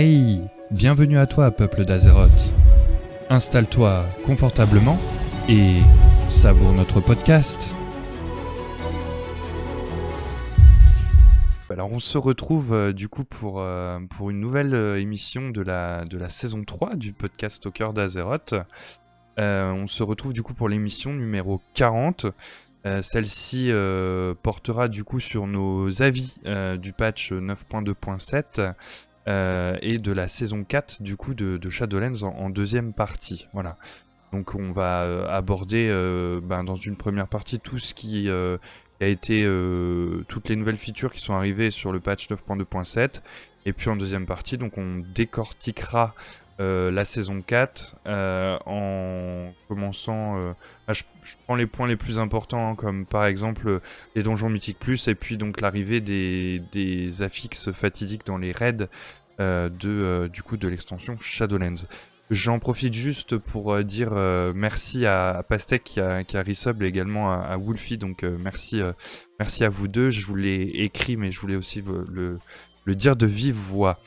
Hey, bienvenue à toi, peuple d'Azeroth. Installe-toi confortablement et savoure notre podcast. Alors on se retrouve euh, du coup pour, euh, pour une nouvelle euh, émission de la, de la saison 3 du podcast au d'Azeroth. On se retrouve du coup pour l'émission numéro 40. Euh, Celle-ci portera du coup sur nos avis du patch 9.2.7 euh, et de la saison 4 du coup de, Shadowlands en, deuxième partie. Voilà. Donc on va euh, aborder euh, ben, dans une première partie tout ce qui euh, a été euh, toutes les nouvelles features qui sont arrivées sur le patch 9.2.7 et puis en deuxième partie donc on décortiquera euh, la saison 4 euh, en commençant euh, ah, je, prends les points les plus importants hein, comme par exemple les donjons mythiques plus et puis donc l'arrivée des, des affixes fatidiques dans les raids de du coup de l'extension Shadowlands. J'en profite juste pour dire merci à, à Pastek qui a, qui a resub et également à, à Wolfie. Donc merci, merci à vous deux. Je vous l'ai écrit, mais je voulais aussi le, le dire de vive voix.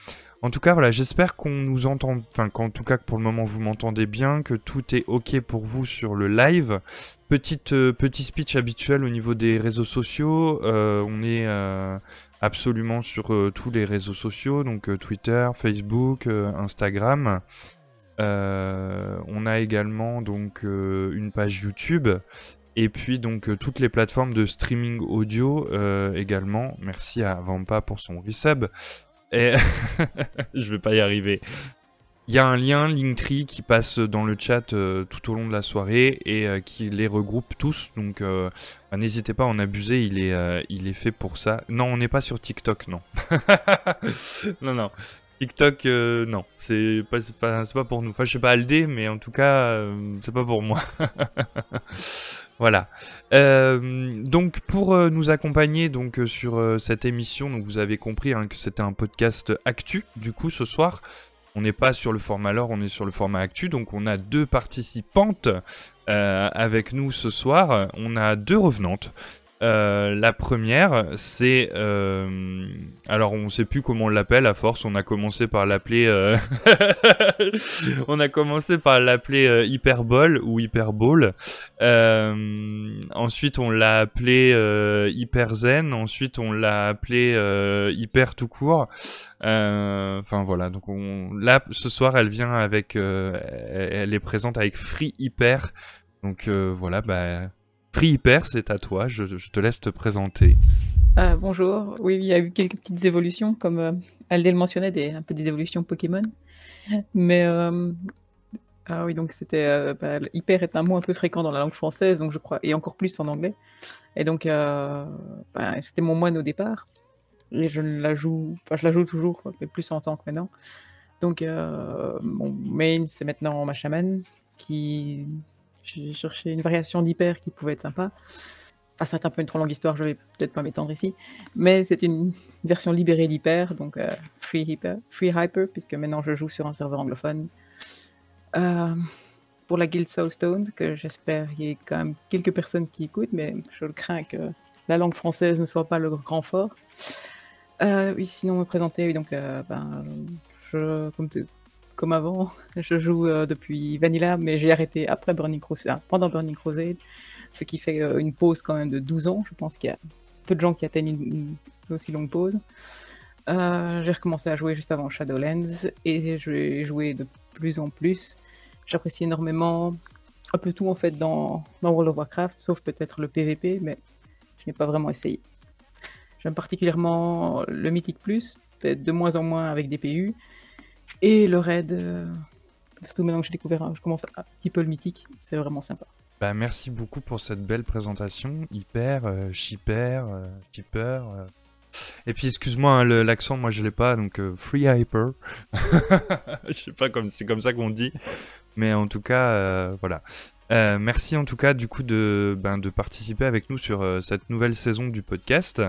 En tout cas, voilà, j'espère qu'on nous entend, enfin qu'en tout cas que pour le moment vous m'entendez bien, que tout est ok pour vous sur le live. Petite, euh, petit speech habituel au niveau des réseaux sociaux. Euh, on est euh, absolument sur tous les réseaux sociaux, donc Twitter, Facebook, Instagram. On a également donc une page YouTube et puis donc toutes les plateformes de streaming audio également. Merci à Vampa pour son resub. Et je vais pas y arriver. Il y a un lien Linktree qui passe dans le chat euh, tout au long de la soirée et euh, qui les regroupe tous. Donc euh, bah, n'hésitez pas à en abuser, il est, il est fait pour ça. Non, on n'est pas sur TikTok, non. non, non. TikTok, non, c'est pas, pas, pas pour nous. Enfin, je sais pas Aldé, mais en tout cas, c'est pas pour moi. voilà. Euh, donc, pour euh, nous accompagner donc euh, sur cette émission, vous avez compris hein, que c'était un podcast actu. Du coup, ce soir, on n'est pas sur le format lore, on est sur le format actu. Donc, on a deux participantes avec nous ce soir. On a deux revenantes. Euh, la première, c'est euh, alors on sait plus comment on l'appelle à force. On a commencé par l'appeler, euh, on a commencé par l'appeler euh, Hyperbole ou Hyperbole. Euh, ensuite, on l'a appelé euh, Hyper Zen. Ensuite, on l'a appelé Hyper tout court. Enfin voilà. Donc on, là, ce soir, elle vient avec, elle est présente avec Free Hyper. Donc voilà, bah. Free Hyper, c'est à toi, je, te laisse te présenter. Ah, bonjour. Oui, il y a eu quelques petites évolutions, comme euh, Aldel mentionnait, des, un peu des évolutions Pokémon. Mais euh, ah oui, donc c'était euh, bah, hyper est un mot un peu fréquent dans la langue française, donc je crois, et encore plus en anglais. Et donc euh, bah, c'était mon moine au départ, et je la joue, je la joue toujours, mais plus en tant que maintenant. Donc mon main c'est maintenant ma chamane, qui j'ai cherché une variation d'hyper qui pouvait être sympa. Enfin, c'est un peu une trop longue histoire, je vais peut-être pas m'étendre ici. Mais c'est une version libérée d'Hyper, donc euh, Free Hyper, Free Hyper, puisque maintenant je joue sur un serveur anglophone. Euh, pour la Guild Soulstone, que j'espère qu'il y ait quand même quelques personnes qui écoutent, mais je le crains que la langue française ne soit pas le grand fort. Euh, oui, sinon me présenter, donc ben, je, comme, comme avant, je joue euh, depuis Vanilla, mais j'ai arrêté après Burning Crusade, ah, pendant Burning Crusade, ce qui fait euh, une pause quand même de 12 ans. Je pense qu'il y a peu de gens qui atteignent une, aussi longue pause. Euh, j'ai recommencé à jouer juste avant Shadowlands et j'ai joué de plus en plus. J'apprécie énormément un peu tout en fait dans, dans World of Warcraft, sauf peut-être le PVP, mais je n'ai pas vraiment essayé. J'aime particulièrement le Mythic Plus, peut-être de moins en moins avec des PU, et le raid, euh, surtout maintenant que j'ai découvert, hein, je commence un petit peu le Mythique, c'est vraiment sympa. Bah, merci beaucoup pour cette belle présentation. Hyper, euh, shipper, euh, euh. Et puis excuse-moi, hein, l'accent, moi je l'ai pas, donc free hyper. je sais pas comme c'est comme ça qu'on dit, mais en tout cas, voilà. Merci en tout cas du coup de, ben, de participer avec nous sur cette nouvelle saison du podcast.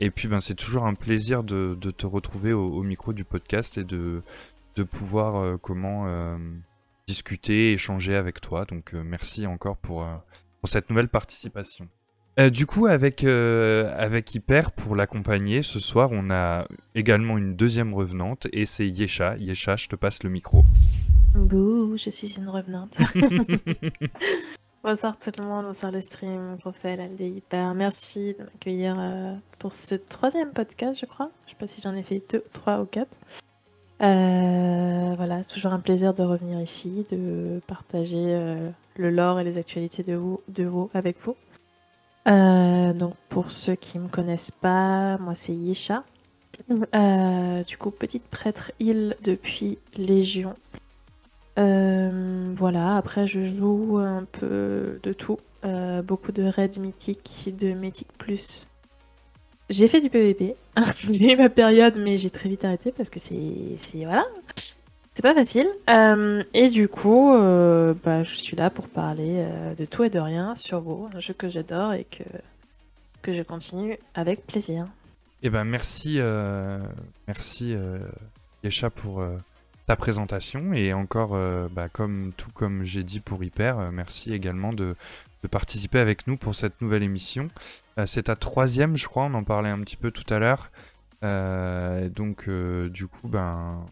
Et puis ben, c'est toujours un plaisir de, de te retrouver au micro du podcast et de, de pouvoir euh, comment euh, discuter, échanger avec toi. Donc euh, merci encore pour, pour cette nouvelle participation. Euh, du coup, avec, euh, avec Hyper, pour l'accompagner, ce soir, on a également une deuxième revenante et c'est Yesha. Yesha, je te passe le micro. Bouh, je suis une revenante. bonsoir tout le monde, bonsoir le stream, Grofel, Aldé, Hyper. Merci de m'accueillir euh, pour ce troisième podcast, je crois. Je sais pas si j'en ai fait deux, trois ou quatre. Voilà, c'est toujours un plaisir de revenir ici, de partager le lore et les actualités de WoW, de WoW avec vous. Euh, donc pour ceux qui me connaissent pas, moi c'est Yesha. Euh, du coup, petite prêtre île depuis Légion. Euh, voilà, après je joue un peu de tout. beaucoup de raids mythiques, de mythique plus. J'ai fait du PVP. j'ai eu ma période, mais j'ai très vite arrêté parce que c'est. Voilà. C'est pas facile. Euh, et du coup, euh, bah, je suis là pour parler euh, de tout et de rien sur WoW, un jeu que j'adore et que, que je continue avec plaisir. Eh ben merci, merci Yesha pour ta présentation et encore, bah, comme tout comme j'ai dit pour Hyper, merci également de, de, participer avec nous pour cette nouvelle émission. C'est ta troisième, je crois, on en parlait un petit peu tout à l'heure. donc du coup, ben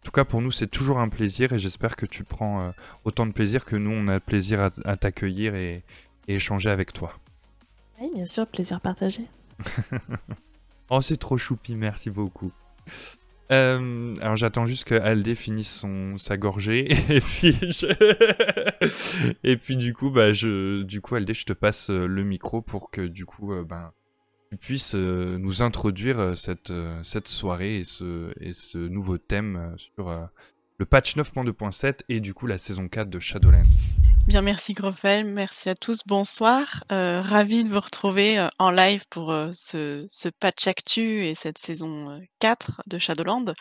en tout cas, pour nous, c'est toujours un plaisir et j'espère que tu prends euh, autant de plaisir que nous, on a plaisir à, t'accueillir et, échanger avec toi. Oui, bien sûr, plaisir partagé. oh, c'est trop choupi, merci beaucoup. Euh, alors j'attends juste que Aldé finisse son, sa gorgée et puis et puis du coup bah je du coup Aldé je te passe euh, le micro pour que du coup ben tu puisses euh, nous introduire euh, cette, euh, cette soirée et ce, et ce nouveau thème sur le patch 9.2.7 et du coup la saison 4 de Shadowlands. Bien, merci Grofel, merci à tous, bonsoir. ravi de vous retrouver en live pour ce, ce, patch actu et cette saison 4 de Shadowlands.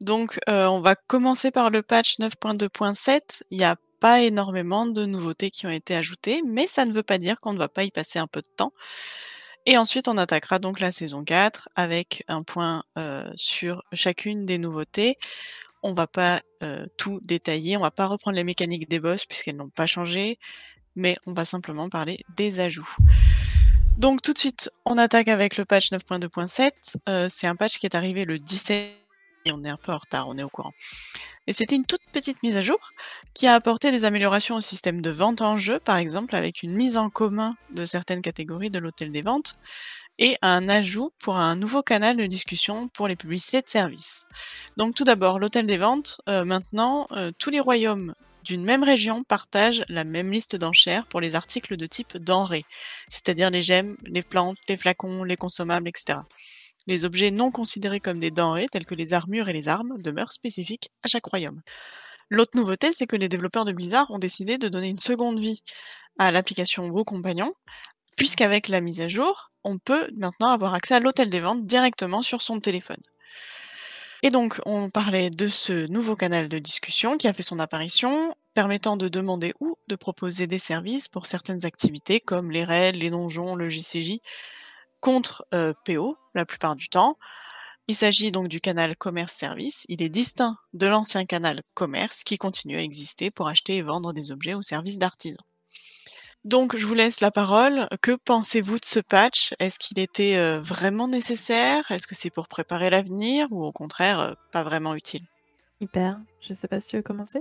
Donc, on va commencer par le patch 9.2.7. Il n'y a pas énormément de nouveautés qui ont été ajoutées, mais ça ne veut pas dire qu'on ne va pas y passer un peu de temps. Et ensuite, on attaquera donc la saison 4 avec un point sur chacune des nouveautés. On va pas tout détailler, on va pas reprendre les mécaniques des boss puisqu'elles n'ont pas changé, mais on va simplement parler des ajouts. Donc tout de suite, on attaque avec le patch 9.2.7. c'est un patch qui est arrivé le 17 et on est un peu en retard, on est au courant. Et c'était une toute petite mise à jour qui a apporté des améliorations au système de vente en jeu, par exemple avec une mise en commun de certaines catégories de l'hôtel des ventes, et un ajout pour un nouveau canal de discussion pour les publicités de services. Donc tout d'abord, l'hôtel des ventes, euh, maintenant, euh, tous les royaumes d'une même région partagent la même liste d'enchères pour les articles de type denrées, c'est-à-dire les gemmes, les plantes, les flacons, les consommables, etc. Les objets non considérés comme des denrées, tels que les armures et les armes, demeurent spécifiques à chaque royaume. L'autre nouveauté, c'est que les développeurs de Blizzard ont décidé de donner une seconde vie à l'application Vos Compagnons, puisqu'avec la mise à jour, on peut maintenant avoir accès à l'hôtel des ventes directement sur son téléphone. Et donc, on parlait de ce nouveau canal de discussion qui a fait son apparition, permettant de demander ou de proposer des services pour certaines activités comme les raids, les donjons, le JCJ, contre PO la plupart du temps. Il s'agit donc du canal commerce-service. Il est distinct de l'ancien canal commerce qui continue à exister pour acheter et vendre des objets ou services d'artisans. Donc je vous laisse la parole. Que pensez-vous de ce patch? Est-ce qu'il était vraiment nécessaire? Est-ce que c'est pour préparer l'avenir ou au contraire pas vraiment utile? Hyper. Je sais pas si tu veux commencer.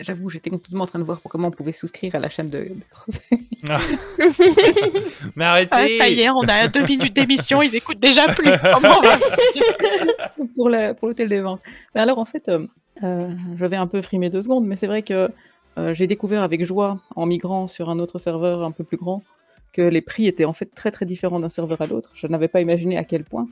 J'avoue, j'étais complètement en train de voir comment on pouvait souscrire à la chaîne de, ah. Mais arrêtez ah, Ça y est, on a deux minutes d'émission, ils écoutent déjà plus. pour l'hôtel des ventes. Mais alors, en fait, euh, euh, j'avais un peu frimé deux secondes, mais c'est vrai que euh, j'ai découvert avec joie, en migrant sur un autre serveur un peu plus grand, que les prix étaient en fait très très différents d'un serveur à l'autre. Je n'avais pas imaginé à quel point.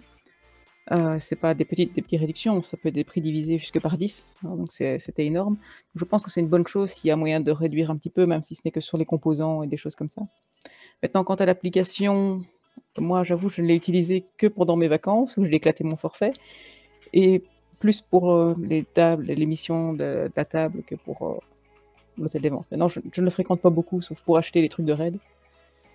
Euh, c'est pas des petites, des petites réductions, ça peut être des prix divisés jusque par 10, hein, donc c'était énorme. Je pense que c'est une bonne chose s'il y a moyen de réduire un petit peu, même si ce n'est que sur les composants et des choses comme ça. Maintenant, quant à l'application, moi j'avoue, je ne l'ai utilisée que pendant mes vacances, où j'ai éclaté mon forfait, et plus pour euh, les tables, les missions de, la table que pour euh, l'hôtel des ventes. Maintenant, je, ne le fréquente pas beaucoup, sauf pour acheter les trucs de raid.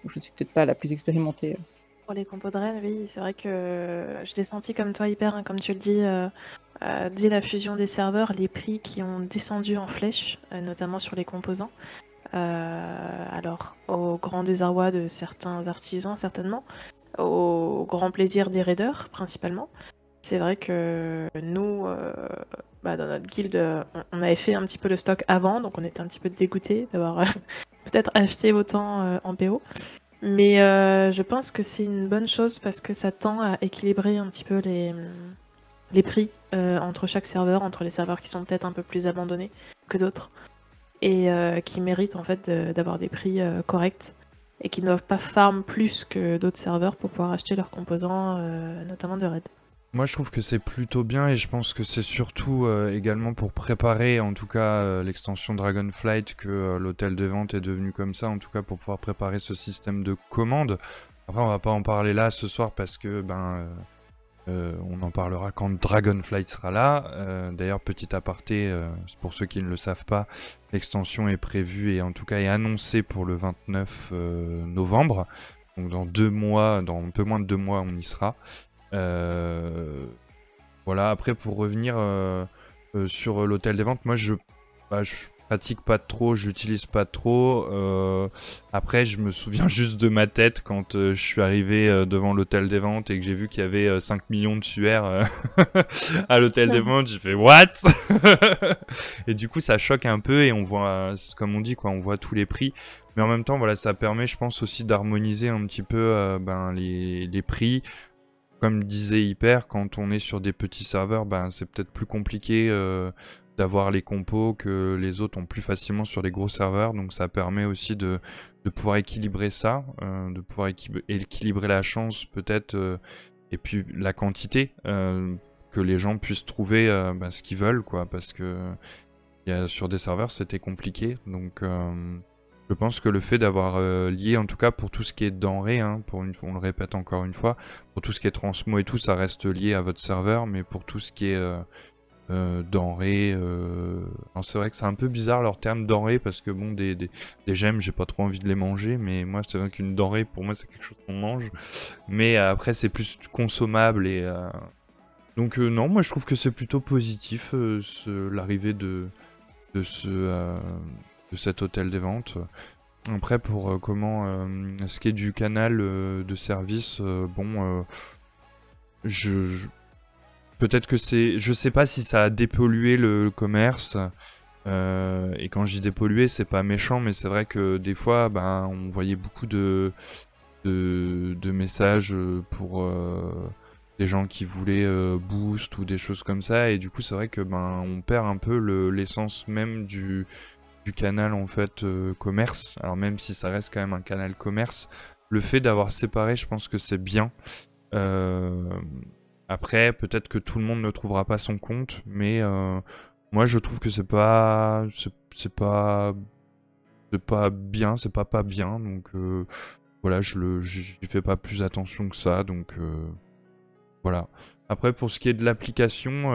je ne suis peut-être pas la plus expérimentée. Pour les compos de Rennes, oui, c'est vrai que je l'ai senti comme toi hyper, hein, comme tu le dis, euh, euh, dès la fusion des serveurs, les prix qui ont descendu en flèche, euh, notamment sur les composants. alors, au grand désarroi de certains artisans, certainement, au grand plaisir des raiders, principalement. C'est vrai que nous, bah, dans notre guilde, on avait fait un petit peu le stock avant, donc on était un petit peu dégoûtés d'avoir peut-être acheté autant en PO. Mais je pense que c'est une bonne chose parce que ça tend à équilibrer un petit peu les, les prix entre chaque serveur, entre les serveurs qui sont peut-être un peu plus abandonnés que d'autres et qui méritent en fait d'avoir des prix corrects et qui ne doivent pas farm plus que d'autres serveurs pour pouvoir acheter leurs composants, notamment de raid. Moi, je trouve que c'est plutôt bien et je pense que c'est surtout euh, également pour préparer, en tout cas, euh, l'extension Dragonflight que euh, l'hôtel de vente est devenu comme ça, en tout cas pour pouvoir préparer ce système de commande. Après, on va pas en parler là ce soir parce que ben on en parlera quand Dragonflight sera là. D'ailleurs, petit aparté, pour ceux qui ne le savent pas, l'extension est prévue et en tout cas est annoncée pour le 29 novembre. Donc dans deux mois, dans un peu moins de deux mois, on y sera. Euh, voilà, après pour revenir euh, euh, sur l'hôtel des ventes, moi je, bah, je pratique pas trop, j'utilise pas trop. après, je me souviens juste de ma tête quand je suis arrivé devant l'hôtel des ventes et que j'ai vu qu'il y avait 5 millions de suaires à l'hôtel des ventes. J'ai fait what? Et du coup, ça choque un peu et on voit, comme on dit, quoi, on voit tous les prix. Mais en même temps, voilà, ça permet, je pense aussi d'harmoniser un petit peu ben, les, les prix comme disait Hyper, quand on est sur des petits serveurs, ben, c'est peut-être plus compliqué euh, d'avoir les compos que les autres ont plus facilement sur les gros serveurs. Donc ça permet aussi de, de pouvoir équilibrer ça, euh, de pouvoir équilibrer la chance peut-être, euh, et puis la quantité, que les gens puissent trouver ben, ce qu'ils veulent, quoi. Parce que sur des serveurs, c'était compliqué. Donc je pense que le fait d'avoir euh, lié, en tout cas pour tout ce qui est denrées, hein, pour une, on le répète encore une fois, pour tout ce qui est transmo et tout, ça reste lié à votre serveur, mais pour tout ce qui est euh, euh denrées, euh... c'est vrai que c'est un peu bizarre leur terme denrées parce que bon, des, des, des gemmes, j'ai pas trop envie de les manger, mais moi c'est vrai qu'une denrée pour moi c'est quelque chose qu'on mange, mais après c'est plus consommable et donc non, moi je trouve que c'est plutôt positif l'arrivée de de ce de cet hôtel des ventes. Après, pour euh, comment euh, ce qui est du canal euh, de service, bon, je, peut-être que c'est, je sais pas si ça a dépollué le, commerce. et quand j'y dépollué, c'est pas méchant, mais c'est vrai que des fois, ben, on voyait beaucoup de, de, messages pour des gens qui voulaient boost ou des choses comme ça, et du coup, c'est vrai que ben, on perd un peu l'essence même du, canal en fait euh, commerce. Alors même si ça reste quand même un canal commerce, le fait d'avoir séparé, je pense que c'est bien. Euh, après, peut-être que tout le monde ne trouvera pas son compte, mais euh, moi je trouve que c'est pas, c'est pas, c'est pas bien, c'est pas pas bien. Donc voilà, je le, j'y fais pas plus attention que ça. Donc voilà. Après, pour ce qui est de l'application,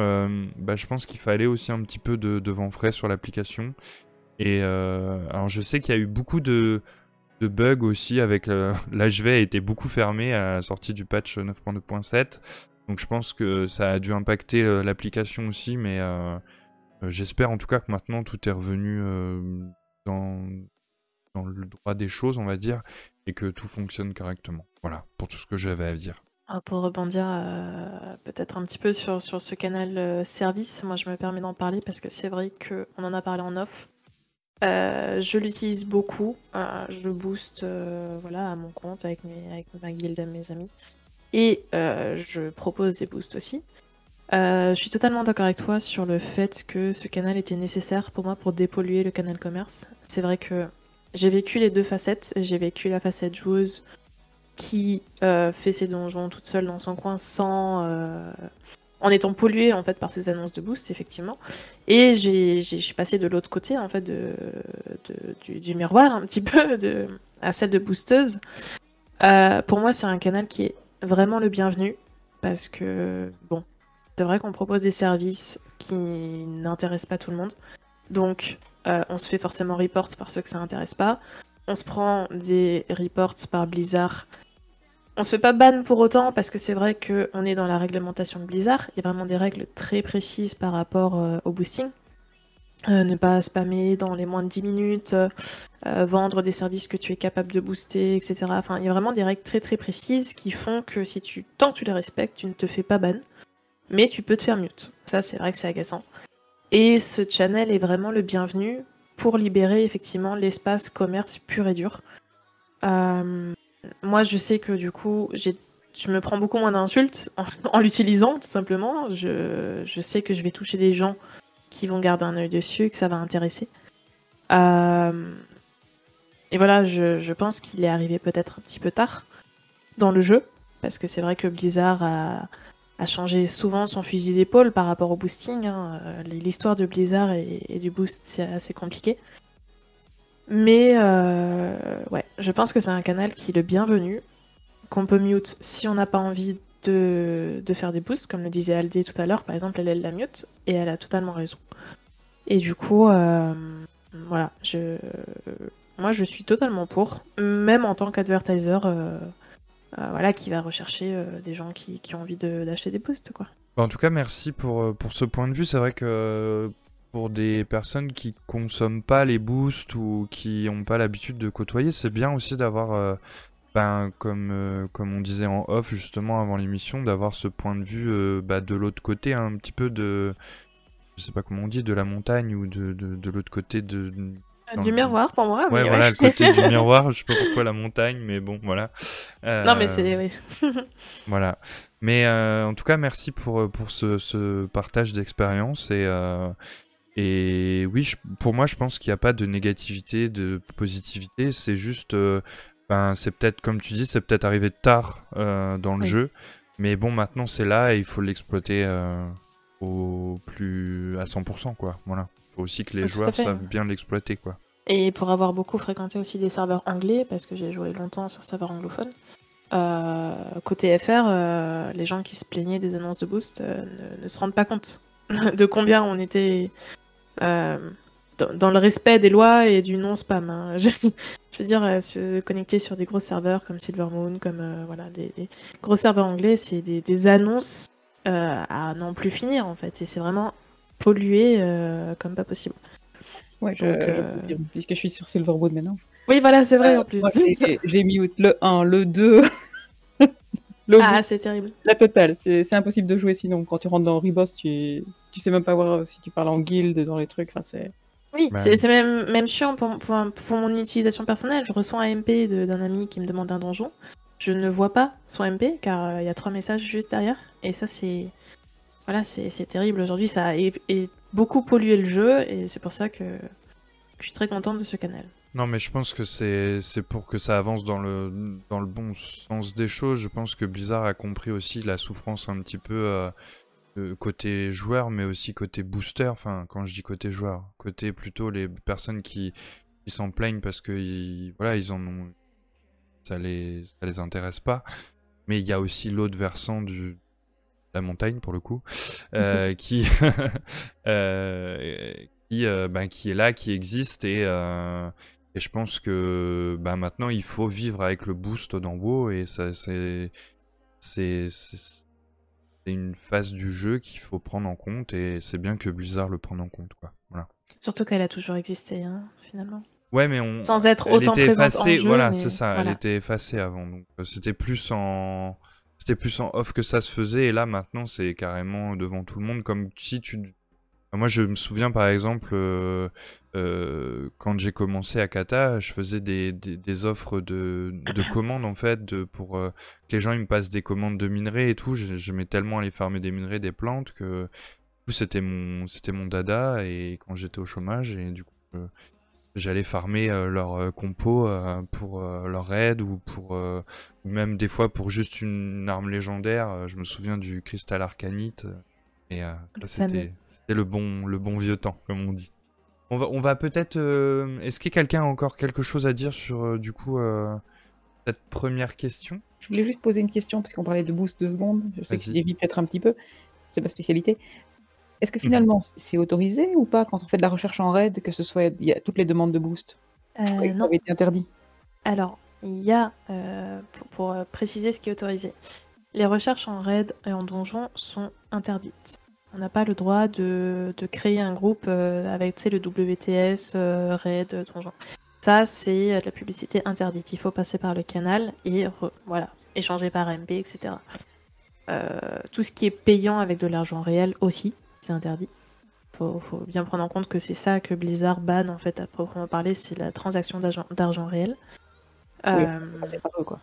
bah, je pense qu'il fallait aussi un petit peu de, de vent frais sur l'application. Et euh, alors je sais qu'il y a eu beaucoup de, bugs aussi avec l'HV a été beaucoup fermé à la sortie du patch 9.2.7. Donc je pense que ça a dû impacter euh, l'application aussi, mais euh, j'espère en tout cas que maintenant tout est revenu dans, dans le droit des choses, on va dire, et que tout fonctionne correctement. Voilà, pour tout ce que j'avais à dire. Ah, pour rebondir peut-être un petit peu sur, sur ce canal service, moi je me permets d'en parler parce que c'est vrai qu'on en a parlé en off. Euh, je l'utilise beaucoup. Euh, je booste euh, voilà, à mon compte avec, mes, avec ma guilde, mes amis. Et je propose des boosts aussi. je suis totalement d'accord avec toi sur le fait que ce canal était nécessaire pour moi pour dépolluer le canal commerce. C'est vrai que j'ai vécu les deux facettes. J'ai vécu la facette joueuse qui fait ses donjons toute seule dans son coin sans en étant pollué en fait par ces annonces de boost effectivement. Et j'ai je suis passé de l'autre côté en fait de, du, miroir un petit peu de, à celle de boosteuse. Euh, pour moi c'est un canal qui est vraiment le bienvenu parce que bon c'est vrai qu'on propose des services qui n'intéressent pas tout le monde. Donc euh, on se fait forcément report par ceux que ça n'intéresse pas. On se prend des reports par Blizzard on se fait pas ban pour autant parce que c'est vrai qu'on est dans la réglementation de Blizzard. Il y a vraiment des règles très précises par rapport euh, au boosting. euh, ne pas spammer dans les moins de 10 minutes, euh, vendre des services que tu es capable de booster, etc. Enfin, il y a vraiment des règles très très précises qui font que si tu, tant que tu les respectes, tu ne te fais pas ban, mais tu peux te faire mute. Ça, c'est vrai que c'est agaçant. Et ce channel est vraiment le bienvenu pour libérer effectivement l'espace commerce pur et dur. Moi, je sais que du coup, je me prends beaucoup moins d'insultes en, l'utilisant, tout simplement. Je, sais que je vais toucher des gens qui vont garder un œil dessus, que ça va intéresser. Euh, et voilà, je, pense qu'il est arrivé peut-être un petit peu tard dans le jeu, parce que c'est vrai que Blizzard a, changé souvent son fusil d'épaule par rapport au boosting. Hein. L'histoire de Blizzard et, du boost, c'est assez compliqué. Mais euh, ouais, je pense que c'est un canal qui est le bienvenu, qu'on peut mute si on n'a pas envie de, faire des boosts, comme le disait Aldé tout à l'heure, par exemple, elle, elle la mute, et elle a totalement raison. Et du coup, euh, voilà, je, moi je suis totalement pour, même en tant qu'advertiser, euh, voilà, qui va rechercher des gens qui, ont envie d'acheter des boosts, quoi. En tout cas, merci pour, pour ce point de vue. C'est vrai que pour des personnes qui consomment pas les boosts ou qui n'ont pas l'habitude de côtoyer, c'est bien aussi d'avoir ben, comme, euh, comme on disait en off justement avant l'émission, d'avoir ce point de vue euh, bah, de l'autre côté, un petit peu de, je sais pas comment on dit, de la montagne ou de, de, l'autre côté de... Du miroir pour moi. Ouais, voilà, le côté du miroir, je sais pas pourquoi la montagne, mais bon, voilà. non, mais c'est... Oui. voilà. Mais euh, en tout cas, merci pour, pour ce, ce partage d'expérience et... Et oui, pour moi, je pense qu'il n'y a pas de négativité, de positivité. C'est juste, ben, c'est peut-être, comme tu dis, c'est peut-être arrivé tard euh, dans le jeu. Mais bon, maintenant c'est là et il faut l'exploiter euh, au plus à 100%. Quoi. Voilà. Il faut aussi que les joueurs savent bien l'exploiter. quoi. Et pour avoir beaucoup fréquenté aussi des serveurs anglais, parce que j'ai joué longtemps sur serveur anglophone, euh, côté FR, les gens qui se plaignaient des annonces de boost ne, se rendent pas compte de combien on était dans, le respect des lois et du non-spam. Hein. Je, veux dire, euh, se connecter sur des gros serveurs comme Silvermoon, comme euh, voilà, des, gros serveurs anglais, c'est des, annonces euh, à n'en plus finir en fait. Et c'est vraiment pollué comme pas possible. Ouais, je, je puisque je suis sur Silvermoon maintenant. Oui, voilà, c'est vrai en plus. J'ai mis le 1, le 2. le ah, c'est terrible. La totale, c'est impossible de jouer sinon. Quand tu rentres dans Reboss, tu, tu sais même pas voir si tu parles en guild dans les trucs. Enfin, c'est. Oui, c'est même, même chiant pour, pour, mon utilisation personnelle. Je reçois un MP d'un ami qui me demande un donjon. Je ne vois pas son MP car euh, il y a trois messages juste derrière. Et ça, c'est. Voilà, c'est terrible. Aujourd'hui, ça a beaucoup pollué le jeu et c'est pour ça que, je suis très contente de ce canal. Non, mais je pense que c'est pour que ça avance dans le, dans le bon sens des choses. Je pense que Blizzard a compris aussi la souffrance un petit peu. Euh, côté joueur, mais aussi côté booster. Enfin, quand je dis côté joueur, côté plutôt les personnes qui, s'en plaignent parce que voilà, ils en ont, ça les, ça les intéresse pas. Mais il y a aussi l'autre versant du la montagne pour le coup, euh, qui euh, qui, euh, ben, qui est là, qui existe et et je pense que ben, maintenant il faut vivre avec le boost d'en haut et ça c'est c'est c'est une phase du jeu qu'il faut prendre en compte et c'est bien que Blizzard le prenne en compte quoi. Voilà. Surtout qu'elle a toujours existé hein, finalement. Ouais, mais on sans être autant était effacée, voilà, c'est ça, elle était effacée avant donc euh, c'était plus en c'était plus en off que ça se faisait et là maintenant c'est carrément devant tout le monde comme si tu moi, je me souviens par exemple, euh, euh, quand j'ai commencé à Kata, je faisais des, des, offres de, de, commandes en fait, de, pour euh, que les gens ils me passent des commandes de minerais et tout. J'aimais tellement aller farmer des minerais, des plantes que c'était mon, c'était mon dada. Et quand j'étais au chômage, et du coup, j'allais farmer leur compo pour leur aide ou pour ou même des fois pour juste une arme légendaire. Je me souviens du cristal arcanite. Et c'était c'était le bon, le bon vieux temps, comme on dit. On va, on va peut-être. Euh, est-ce que quelqu'un a encore quelque chose à dire sur euh, du coup euh, cette première question? Je voulais juste poser une question parce qu'on parlait de boost deux secondes. Je sais que j'ai peut-être un petit peu. C'est ma spécialité. Est-ce que mhm. finalement c'est autorisé ou pas quand on fait de la recherche en raid que ce soit il y a toutes les demandes de boost? Je croyais que ça avait été interdit. Alors il y a pour, pour préciser ce qui est autorisé. Les recherches en raid et en donjon sont interdites. On n'a pas le droit de, de créer un groupe euh, avec le WTS, euh, Raid, Donjon. Ça, c'est euh, de la publicité interdite. Il faut passer par le canal et re- voilà, échanger par MP, etc. Euh, tout ce qui est payant avec de l'argent réel aussi, c'est interdit. Faut, faut bien prendre en compte que c'est ça que Blizzard banne en fait à proprement parler, c'est la transaction d'argent- réel. Oui. Euh, C'est pas quoi.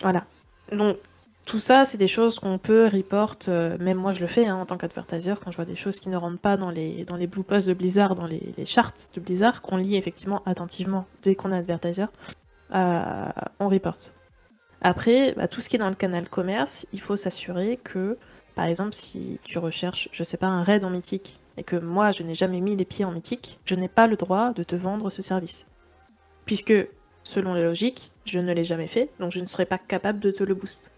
voilà. Donc, tout ça, c'est des choses qu'on peut report, euh, même moi je le fais hein, en tant qu'advertiser, quand je vois des choses qui ne rentrent pas dans les, dans blue posts de Blizzard, dans les, les charts de Blizzard, qu'on lit effectivement attentivement dès qu'on est advertiser, euh, on reporte. Après, bah, tout ce qui est dans le canal commerce, il faut s'assurer que, par exemple, si tu recherches, je sais pas, un raid en mythique, et que moi je n'ai jamais mis les pieds en mythique, je n'ai pas le droit de te vendre ce service. Puisque, selon les logiques, je ne l'ai jamais fait, donc je ne serai pas capable de te le boost.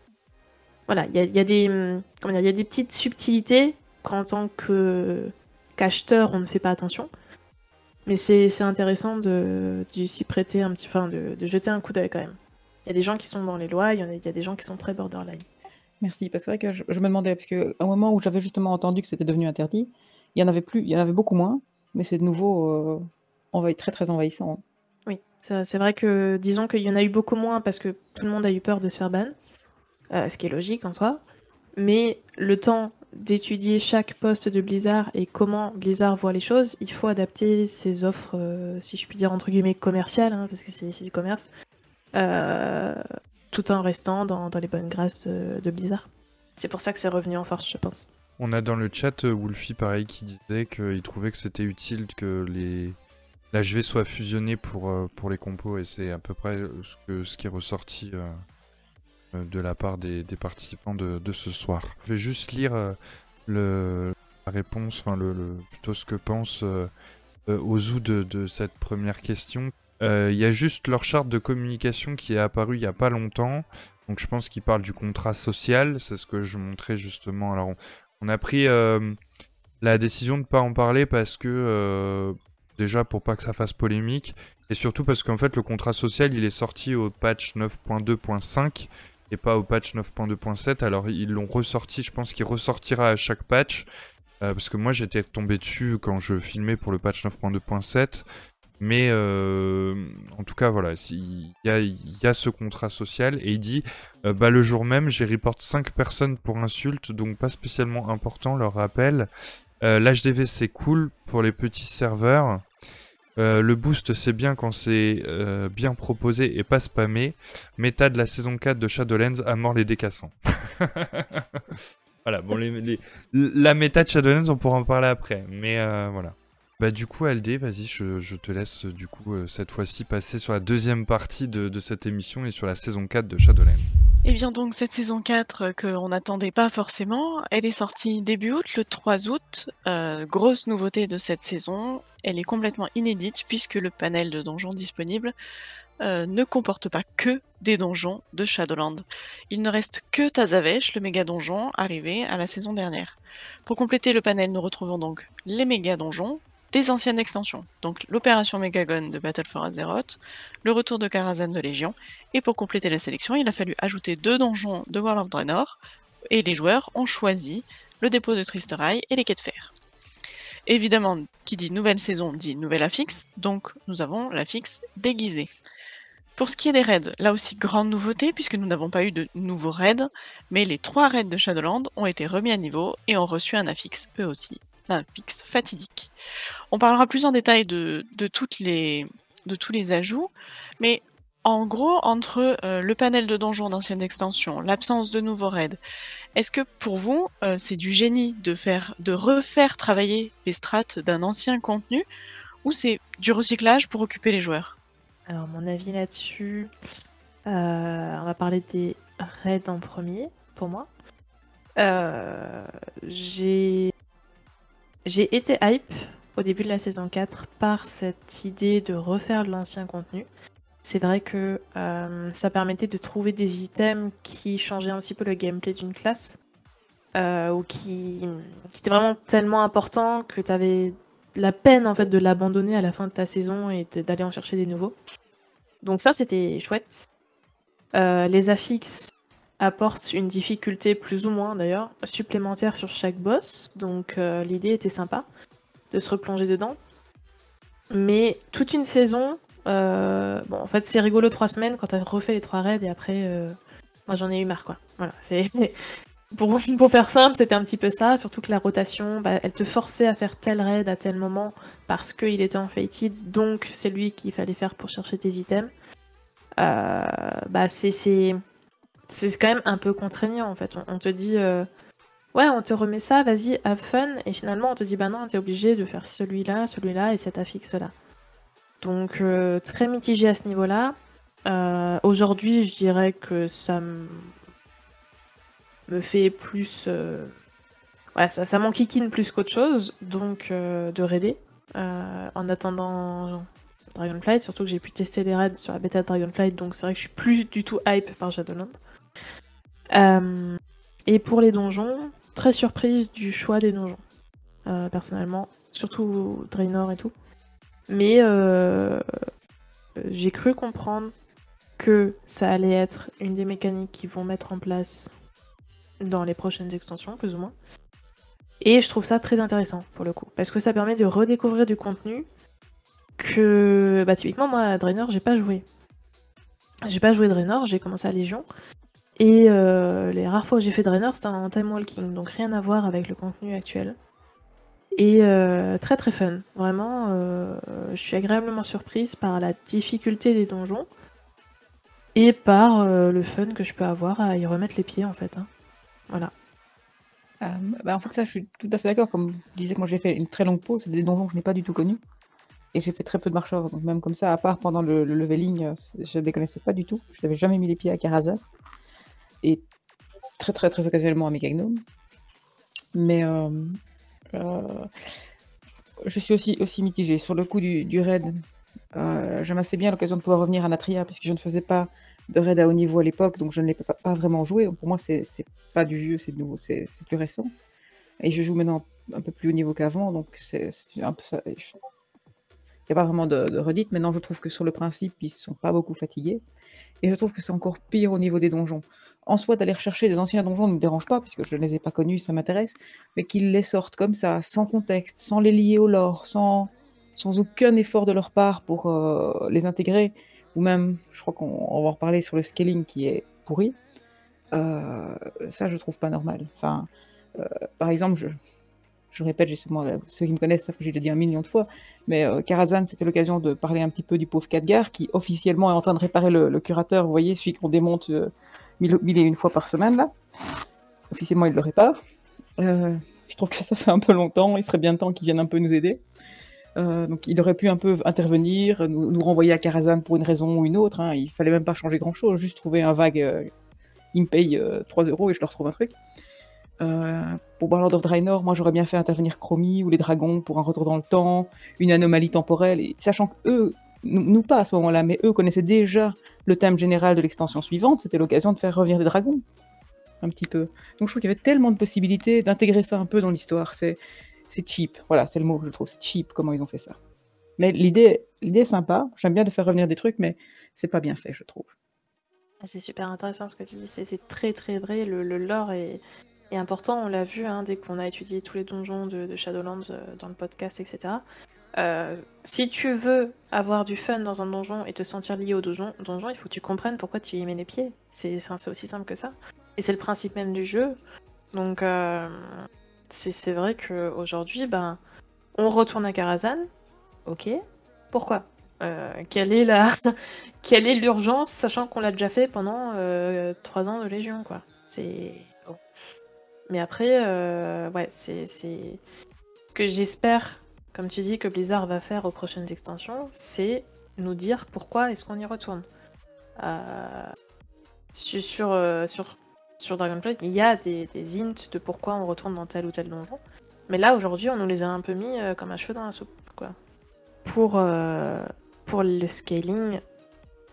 Voilà, il y a, il y a des, hum, comment dire, y a des petites subtilités qu'en tant que qu'acheteur, on ne fait pas attention. Mais c'est intéressant de, de s'y prêter un petit, enfin, de, de jeter un coup d'œil quand même. Il y a des gens qui sont dans les lois, il y, en a, y a des gens qui sont très borderline. Merci, parce que c'est vrai que je, je me demandais, parce qu'à un moment où j'avais justement entendu que c'était devenu interdit, il y en avait plus, il y en avait beaucoup moins, mais c'est de nouveau euh, très très envahissant. Oui, c'est c'est vrai que disons qu'il y en a eu beaucoup moins parce que tout le monde a eu peur de se faire ban, euh, ce qui est logique en soi. Mais le temps d'étudier chaque poste de Blizzard et comment Blizzard voit les choses, il faut adapter ses offres, euh, si je puis dire entre guillemets commerciales, hein, parce que c'est du commerce, euh, tout en restant dans, les bonnes grâces de, Blizzard. C'est pour ça que c'est revenu en force, je pense. On a dans le chat Wolfie pareil qui disait qu'il trouvait que c'était utile que les l'HV soit fusionné pour, pour les compos et c'est à peu près ce, ce qui est ressorti de la part des, participants de, ce soir. Je vais juste lire euh, la réponse, enfin le, plutôt ce que pense euh, euh, Ozu de, cette première question. Euh, Il y a juste leur charte de communication qui est apparue il n'y a pas longtemps. Donc je pense qu'ils parlent du contrat social, c'est ce que je montrais justement. Alors on, a pris euh, la décision de ne pas en parler parce que euh, déjà pour pas que ça fasse polémique et surtout parce qu'en fait le contrat social il est sorti au patch 9.2.5 et pas au patch 9.2.7 alors ils l'ont ressorti je pense qu'il ressortira à chaque patch euh, parce que moi j'étais tombé dessus quand je filmais pour le patch 9.2.7 mais euh, en tout cas voilà il y a, ce contrat social et il dit euh, bah, le jour même, j'ai report 5 personnes pour insulte, donc pas spécialement important, leur rappel. L'HDV c'est cool pour les petits serveurs. Euh, le boost c'est bien quand c'est euh, bien proposé et pas spammé. Méta de la saison 4 de Shadowlands à mort les décassants. voilà, bon, la méta de Shadowlands on pourra en parler après, mais euh, voilà. Bah du coup LD, vas-y, je, te laisse du coup cette fois-ci passer sur la deuxième partie de cette émission et sur la saison 4 de Shadowlands. Eh bien donc cette saison 4 euh, qu'on n'attendait pas forcément, elle est sortie début août, le 3 août. Euh, grosse nouveauté de cette saison, elle est complètement inédite puisque le panel de donjons disponible euh, ne comporte pas que des donjons de Shadowland. Il ne reste que Tazavesh, le méga donjon, arrivé à la saison dernière. Pour compléter le panel, nous retrouvons donc les méga donjons des anciennes extensions, donc l'opération Megagon de Battle for Azeroth, le retour de Karazhan de Légion, et pour compléter la sélection, il a fallu ajouter deux donjons de World of Draenor, et les joueurs ont choisi le dépôt de Tristerai et les quais de fer. Évidemment, qui dit nouvelle saison dit nouvelle affixe, donc nous avons l'affixe déguisée. Pour ce qui est des raids, là aussi grande nouveauté puisque nous n'avons pas eu de nouveaux raids, mais les trois raids de Shadowland ont été remis à niveau et ont reçu un affixe eux aussi, un affixe fatidique. On parlera plus en détail de, tous les ajouts, mais en gros, entre euh, le panel de donjons d'ancienne extension, l'absence de nouveaux raids, est-ce que pour vous, euh, c'est du génie de, faire, de refaire travailler les strates d'un ancien contenu, ou c'est du recyclage pour occuper les joueurs? Alors, mon avis là-dessus, euh, on va parler des raids en premier, pour moi. J'ai j'ai été hype au début de la saison 4 par cette idée de refaire l'ancien contenu. C'est vrai que euh, ça permettait de trouver des items qui changeaient un petit peu le gameplay d'une classe, euh, ou qui, étaient vraiment tellement importants que tu avais la peine en fait de l'abandonner à la fin de ta saison et d'aller en chercher des nouveaux. Donc ça c'était chouette. Euh, les affixes, apporte une difficulté plus ou moins d'ailleurs supplémentaire sur chaque boss. Donc euh, l'idée était sympa de se replonger dedans. Mais toute une saison, euh, bon en fait c'est rigolo trois semaines quand t'as refait les trois raids et après euh, moi j'en ai eu marre quoi. Voilà, c'est pour, pour faire simple c'était un petit peu ça, surtout que la rotation, bah, elle te forçait à faire tel raid à tel moment parce qu'il était en fated, donc c'est lui qu'il fallait faire pour chercher tes items. bah c'est c'est quand même un peu contraignant en fait. On, te dit euh, ouais, on te remet ça, vas-y, have fun, et finalement on te dit bah non, t'es obligé de faire celui-là, celui-là et cet affixe là. Donc euh, très mitigé à ce niveau-là. Euh, aujourd'hui, je dirais que ça me fait plus. Ouais, ça, ça m'enquiquine plus qu'autre chose, donc de raider. en attendant Dragonflight, surtout que j'ai pu tester les raids sur la bêta de Dragonflight, donc c'est vrai que je suis plus du tout hype par Shadowlands. Euh, et pour les donjons, très surprise du choix des donjons, euh, personnellement, surtout Draenor et tout. Mais euh, j'ai cru comprendre que ça allait être une des mécaniques qu'ils vont mettre en place dans les prochaines extensions, plus ou moins. Et je trouve ça très intéressant pour le coup, parce que ça permet de redécouvrir du contenu que, bah typiquement moi, à Draenor, j'ai pas joué. J'ai pas joué Draenor, j'ai commencé à Légion, et euh, les rares fois où j'ai fait Draenor, c'était en time walking, donc rien à voir avec le contenu actuel. Et euh, très très fun, vraiment, euh, je suis agréablement surprise par la difficulté des donjons et par le fun que je peux avoir à y remettre les pieds en fait. Hein. Voilà. Bah, en fait, ça, je suis tout à fait d'accord. Comme je disais, moi j'ai fait une très longue pause, c'est des donjons que je n'ai pas du tout connus. Et j'ai fait très peu de marche donc même comme ça, à part pendant le, leveling, je ne les connaissais pas du tout. Je n'avais jamais mis les pieds à Karazar et très très très occasionnellement à Megagnome. Mais euh, euh, je suis aussi, aussi mitigée. Sur le coup du, du raid, euh, j'aime assez bien l'occasion de pouvoir revenir à Natria, puisque je ne faisais pas de raid à haut niveau à l'époque, donc je ne l'ai pas, vraiment joué. Pour moi, c'est pas du vieux, c'est nouveau, c'est plus récent. Et je joue maintenant un peu plus haut niveau qu'avant, donc c'est un peu ça. Il n'y a pas vraiment de, de redite. Maintenant, je trouve que sur le principe, ils ne sont pas beaucoup fatigués. Et je trouve que c'est encore pire au niveau des donjons en soi, d'aller rechercher des anciens donjons ne me dérange pas, puisque je ne les ai pas connus, ça m'intéresse, mais qu'ils les sortent comme ça, sans contexte, sans les lier au lore, sans, sans aucun effort de leur part pour euh, les intégrer, ou même, je crois qu'on va en reparler sur le scaling qui est pourri, euh, ça je trouve pas normal. Enfin, euh, par exemple, je, répète justement, ceux qui me connaissent savent que j'ai déjà dit un million de fois, mais Karazhan, c'était l'occasion de parler un petit peu du pauvre Khadgar, qui officiellement est en train de réparer le curateur, vous voyez, celui qu'on démonte mille, et une fois par semaine, là. Officiellement, il le répare. Euh, je trouve que ça fait un peu longtemps, il serait bien temps qu'il vienne un peu nous aider. Euh, donc il aurait pu un peu intervenir, nous, renvoyer à Karazhan pour une raison ou une autre. Hein. Il fallait même pas changer grand chose, juste trouver un vague. Euh, il me paye 3 euros et je leur trouve un truc. pour Warlord of Draenor, moi j'aurais bien fait intervenir Chromie ou les dragons pour un retour dans le temps, une anomalie temporelle, sachant que eux, nous, pas à ce moment-là, mais eux connaissaient déjà le thème général de l'extension suivante, c'était l'occasion de faire revenir des dragons. Un petit peu. Donc je trouve qu'il y avait tellement de possibilités d'intégrer ça un peu dans l'histoire. C'est, cheap. Voilà, c'est le mot que je trouve. C'est cheap comment ils ont fait ça. Mais l'idée, l'idée est sympa. J'aime bien de faire revenir des trucs, mais c'est pas bien fait, je trouve. Ah, c'est super intéressant ce que tu dis. C'est, très très vrai. Le, lore est, important. On l'a vu hein, dès qu'on a étudié tous les donjons de, Shadowlands euh, dans le podcast, etc. Euh, si tu veux avoir du fun dans un donjon et te sentir lié au donjon, donjon il faut que tu comprennes pourquoi tu y mets les pieds. C'est aussi simple que ça. Et c'est le principe même du jeu. Donc, euh, c'est vrai qu'aujourd'hui, ben, on retourne à Karazhan. Ok. Pourquoi? Euh, Quelle est la, l'urgence, sachant qu'on l'a déjà fait pendant trois ans de Légion, quoi. C'est Mais après, ouais, c'est ce que j'espère comme tu dis, que Blizzard va faire aux prochaines extensions, c'est nous dire pourquoi est-ce qu'on y retourne. Euh, sur, euh, sur, sur, Dragonflight, il y a des, des, hints de pourquoi on retourne dans tel ou tel donjon. Mais là, aujourd'hui, on nous les a un peu mis euh, comme un cheveu dans la soupe, quoi. Pour, pour le scaling,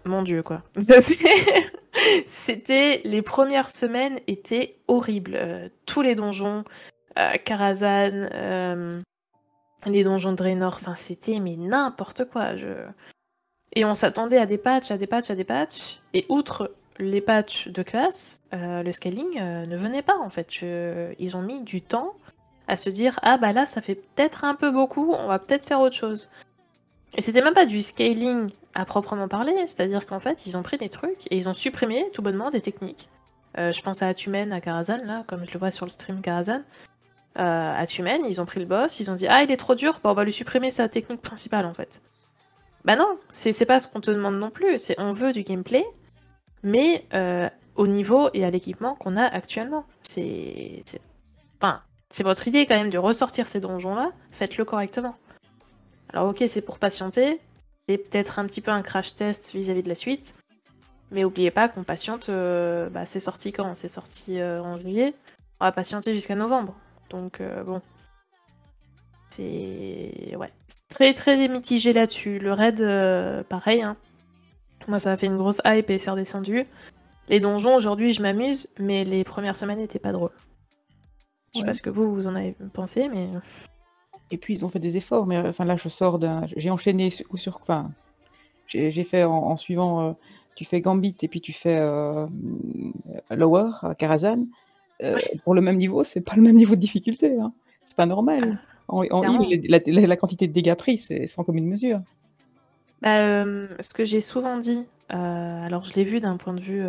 mon dieu, quoi. C'était... les premières semaines étaient horribles. tous les donjons, Karazhan, les donjons de Draenor, enfin c'était mais n'importe quoi. Je... Et on s'attendait à des patchs, à des patchs, à des patchs. Et outre les patchs de classe, euh, le scaling euh, ne venait pas en fait. Ils ont mis du temps à se dire ah bah là ça fait peut-être un peu beaucoup, on va peut-être faire autre chose. Et c'était même pas du scaling à proprement parler, c'est-à-dire qu'en fait ils ont pris des trucs et ils ont supprimé tout bonnement des techniques. Euh, je pense à Atumen, à Karazhan là, comme je le vois sur le stream Karazhan. Euh, Atumen, ils ont pris le boss, ils ont dit ah il est trop dur, bah, on va lui supprimer sa technique principale en fait. Bah non, c'est pas ce qu'on te demande non plus, c'est on veut du gameplay, mais euh, au niveau et à l'équipement qu'on a actuellement. C'est. c'est- Enfin, c'est votre idée quand même de ressortir ces donjons-là, faites-le correctement. Alors ok, c'est pour patienter, c'est peut-être un petit peu un crash test vis-à-vis de la suite, mais oubliez pas qu'on patiente, euh, bah, c'est sorti quand? C'est sorti euh, en juillet, on va patienter jusqu'à novembre, donc euh, bon. C'est... Ouais, très très mitigé là-dessus. Le raid, euh, pareil, hein. Moi, ça a fait une grosse hype et c'est redescendu. Les donjons, aujourd'hui, je m'amuse, mais les premières semaines n'étaient pas drôles. Je sais Ouais, pas ce que vous, vous en avez pensé, mais... Et puis ils ont fait des efforts, mais enfin là je sors d'un. J'ai enchaîné sur. ou sur- Enfin, j'ai fait en, en suivant. euh, tu fais Gambit et puis tu fais euh, Lower à Karazhan. Euh, Pour le même niveau, c'est pas le même niveau de difficulté. Hein. C'est pas normal. En, en la, la- la quantité de dégâts pris, c'est sans commune mesure. Bah, euh, ce que j'ai souvent dit, euh, alors je l'ai vu d'un point de vue...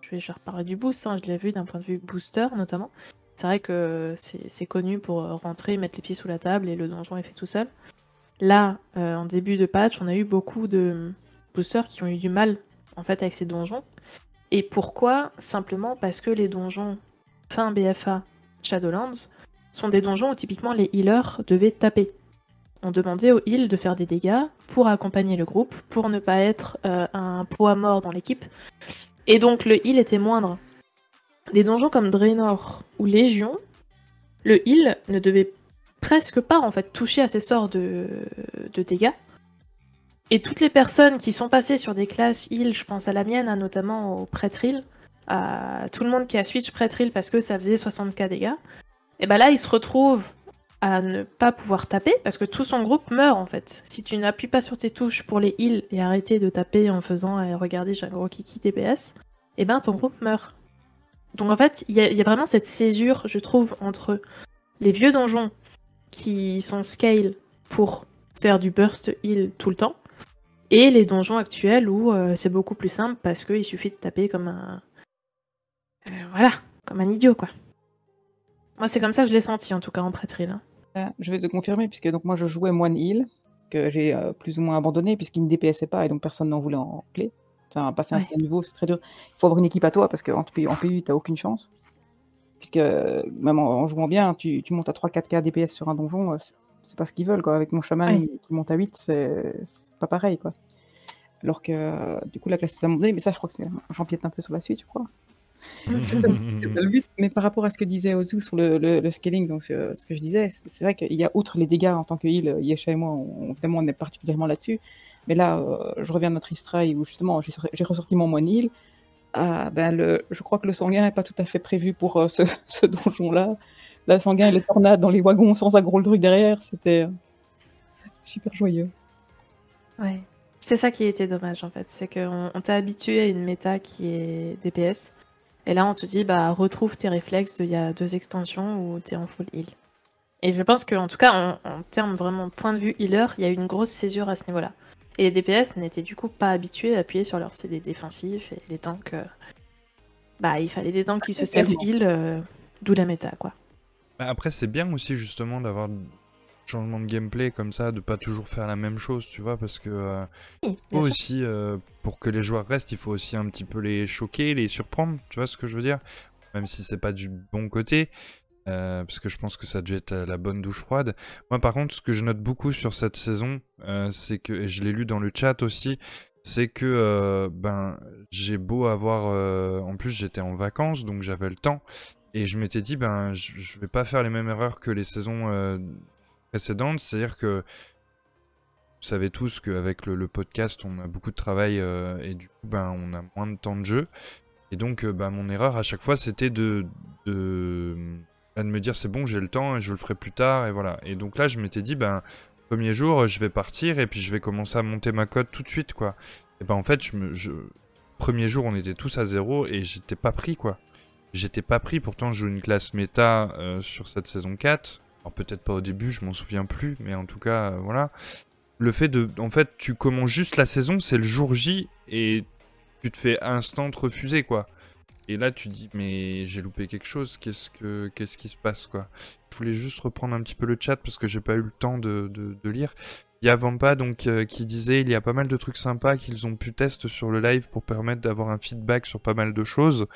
je vais je vais reparler du boost, hein, je l'ai vu d'un point de vue booster notamment. C'est vrai que c'est connu pour rentrer, mettre les pieds sous la table et le donjon est fait tout seul. Là, en début de patch, on a eu beaucoup de boosters qui ont eu du mal en fait avec ces donjons. Et pourquoi Simplement parce que les donjons fin BFA Shadowlands sont des donjons où typiquement les healers devaient taper. On demandait aux heals de faire des dégâts pour accompagner le groupe, pour ne pas être euh, un poids mort dans l'équipe. Et donc le heal était moindre. Des donjons comme Draenor ou Légion, le heal ne devait presque pas en fait toucher à ces sorts de dégâts. Et toutes les personnes qui sont passées sur des classes heal, je pense à la mienne, hein, notamment au Prêtre à tout le monde qui a switch Prêtre parce que ça faisait 60k dégâts, et ben là il se retrouve à ne pas pouvoir taper parce que tout son groupe meurt en fait. Si tu n'appuies pas sur tes touches pour les heals et arrêter de taper en faisant eh, regardez j'ai un gros kiki DPS, et ben ton groupe meurt. Donc en fait, il y, y a vraiment cette césure, je trouve, entre les vieux donjons qui sont scale pour faire du burst heal tout le temps, et les donjons actuels où euh, c'est beaucoup plus simple parce qu'il suffit de taper comme un. euh, voilà, comme un idiot quoi. Moi, c'est comme ça que je l'ai senti en tout cas en prêtrise. hein. Ah, Je vais te confirmer, puisque donc moi je jouais moine heal, que j'ai euh, plus ou moins abandonné, puisqu'il ne DPSait pas et donc personne n'en voulait en clé. Enfin, passer un Ouais. certain niveau, c'est très dur. Il faut avoir une équipe à toi, parce qu'en PU, en PU, t'as aucune chance. Puisque euh, même en, en jouant bien, tu, tu montes à 3-4k DPS sur un donjon, euh, c'est- pas ce qu'ils veulent. Quoi. Avec mon chaman qui monte à 8, c'est pas pareil. Quoi. Alors que euh, du coup, la classe est abandonnée, mais ça, je crois que c'est- j'empiète un peu sur la suite, je crois. C'est pas le but. Mais par rapport à ce que disait Ozu sur le, le- le scaling, donc ce, ce que je disais, c'est vrai qu'il y a outre les dégâts en tant que heal, Yesha et moi, on, évidemment, on est particulièrement là-dessus. Mais là, euh, je reviens de notre Istrai où justement j'ai j'ai ressorti mon moine heal. Ah, ben le, je crois que le sanguin n'est pas tout à fait prévu pour euh, ce, ce donjon-là. La sanguin et les tornades dans les wagons sans aggro le truc derrière, c'était euh, super joyeux. Ouais. C'est ça qui était dommage en fait, c'est qu'on on t'a habitué à une méta qui est DPS, et là on te dit bah retrouve tes réflexes d'il y a deux extensions où t'es en full heal. Et je pense qu'en tout cas en, en termes vraiment point de vue healer, il y a eu une grosse césure à ce niveau-là. Et les DPS n'étaient du coup pas habitués à appuyer sur leur CD défensif et les tanks, euh, bah il fallait des tanks qui se self-heal, euh, d'où la méta quoi. Bah, Après, c'est bien aussi justement d'avoir un changement de gameplay comme ça, de pas toujours faire la même chose, tu vois, parce que euh, Oui, faut aussi, euh, pour que les joueurs restent, il faut aussi un petit peu les choquer, les surprendre, tu vois ce que je veux dire? Même si c'est pas du bon côté, euh, parce que je pense que ça devait être la bonne douche froide. Moi, par contre, ce que je note beaucoup sur cette saison, c'est que, et je l'ai lu dans le chat aussi, c'est que ben j'ai beau avoir, en plus j'étais en vacances, donc j'avais le temps, et je m'étais dit ben je, je vais pas faire les mêmes erreurs que les saisons euh, précédentes, c'est-à-dire que vous savez tous qu'avec le, le podcast, on a beaucoup de travail euh, et du coup, ben, on a moins de temps de jeu. Et donc, euh, ben, mon erreur à chaque fois, c'était de, de, ben, de me dire c'est bon, j'ai le temps et je le ferai plus tard. Et voilà. Et donc là, je m'étais dit, ben, premier jour, je vais partir et puis je vais commencer à monter ma cote tout de suite, quoi. Et ben, en fait, je me, je, premier jour, on était tous à zéro et j'étais pas pris, quoi. J'étais pas pris, pourtant je joue une classe méta euh, sur cette saison 4. Alors peut-être pas au début, je m'en souviens plus, mais en tout cas, euh, voilà. Le fait de... En fait, tu commences juste la saison, c'est le jour J, et tu te fais instant refuser, quoi. Et là, tu dis, mais j'ai loupé quelque chose, qu'est-ce que qu'est-ce qui se passe, quoi? Je voulais juste reprendre un petit peu le chat, parce que j'ai pas eu le temps de, lire. Il y a Vampa donc euh, qui disait il y a pas mal de trucs sympas qu'ils ont pu tester sur le live pour permettre d'avoir un feedback sur pas mal de choses.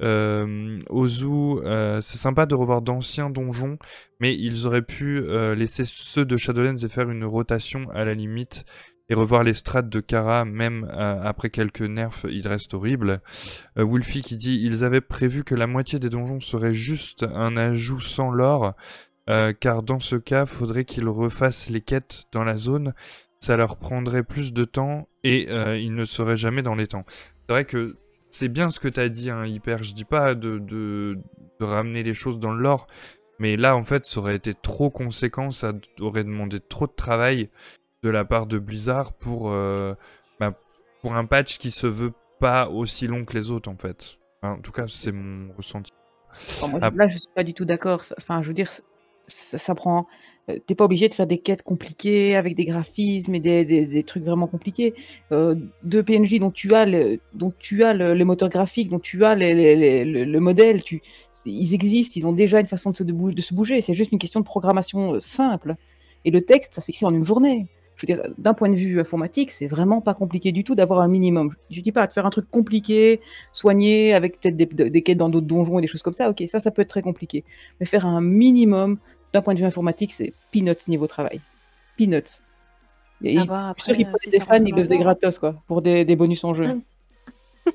Euh, Ozu, euh, c'est sympa de revoir d'anciens donjons, mais ils auraient pu laisser ceux de Shadowlands et faire une rotation à la limite et revoir les strates de Kara, même après quelques nerfs, il reste horrible. Euh, Wolfie qui dit ils avaient prévu que la moitié des donjons serait juste un ajout sans l'or. Euh, car dans ce cas, faudrait qu'ils refassent les quêtes dans la zone. Ça leur prendrait plus de temps et euh, ils ne seraient jamais dans les temps. C'est vrai que c'est bien ce que t'as dit, hein, Hyper. Je dis pas de, de, de ramener les choses dans le lore, mais là, en fait, ça aurait été trop conséquent. Ça aurait demandé trop de travail de la part de Blizzard pour, euh, bah, pour un patch qui se veut pas aussi long que les autres, en fait. Enfin, en tout cas, c'est mon ressenti. Enfin, moi. Là, je suis pas du tout d'accord. Enfin, je veux dire, ça, ça prend. euh, T'es pas obligé de faire des quêtes compliquées avec des graphismes et des, des- trucs vraiment compliqués. Euh, deux PNJ dont tu as le, dont tu as le, le moteur graphique, dont tu as le, le modèle, tu, ils existent, ils ont déjà une façon de se, de bou- de se bouger. C'est juste une question de programmation euh, simple. Et le texte, ça s'écrit en une journée. Je veux dire, d'un point de vue informatique, c'est vraiment pas compliqué du tout d'avoir un minimum. Je dis pas de faire un truc compliqué, soigné, avec peut-être des, des quêtes dans d'autres donjons et des choses comme ça. Ok, ça, ça peut être très compliqué. Mais faire un minimum, d'un point de vue informatique, c'est peanuts niveau travail. Peanuts. Et je suis sûr qu'ils après, si des fans, ils le faisaient gratos, quoi, pour des, des bonus en jeu. Mm.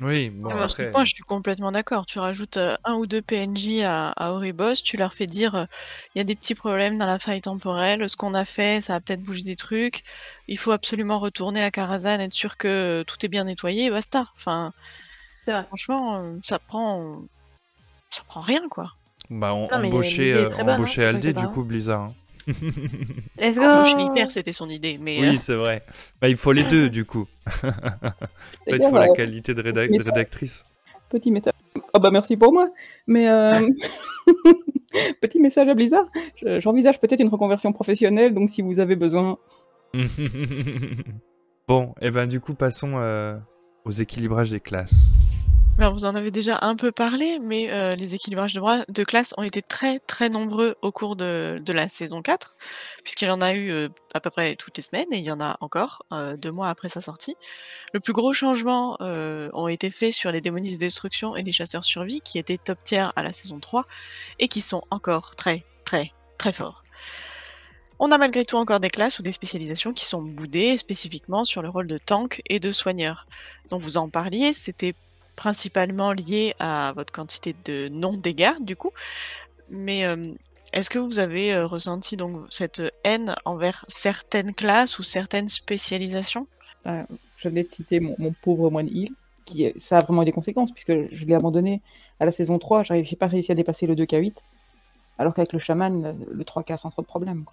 Oui, bon, Ah bah, sur ce après. point, je suis complètement d'accord. Tu rajoutes euh, un ou deux PNJ à, à Oribos, tu leur fais dire euh, il y a des petits problèmes dans la faille temporelle, ce qu'on a fait, ça a peut-être bougé des trucs, il faut absolument retourner à Karazhan, être sûr que tout est bien nettoyé, et basta. Enfin, vrai. franchement, euh, ça prend. Ça prend rien, quoi. Bah, on, l'idée est euh, hein, embaucher surtout Aldé, que du coup, Blizzard. hein. Let's Oh, go Hyper, c'était son idée, mais euh, Oui, c'est vrai. Bah, il faut les deux, du coup. En fait, il faut la euh, qualité de rédac- rédactrice. Petit message. Oh bah merci pour moi. Mais euh, petit message à Blizzard. Je- J'envisage peut-être une reconversion professionnelle, donc si vous avez besoin. bon, et ben du coup, passons euh, aux équilibrages des classes. Vous en avez déjà un peu parlé, mais euh, les équilibrages de, classe ont été très très nombreux au cours de, la saison 4, puisqu'il y en a eu euh, à peu près toutes les semaines, et il y en a encore euh, deux mois après sa sortie. Le plus gros changement ont été faits sur les démonistes de destruction et les chasseurs survie, qui étaient top tier à la saison 3, et qui sont encore très très très forts. On a malgré tout encore des classes ou des spécialisations qui sont boudées spécifiquement sur le rôle de tank et de soigneur. Donc vous en parliez, c'était principalement lié à votre quantité de non-dégâts, du coup. Mais est-ce que vous avez ressenti donc cette haine envers certaines classes ou certaines spécialisations? Euh, je de citer mon, mon pauvre moine Hill, qui ça a vraiment eu des conséquences, puisque je l'ai abandonné à la saison 3, j'arrive- j'ai pas réussi à dépasser le 2K8, alors qu'avec le chaman, le 3K sans trop de problème.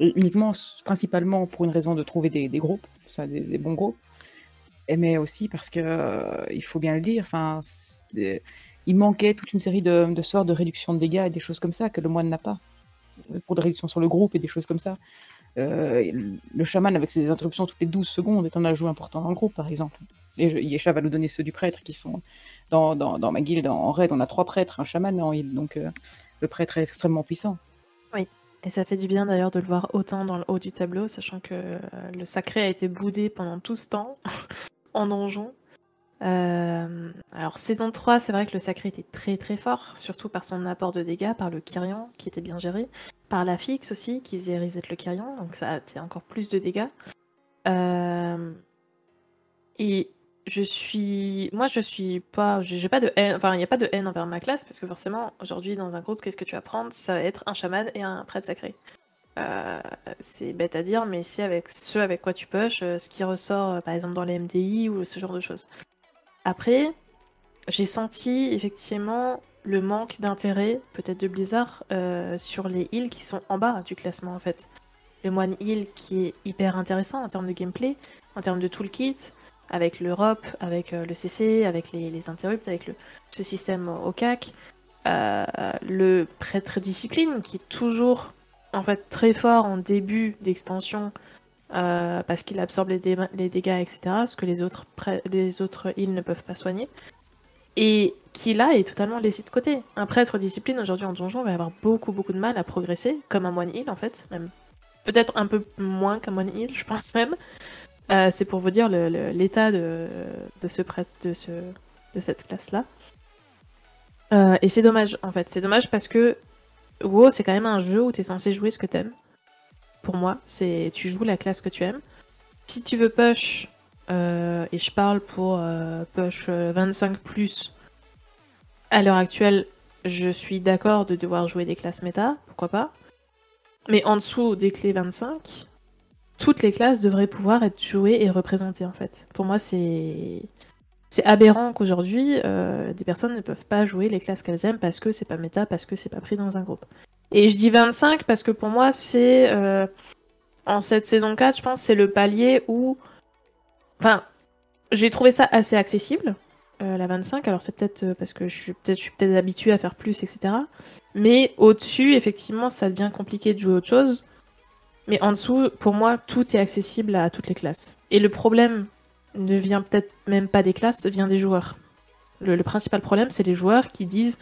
Uniquement, principalement pour une raison de trouver des, groupes, des, bons groupes, mais aussi parce que, euh, il faut bien le dire, enfin, il manquait toute une série de, de sorts de réduction de dégâts et des choses comme ça que le moine n'a pas, pour des réductions sur le groupe et des choses comme ça. Euh, le chaman avec ses interruptions toutes les 12 secondes est un ajout important dans le groupe, par exemple. Et Yesha va nous donner ceux du prêtre qui sont dans, dans, dans ma guilde en raid. On a trois prêtres, un chaman en heal, donc euh, le prêtre est extrêmement puissant. Et ça fait du bien d'ailleurs de le voir autant dans le haut du tableau, sachant que euh, le sacré a été boudé pendant tout ce temps en donjon. Euh, alors saison 3, c'est vrai que le sacré était très très fort, surtout par son apport de dégâts, par le Kyrian qui était bien géré, par la fixe aussi qui faisait reset le Kyrian, donc ça a été encore plus de dégâts. Euh, Et je suis, moi je suis pas, j'ai pas de haine, enfin il n'y a pas de haine envers ma classe parce que forcément aujourd'hui dans un groupe qu'est-ce que tu vas prendre Ça va être un chaman et un prêtre sacré. Euh, c'est bête à dire, mais c'est avec ce avec quoi tu euh, ce qui ressort euh, par exemple dans les MDI ou ce genre de choses. Après, j'ai senti effectivement le manque d'intérêt, peut-être de Blizzard, euh, sur les heals qui sont en bas du classement en fait. Le moine heal qui est hyper intéressant en termes de gameplay, en termes de toolkit, avec l'Europe, avec le CC, avec les, les interrupts, avec ce système au CAC, le prêtre discipline qui est toujours en fait très fort en début d'extension parce qu'il absorbe les, dégâts, etc. Ce que les autres, les îles ne peuvent pas soigner et qui là est totalement laissé de côté. Un prêtre discipline aujourd'hui en donjon va avoir beaucoup beaucoup de mal à progresser, comme un moine heal en fait, même peut-être un peu moins qu'un moine heal, je pense même. Euh, c'est pour vous dire l'état de, de, ce prêtre, de, ce, de cette classe-là. Euh, et c'est dommage en fait, c'est dommage parce que WoW c'est quand même un jeu où tu es censé jouer ce que t'aimes. Pour moi, c'est tu joues la classe que tu aimes. Si tu veux push euh, et je parle pour euh, push 25 euh, plus. À l'heure actuelle, je suis d'accord de devoir jouer des classes méta, pourquoi pas. Mais en dessous des clés 25, toutes les classes devraient pouvoir être jouées et représentées en fait. Pour moi, c'est aberrant qu'aujourd'hui des personnes ne peuvent pas jouer les classes qu'elles aiment parce que c'est pas méta, parce que c'est pas pris dans un groupe. Et je dis 25 parce que pour moi, c'est en cette saison 4, je pense, c'est le palier où Enfin, j'ai trouvé ça assez accessible, euh, la 25. Alors c'est peut-être euh, parce que je suis peut-être peut habituée à faire plus, etc. Mais au-dessus, effectivement, ça devient compliqué de jouer autre chose. Mais en dessous, pour moi, tout est accessible à toutes les classes. Et le problème ne vient peut-être même pas des classes, vient des joueurs. Le, principal problème, c'est les joueurs qui disent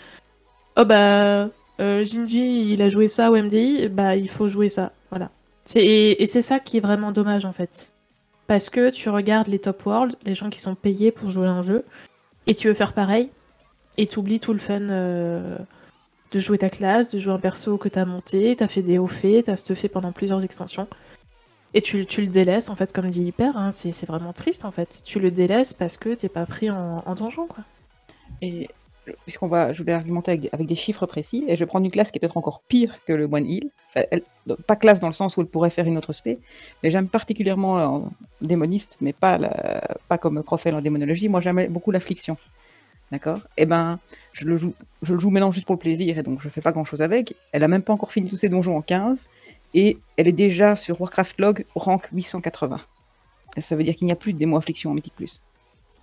Oh bah, euh, Jinji, il a joué ça au MDI, bah il faut jouer ça. Voilà. Et c'est ça qui est vraiment dommage en fait parce que tu regardes les top world, les gens qui sont payés pour jouer un jeu, et tu veux faire pareil, et tu oublies tout le fun euh, de jouer ta classe, de jouer un perso que t'as monté, t'as fait des hauts faits, t'as stuffé pendant plusieurs extensions. Et tu, le délaisses, en fait, comme dit Hyper, hein, c'est vraiment triste, en fait. Tu le délaisses parce que t'es pas pris en, en donjon, quoi. Et puisqu'on va, je voulais argumenter avec, des chiffres précis, et je vais prendre une classe qui est peut-être encore pire que le One Heal. pas classe dans le sens où elle pourrait faire une autre spé, mais j'aime particulièrement en démoniste, mais pas, pas comme Crofel en démonologie. Moi, j'aime beaucoup l'affliction. D'accord? Eh ben, je le, joue, je maintenant juste pour le plaisir, et donc je fais pas grand chose avec. Elle a même pas encore fini tous ses donjons en 15, et elle est déjà sur Warcraft Log rank 880. Et ça veut dire qu'il n'y a plus de démo affliction en Mythic.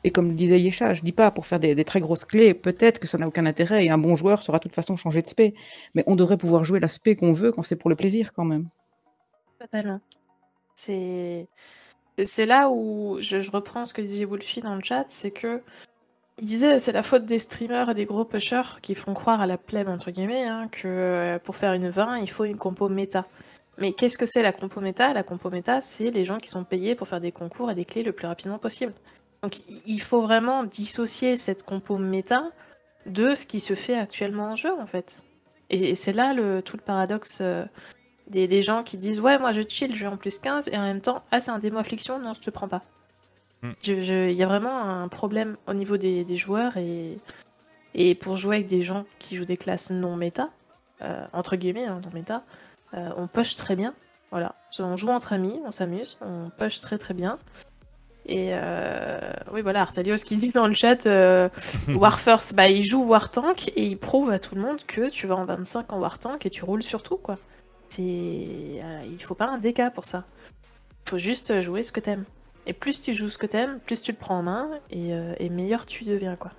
Et comme le disait Yesha, je dis pas pour faire des, très grosses clés, peut-être que ça n'a aucun intérêt et un bon joueur saura de toute façon changer de spé. Mais on devrait pouvoir jouer la spé qu'on veut quand c'est pour le plaisir quand même. C'est c'est là où je, reprends ce que disait Wolfie dans le chat, c'est que il disait c'est la faute des streamers et des gros pushers qui font croire à la plèbe entre guillemets hein, que euh, pour faire une 20 il faut une compo méta. Mais qu'est-ce que c'est la compo méta? La compo méta, c'est les gens qui sont payés pour faire des concours et des clés le plus rapidement possible. Donc il faut vraiment dissocier cette compo méta de ce qui se fait actuellement en jeu en fait. Et, c'est là le, tout le paradoxe euh, des, gens qui disent ouais moi je chill, je vais en plus 15 et en même temps ah c'est un démo affliction, non je te prends pas. Hmm. Il y a vraiment un problème au niveau des, joueurs et, et pour jouer avec des gens qui jouent des classes non méta, euh, entre guillemets hein, non méta, euh, on push très bien. Voilà, on joue entre amis, on s'amuse, on push très très bien. Et euh, oui, voilà, Artalios qui dit dans le chat euh, War First, bah, il joue War Tank et il prouve à tout le monde que tu vas en 25 en War Tank et tu roules sur tout, quoi. C'est... Il faut pas un DK pour ça. Il faut juste jouer ce que t'aimes. Et plus tu joues ce que t'aimes, plus tu le prends en main et, et meilleur tu deviens, quoi.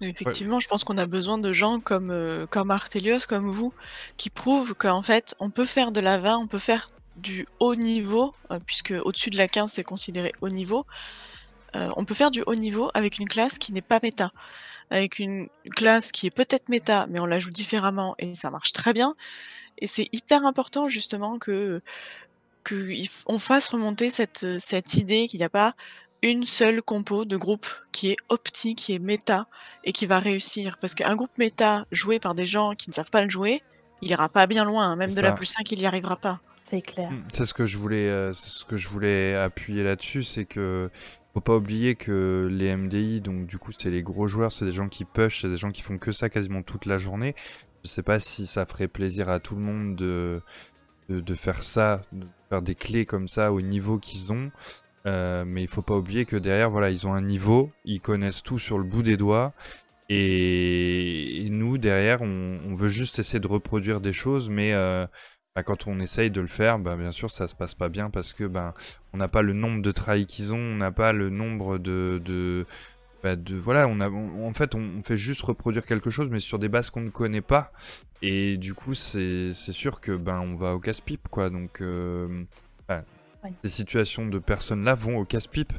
Effectivement, je pense qu'on a besoin de gens comme, comme Artelios, comme vous, qui prouvent qu'en fait, on peut faire de la 20, on peut faire du haut niveau, euh, puisque au-dessus de la 15 c'est considéré haut niveau, euh, on peut faire du haut niveau avec une classe qui n'est pas méta. Avec une classe qui est peut-être méta, mais on la joue différemment et ça marche très bien. Et c'est hyper important justement que qu'on fasse remonter cette, cette idée qu'il n'y a pas une seule compo de groupe qui est optique, qui est méta et qui va réussir. Parce qu'un groupe méta joué par des gens qui ne savent pas le jouer, il ira pas bien loin. Même de la plus 5, il n'y arrivera pas. C'est clair. Mm. C'est ce que je voulais, euh, ce que je voulais appuyer là-dessus, c'est que faut pas oublier que les MDI, donc du coup c'est les gros joueurs, c'est des gens qui push, c'est des gens qui font que ça quasiment toute la journée. Je sais pas si ça ferait plaisir à tout le monde de, de, faire ça, de faire des clés comme ça au niveau qu'ils ont. Euh, mais il faut pas oublier que derrière, voilà, ils ont un niveau, ils connaissent tout sur le bout des doigts. Et, nous, derrière, on, veut juste essayer de reproduire des choses, mais euh, bah, quand on essaye de le faire, bah, bien sûr, ça se passe pas bien parce que ben on n'a pas le nombre de trahis qu'ils ont, on n'a pas le nombre de, de, bah, de voilà, on a, en fait, on, fait juste reproduire quelque chose, mais sur des bases qu'on ne connaît pas, et du coup, c'est sûr que ben on va au casse-pipe, quoi. Donc, euh, ces situations de personnes là vont au casse-pipe.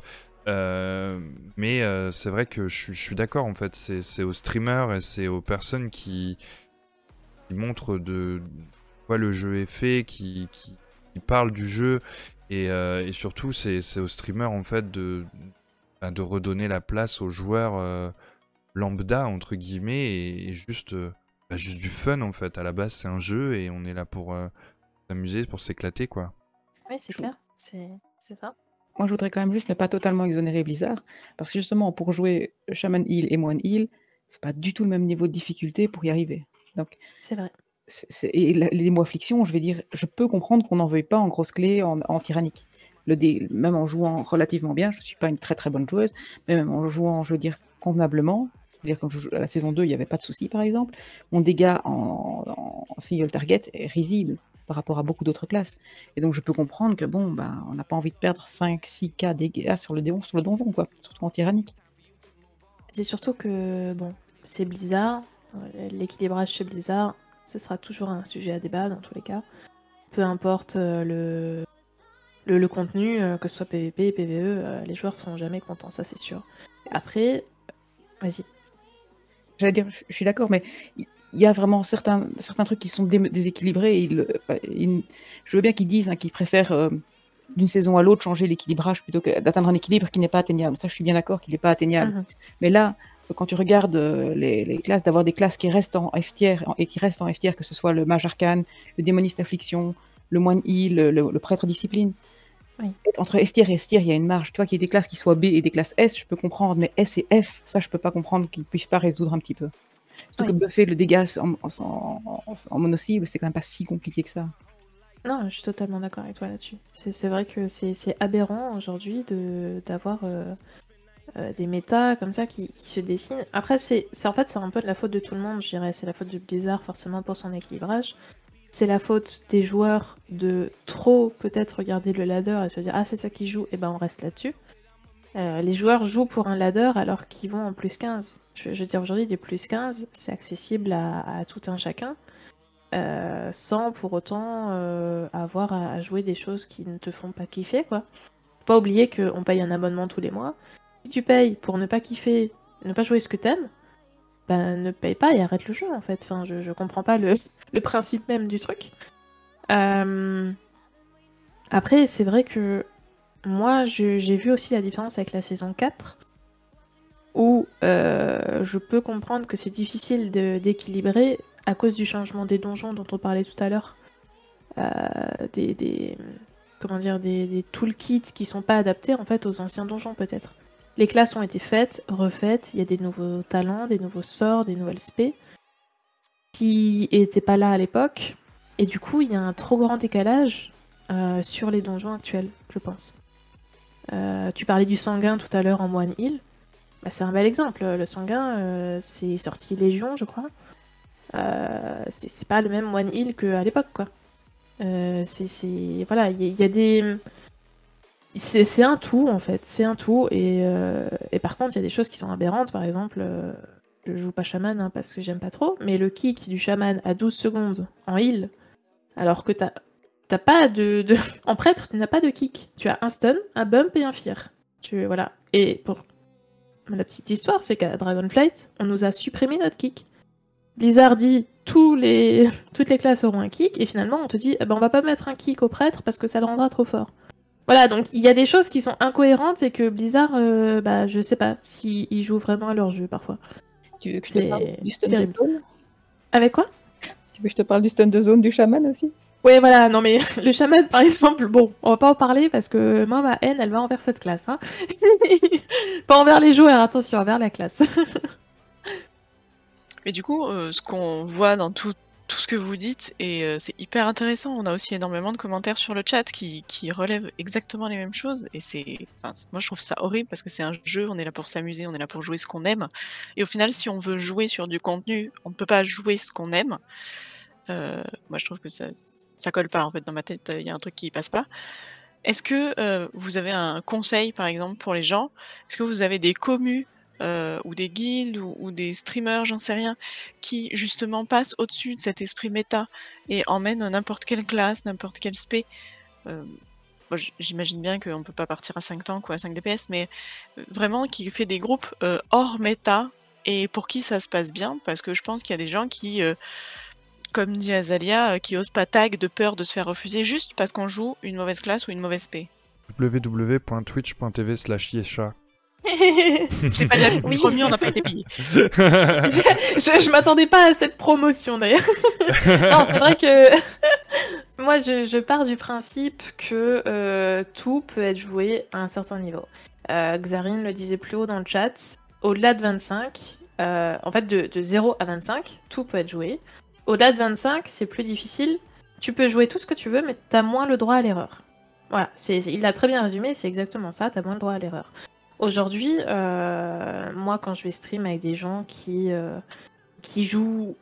Euh, mais euh, c'est vrai que je, suis d'accord en fait, c'est aux streamers et c'est aux personnes qui, qui montrent de, le jeu est fait, qui, qui, parle du jeu. Et, euh, et surtout, c'est aux streamers en fait de, bah, de redonner la place aux joueurs euh, lambda, entre guillemets, et, juste, euh, bah, juste du fun en fait. À la base, c'est un jeu et on est là pour s'amuser, pour s'éclater quoi. Oui, c'est clair, c'est ça. Moi, je voudrais quand même juste ne pas totalement exonérer Blizzard, parce que justement, pour jouer Shaman Heal et Moine Heal, c'est pas du tout le même niveau de difficulté pour y arriver. Donc, c'est vrai et les mots affliction, je vais dire, je peux comprendre qu'on n'en veuille pas en grosse clé, en, tyrannique. Le même en jouant relativement bien, je ne suis pas une très très bonne joueuse, mais même en jouant, je veux dire, convenablement, dire comme à la saison 2, il n'y avait pas de souci par exemple, mon dégât en, single target est risible par rapport à beaucoup d'autres classes. Et donc je peux comprendre que bon, ben, on n'a pas envie de perdre 5-6k dégâts sur le, démon, sur le donjon, quoi, surtout en tyrannique. C'est surtout que, bon, c'est Blizzard, l'équilibrage chez Blizzard, ce sera toujours un sujet à débat dans tous les cas. Peu importe euh, le, le, contenu, euh, que ce soit PVP, PVE, euh, les joueurs seront jamais contents, ça c'est sûr. Après, vas-y. J'allais dire, je suis d'accord, mais il y a vraiment certains, certains trucs qui sont déséquilibrés. je veux bien qu'ils disent hein, qu'ils préfèrent d'une saison à l'autre changer l'équilibrage plutôt que d'atteindre un équilibre qui n'est pas atteignable. Ça, je suis bien d'accord qu'il n'est pas atteignable. Mhm. Mais là, quand tu regardes euh, les, classes, d'avoir des classes qui restent en F tier et qui restent en F tier, que ce soit le mage arcane, le démoniste affliction, le moine heal, le, prêtre discipline. Entre F tier et S tier, il y a une marge. Tu vois qu'il y ait des classes qui soient B et des classes S, je peux comprendre, mais S et F, ça, je peux pas comprendre qu'ils puissent pas résoudre un petit peu. Surtout que buffer le dégât en, en, en, mono-cible, c'est quand même pas si compliqué que ça. Non, je suis totalement d'accord avec toi là-dessus. C'est vrai que c'est aberrant aujourd'hui d'avoir euh, euh, des méta comme ça qui, se dessinent. Après, c'est en fait c'est un peu de la faute de tout le monde, je dirais. C'est la faute de Blizzard forcément pour son équilibrage. C'est la faute des joueurs de trop peut-être regarder le ladder et se dire ah c'est ça qui joue, et ben on reste là-dessus. Euh, les joueurs jouent pour un ladder alors qu'ils vont en plus 15. Je, veux dire aujourd'hui des plus 15, c'est accessible à, tout un chacun. Euh, sans pour autant avoir à, jouer des choses qui ne te font pas kiffer quoi. Faut pas oublier qu'on paye un abonnement tous les mois si tu payes pour ne pas kiffer, ne pas jouer ce que t'aimes, ben ne paye pas et arrête le jeu en fait. Enfin, je comprends pas le, principe même du truc. Euh, après, c'est vrai que moi, j'ai vu aussi la différence avec la saison 4, où euh, je peux comprendre que c'est difficile d'équilibrer à cause du changement des donjons dont on parlait tout à l'heure. Euh, des, comment dire, des, toolkits qui sont pas adaptés en fait aux anciens donjons peut-être. Les classes ont été faites, refaites, il y a des nouveaux talents, des nouveaux sorts, des nouvelles spé qui n'étaient pas là à l'époque. Et du coup, il y a un trop grand décalage euh, sur les donjons actuels, je pense. Euh, tu parlais du sanguin tout à l'heure en Moine Hill. Bah, c'est un bel exemple. Le sanguin, euh, c'est sorti Légion, je crois. c'est pas le même Moine Hill qu'à l'époque, quoi. c'est voilà, il y, a des c'est un tout en fait, c'est un tout. Et, et par contre, il y a des choses qui sont aberrantes. Par exemple, je joue pas chaman hein, parce que j'aime pas trop, mais le kick du chaman à 12 secondes en heal, alors que t'as pas de, En prêtre, tu n'as pas de kick. Tu as un stun, un bump et un fear. Tu, voilà. Et pour la petite histoire, c'est qu'à Dragonflight, on nous a supprimé notre kick. Blizzard dit tous les... toutes les classes auront un kick, et finalement on te dit eh ben, on va pas mettre un kick au prêtre parce que ça le rendra trop fort. Voilà, donc il y a des choses qui sont incohérentes et que Blizzard, euh, bah, je sais pas s'ils jouent vraiment à leur jeu parfois. Tu veux que je te parle du stun de zone Avec quoi? Tu veux que je te parle du stun de zone du chaman aussi? Oui, voilà, non mais le chaman par exemple, bon, on va pas en parler parce que moi, ma haine, elle va envers cette classe. Hein. pas envers les joueurs, attention, envers la classe. mais du coup, euh, ce qu'on voit dans tout, tout ce que vous dites et c'est hyper intéressant. On a aussi énormément de commentaires sur le chat qui, relèvent exactement les mêmes choses et c'est, moi je trouve ça horrible parce que c'est un jeu, on est là pour s'amuser, on est là pour jouer ce qu'on aime et au final si on veut jouer sur du contenu, on ne peut pas jouer ce qu'on aime. moi, je trouve que ça, colle pas en fait dans ma tête. Il y a un truc qui passe pas. Est-ce que vous avez un conseil, par exemple, pour les gens? Est-ce que vous avez des commus ou des guildes ou, des streamers, j'en sais rien, qui justement passent au-dessus de cet esprit méta et emmènent n'importe quelle classe, n'importe quel spé J'imagine bien qu'on ne peut pas partir à 5 tanks ou à 5 DPS, mais vraiment qui fait des groupes hors méta et pour qui ça se passe bien, parce que je pense qu'il y a des gens qui comme dit Azalia, euh, qui ose pas tag de peur de se faire refuser juste parce qu'on joue une mauvaise classe ou une mauvaise paix. www.twitch.tv slash yesha. C'est pas la oui. on n'a pas été payé. je, je, m'attendais pas à cette promotion d'ailleurs. non, c'est vrai que moi je, pars du principe que euh, tout peut être joué à un certain niveau. Euh, Xarine le disait plus haut dans le chat. Au-delà de 25, en fait de, de 0 à 25, tout peut être joué. Au-delà de 25, c'est plus difficile. Tu peux jouer tout ce que tu veux, mais t'as moins le droit à l'erreur. Voilà, il l'a très bien résumé, c'est exactement ça, t'as moins le droit à l'erreur. Aujourd'hui, euh, moi, quand je vais stream avec des gens qui, euh, qui jouent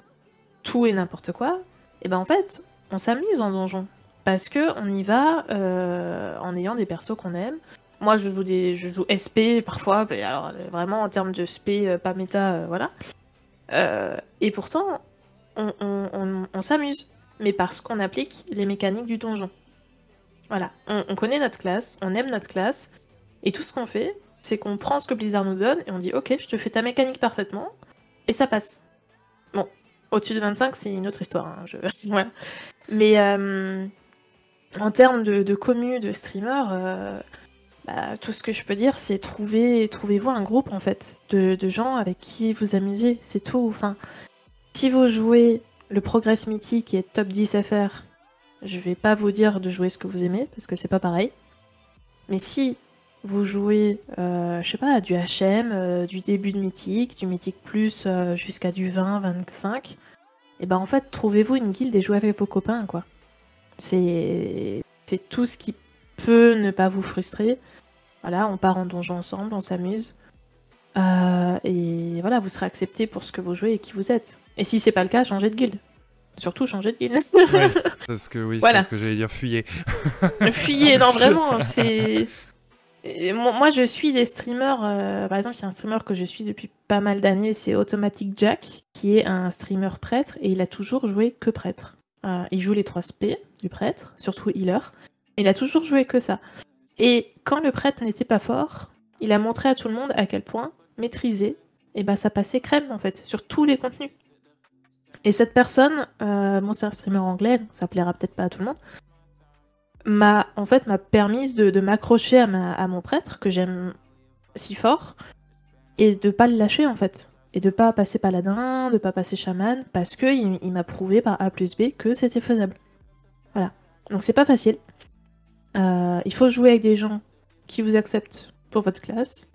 tout et n'importe quoi, et eh ben en fait, on s'amuse en donjon. Parce que on y va euh, en ayant des persos qu'on aime. Moi, je joue, des, je joue SP parfois, alors vraiment en termes de SP, pas méta, voilà. et pourtant, on, s'amuse, mais parce qu'on applique les mécaniques du donjon. Voilà, on, connaît notre classe, on aime notre classe, et tout ce qu'on fait, c'est qu'on prend ce que Blizzard nous donne et on dit ok, je te fais ta mécanique parfaitement, et ça passe. Bon, au-dessus de 25, c'est une autre histoire. Hein, voilà. Mais euh, en termes de, de commu, de streamer, euh, bah, tout ce que je peux dire, c'est trouver, trouvez-vous un groupe en fait de, gens avec qui vous amusez, c'est tout. Enfin, si vous jouez le Progress Mythique qui est top 10 FR, je vais pas vous dire de jouer ce que vous aimez parce que c'est pas pareil. Mais si vous jouez, euh, je sais pas, du HM, euh, du début de Mythique, du Mythique Plus euh, jusqu'à du 20, 25, et ben en fait, trouvez-vous une guilde et jouez avec vos copains, quoi. C'est tout ce qui peut ne pas vous frustrer. Voilà, on part en donjon ensemble, on s'amuse. et voilà, vous serez accepté pour ce que vous jouez et qui vous êtes. Et si c'est pas le cas, changez de guilde. Surtout changer de guilde. ouais, parce que oui, c'est ce que j'allais dire, fuyez. fuyez, non vraiment, c'est. Moi, je suis des streamers. Euh, par exemple, il y a un streamer que je suis depuis pas mal d'années, c'est Automatic Jack, qui est un streamer prêtre et il a toujours joué que prêtre. Euh, il joue les 3 SP du prêtre, surtout healer. Il a toujours joué que ça. Et quand le prêtre n'était pas fort, il a montré à tout le monde à quel point maîtriser, et ben ça passait crème en fait, sur tous les contenus. Et cette personne, euh, bon c'est streamer anglais, ça plaira peut-être pas à tout le monde, m'a en fait m'a permis de, m'accrocher à, mon prêtre que j'aime si fort et de pas le lâcher en fait et de pas passer paladin, de pas passer chaman parce que il, m'a prouvé par A plus B que c'était faisable. Voilà. Donc c'est pas facile. Euh, il faut jouer avec des gens qui vous acceptent pour votre classe,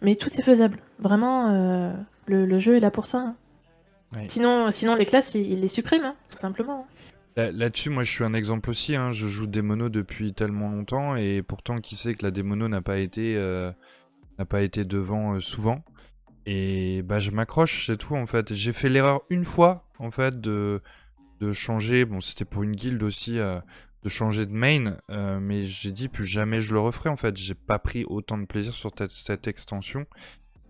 mais tout est faisable. Vraiment, euh, le, jeu est là pour ça. Hein. Sinon, sinon, les classes, ils, les suppriment, hein, tout simplement. Hein. Là-dessus, moi, je suis un exemple aussi. Hein. Je joue des monos depuis tellement longtemps, et pourtant, qui sait que la démono n'a pas été euh, devant euh, souvent. Et bah, je m'accroche, c'est tout en fait. J'ai fait l'erreur une fois, en fait, de changer. Bon, c'était pour une guilde aussi. Euh, de changer de main, mais j'ai dit plus jamais je le referai en fait. J'ai pas pris autant de plaisir sur cette extension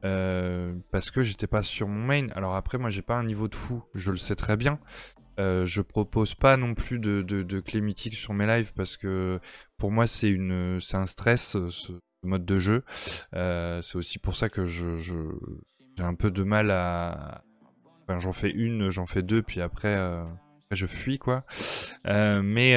parce que j'étais pas sur mon main. Alors après, moi j'ai pas un niveau de fou, je le sais très bien. Euh, je propose pas non plus de, de, clés mythiques sur mes lives parce que pour moi c'est un stress ce mode de jeu. Euh, c'est aussi pour ça que je, j'ai un peu de mal à. Enfin, j'en fais une, j'en fais deux, puis après je fuis quoi. mais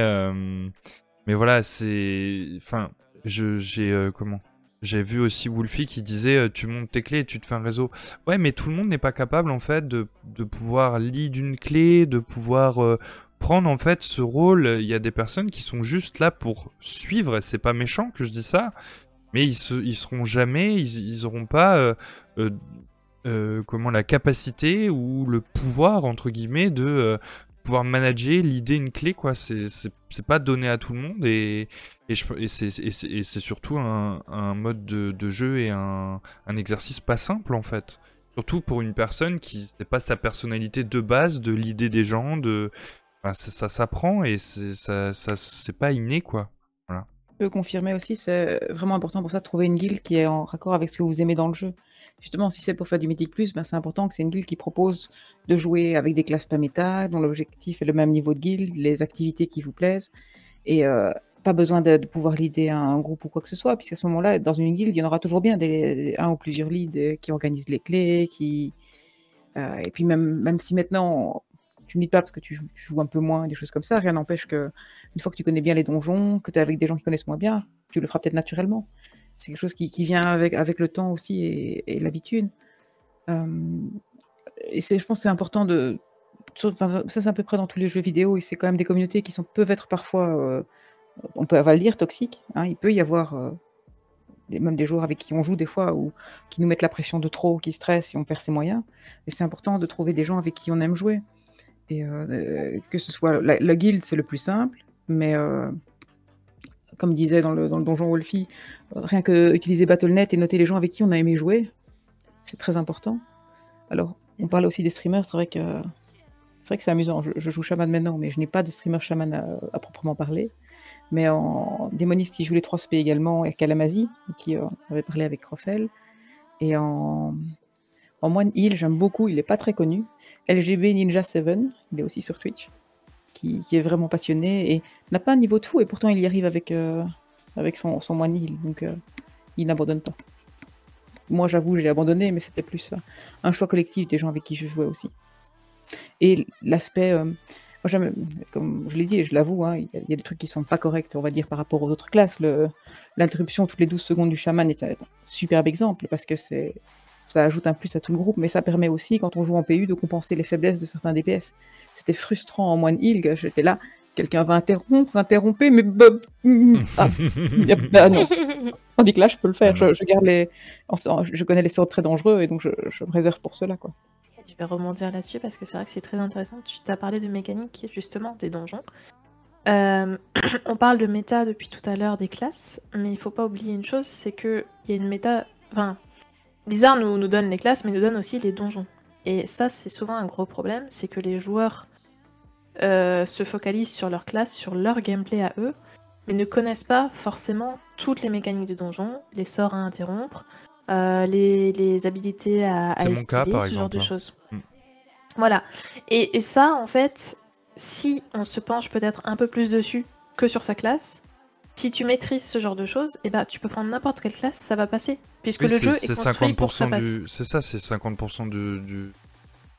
mais voilà, c'est enfin je j'ai comment j'ai vu aussi Wolfie qui disait euh, tu montes tes clés et tu te fais un réseau. Ouais, mais tout le monde n'est pas capable en fait de, de pouvoir lead une clé, de pouvoir euh, prendre en fait ce rôle. Il y a des personnes qui sont juste là pour suivre. C'est pas méchant que je dis ça, mais ils, se, ils seront jamais, ils, ils auront pas euh, comment la capacité ou le pouvoir entre guillemets de pouvoir manager, l'idée une clé, quoi. C'est pas donné à tout le monde et, et, et c'est surtout un, un, mode de, de, jeu et un, un, exercice pas simple en fait. Surtout pour une personne qui n'est pas sa personnalité de base, de l'idée des gens, de ça, ça s'apprend et ça, ça c'est pas inné quoi. Voilà. Je peux confirmer aussi, c'est vraiment important pour ça de trouver une guilde qui est en raccord avec ce que vous aimez dans le jeu. Justement, si c'est pour faire du Mythic Plus, ben c'est important que c'est une guilde qui propose de jouer avec des classes pas méta, dont l'objectif est le même niveau de guilde, les activités qui vous plaisent, et euh, pas besoin de, pouvoir leader un, groupe ou quoi que ce soit, puisqu'à ce moment-là, dans une guilde, il y en aura toujours bien des, un ou plusieurs leads qui organisent les clés, qui... Euh, et puis même, même si maintenant tu ne pas parce que tu joues, un peu moins, des choses comme ça. Rien n'empêche que une fois que tu connais bien les donjons, que tu es avec des gens qui connaissent moins bien, tu le feras peut-être naturellement. C'est quelque chose qui, vient avec, avec le temps aussi et, l'habitude. Euh, et je pense que c'est important de. ça, c'est à peu près dans tous les jeux vidéo et c'est quand même des communautés qui sont, peuvent être parfois. Euh, on peut avoir le dire toxiques. Hein. il peut y avoir. Euh, même des joueurs avec qui on joue des fois ou qui nous mettent la pression de trop, qui stressent et on perd ses moyens. Et c'est important de trouver des gens avec qui on aime jouer. Et euh, que ce soit la, guilde, c'est le plus simple, mais comme disait dans le, donjon Wolfie, rien que utiliser Battle.net et noter les gens avec qui on a aimé jouer, c'est très important. Alors, on parle aussi des streamers, c'est vrai que c'est vrai c'est amusant. Je, joue Shaman maintenant, mais je n'ai pas de streamer Shaman à, proprement parler. Mais en démoniste qui joue les 3 SP également, et Kalamazi, qui euh, avait parlé avec Crofel. Et en en moine heal, j'aime beaucoup, il n'est pas très connu. LGB Ninja 7, il est aussi sur Twitch, qui, est vraiment passionné et n'a pas un niveau de fou, et pourtant il y arrive avec, euh, avec son, son moine donc euh, il n'abandonne pas. Moi j'avoue, j'ai abandonné, mais c'était plus euh, un choix collectif des gens avec qui je jouais aussi. Et l'aspect. comme je l'ai dit et je l'avoue, hein, il y, a des trucs qui sont pas corrects, on va dire, par rapport aux autres classes. L'interruption toutes les 12 secondes du chaman est un superbe exemple parce que c'est ça ajoute un plus à tout le groupe, mais ça permet aussi, quand on joue en PU, de compenser les faiblesses de certains DPS. C'était frustrant en Moine Hill, j'étais là, quelqu'un va interrompre, interrompre, mais Bob. Ah, bah, non. Tandis que là, je peux le faire. Je, garde les, je connais les sorts très dangereux et donc je, me réserve pour cela, quoi. Je vais remonter là-dessus parce que c'est vrai que c'est très intéressant. Tu t'as parlé de mécanique justement des donjons. Euh, on parle de méta depuis tout à l'heure des classes, mais il faut pas oublier une chose, c'est que il y a une méta, enfin Blizzard nous, nous donne les classes, mais nous donne aussi les donjons. Et ça, c'est souvent un gros problème, c'est que les joueurs euh, se focalisent sur leur classe, sur leur gameplay à eux, mais ne connaissent pas forcément toutes les mécaniques des donjons, les sorts à interrompre, euh, les, habilités à, à esquiver, ce genre de choses. Hmm. Voilà. Et, et, ça, en fait, si on se penche peut-être un peu plus dessus que sur sa classe, si tu maîtrises ce genre de choses, eh ben, tu peux prendre n'importe quelle classe, ça va passer. Puisque le jeu est, construit pour ça C'est ça, c'est 50% du,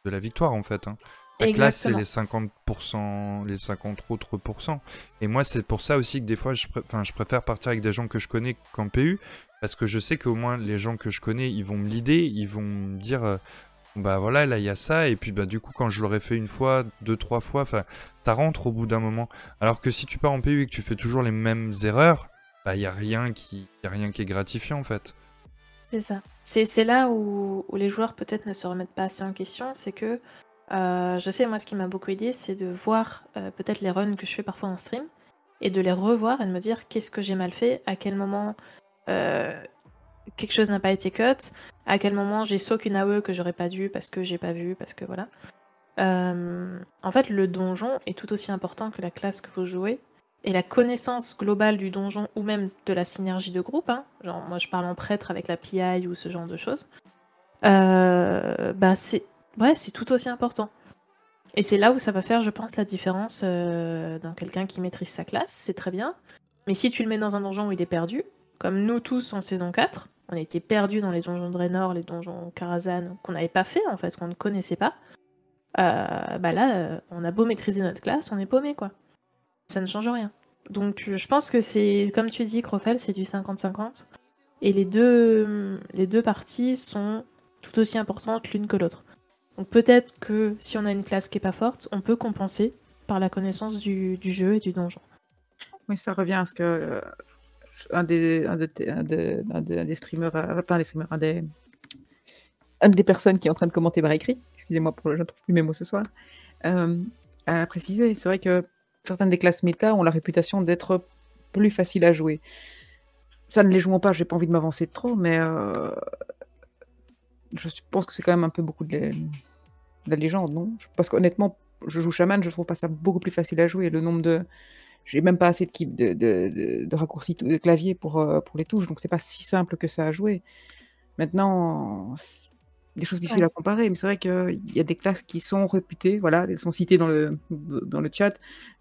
de la victoire en fait. Hein. La classe, c'est les 50%, les 50 autres pourcents. Et moi, c'est pour ça aussi que des fois, je, je préfère partir avec des gens que je connais qu'en PU. Parce que je sais qu'au moins, les gens que je connais, ils vont me l'idée, ils vont me dire, euh, bah voilà, là il y a ça, et puis bah du coup quand je l'aurais fait une fois, deux, trois fois, enfin, ça rentre au bout d'un moment. Alors que si tu pars en PU et que tu fais toujours les mêmes erreurs, bah il a rien qui, y a rien qui est gratifiant en fait. C'est ça. C'est là où, où les joueurs peut-être ne se remettent pas assez en question, c'est que euh, je sais moi ce qui m'a beaucoup aidé, c'est de voir euh, peut-être les runs que je fais parfois en stream et de les revoir et de me dire qu'est-ce que j'ai mal fait, à quel moment euh, quelque chose n'a pas été cut, à quel moment j'ai sauté une AOE que j'aurais pas dû parce que j'ai pas vu, parce que voilà. Euh, en fait, le donjon est tout aussi important que la classe que vous jouez. Et la connaissance globale du donjon ou même de la synergie de groupe, hein, genre moi je parle en prêtre avec la PI ou ce genre de choses, euh, bah c'est ouais, c'est tout aussi important. Et c'est là où ça va faire, je pense, la différence euh, dans quelqu'un qui maîtrise sa classe, c'est très bien. Mais si tu le mets dans un donjon où il est perdu, comme nous tous en saison 4, on a été perdus dans les donjons de Draenor, les donjons Karazhan, qu'on n'avait pas fait en fait, qu'on ne connaissait pas. Euh, bah là, euh, on a beau maîtriser notre classe, on est paumé quoi. Ça ne change rien. Donc je pense que c'est, comme tu dis, Crofel, c'est du 50-50. Et les deux, les deux parties sont tout aussi importantes l'une que l'autre. Donc peut-être que si on a une classe qui est pas forte, on peut compenser par la connaissance du, du jeu et du donjon. Oui, ça revient à ce que euh, un des, streamers, euh, pas un des streamers, un des, personnes qui est en train de commenter par écrit, excusez-moi pour je ne trouve plus mes mots ce soir, euh, a précisé. C'est vrai que certaines des classes méta ont la réputation d'être plus faciles à jouer. Ça ne les jouons pas, j'ai pas envie de m'avancer trop, mais euh, je pense que c'est quand même un peu beaucoup de la, de la légende, non? Parce qu'honnêtement, je joue chaman, je trouve pas ça beaucoup plus facile à jouer. Le nombre de. J'ai même pas assez de, de, de, de- de raccourcis de clavier pour, euh, pour les touches, donc c'est pas si simple que ça à jouer. Maintenant, des choses difficiles Ouais. à comparer, mais c'est vrai qu'il y a des classes qui sont réputées, voilà, elles sont citées dans le, dans le chat,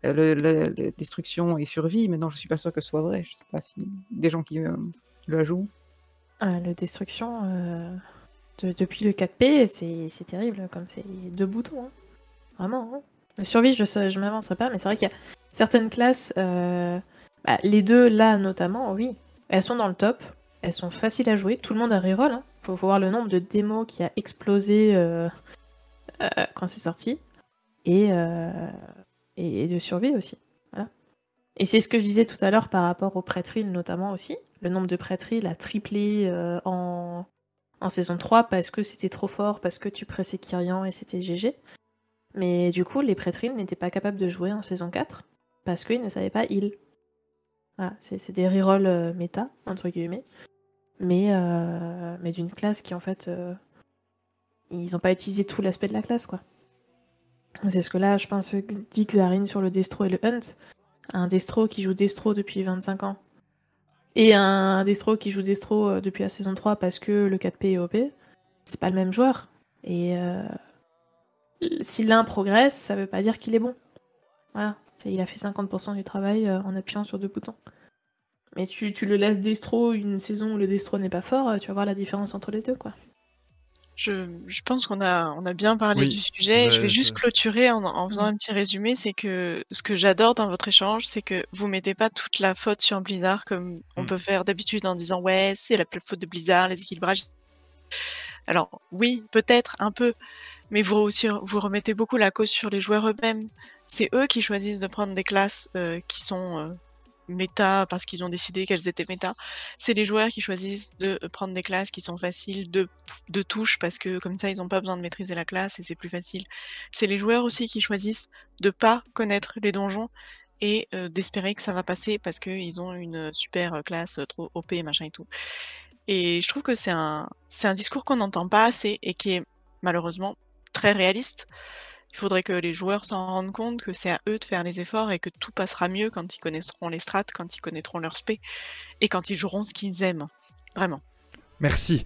euh, le, le- le destruction et survie. Maintenant, je suis pas sûr que ce soit vrai. Je sais pas si des gens qui, euh, qui la jouent. Ah, le destruction, euh, de- depuis le 4P, c'est c'est terrible, comme c'est deux boutons. hein. Vraiment. hein. Survie, je ne m'avancerai pas, mais c'est vrai qu'il y a certaines classes, euh, bah, les deux là notamment, oui, elles sont dans le top, elles sont faciles à jouer, tout le monde a reroll. Hein. Faut, voir le nombre de démos qui a explosé euh, euh, quand c'est sorti, et, de survie aussi. Et c'est ce que je disais tout à l'heure par rapport aux prêteries notamment aussi. Le nombre de prêteries a triplé en, en saison 3 parce que c'était trop fort, parce que tu pressais Kyrian et c'était GG. Mais du coup, les prêteries n'étaient pas capables de jouer en saison 4 parce qu'ils ne savaient pas heal. Voilà, c'est des rerolls euh, méta, entre guillemets. Mais, euh, mais d'une classe qui en fait. euh, ils n'ont pas utilisé tout l'aspect de la classe quoi. C'est ce que là, je pense, dit Xarine sur le Destro et le Hunt. Un Destro qui joue Destro depuis 25 ans et un Destro qui joue Destro depuis la saison 3 parce que le 4P est OP, c'est pas le même joueur. Et si l'un progresse, ça veut pas dire qu'il est bon. Voilà, il a fait 50% du travail euh, en appuyant sur deux boutons. Mais tu, tu le laisses Destro une saison où le Destro n'est pas fort, euh, tu vas voir la différence entre les deux, quoi. Je, je pense qu'on a, on a bien parlé Oui, du sujet. je vais juste clôturer en, en faisant Mm. un petit résumé. C'est que ce que j'adore dans votre échange, c'est que vous mettez pas toute la faute sur Blizzard comme on Mm. peut faire d'habitude en disant ouais, c'est la faute de Blizzard, les équilibrages. Alors oui, peut-être un peu, mais vous aussi vous remettez beaucoup la cause sur les joueurs eux-mêmes. C'est eux qui choisissent de prendre des classes euh, qui sont euh, méta parce qu'ils ont décidé qu'elles étaient méta. C'est les joueurs qui choisissent de euh, prendre des classes qui sont faciles de, de touche parce que comme ça ils n'ont pas besoin de maîtriser la classe et c'est plus facile. C'est les joueurs aussi qui choisissent de pas connaître les donjons et d'espérer que ça va passer parce qu'ils ont une super classe trop OP machin et tout. Et je trouve que c'est un, c'est un discours qu'on n'entend pas assez et qui est malheureusement très réaliste. Il faudrait que les joueurs s'en rendent compte que c'est à eux de faire les efforts et que tout passera mieux quand ils connaîtront les strats, quand ils connaîtront leur spé et quand ils joueront ce qu'ils aiment. Vraiment. Merci.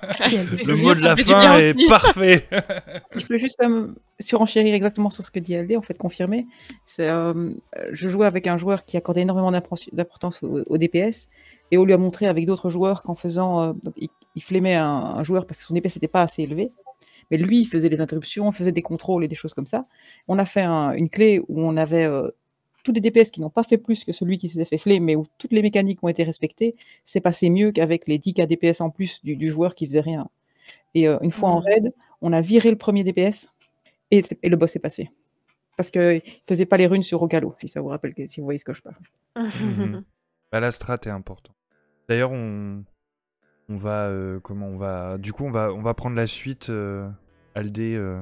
Le mot de la fin est aussi. parfait. Si je peux juste euh, surenchérir exactement sur ce que dit LD, en fait, confirmer. C'est, euh, je jouais avec un joueur qui accordait énormément d'impor- d'importance au, au DPS, et on lui a montré avec d'autres joueurs qu'en faisant. euh, il, il flémait un, un joueur parce que son DPS n'était pas assez élevé. Mais lui, il faisait des interruptions, faisait des contrôles et des choses comme ça. On a fait un- une clé où on avait euh, tous des DPS qui n'ont pas fait plus que celui qui s'était fait flémer, mais où toutes les mécaniques ont été respectées. C'est passé mieux qu'avec les 10 k DPS en plus du, du joueur qui faisait rien. Et euh, une fois en raid, on a viré le premier DPS et, et le boss est passé. Parce qu'il ne faisait pas les runes sur Ogalo, si ça vous rappelle, que- si vous voyez ce que je parle. Mhm. Bah, la strat est importante. D'ailleurs, on, on va, euh, comment on va, du coup, on va, on va prendre la suite. euh, Aldé, euh,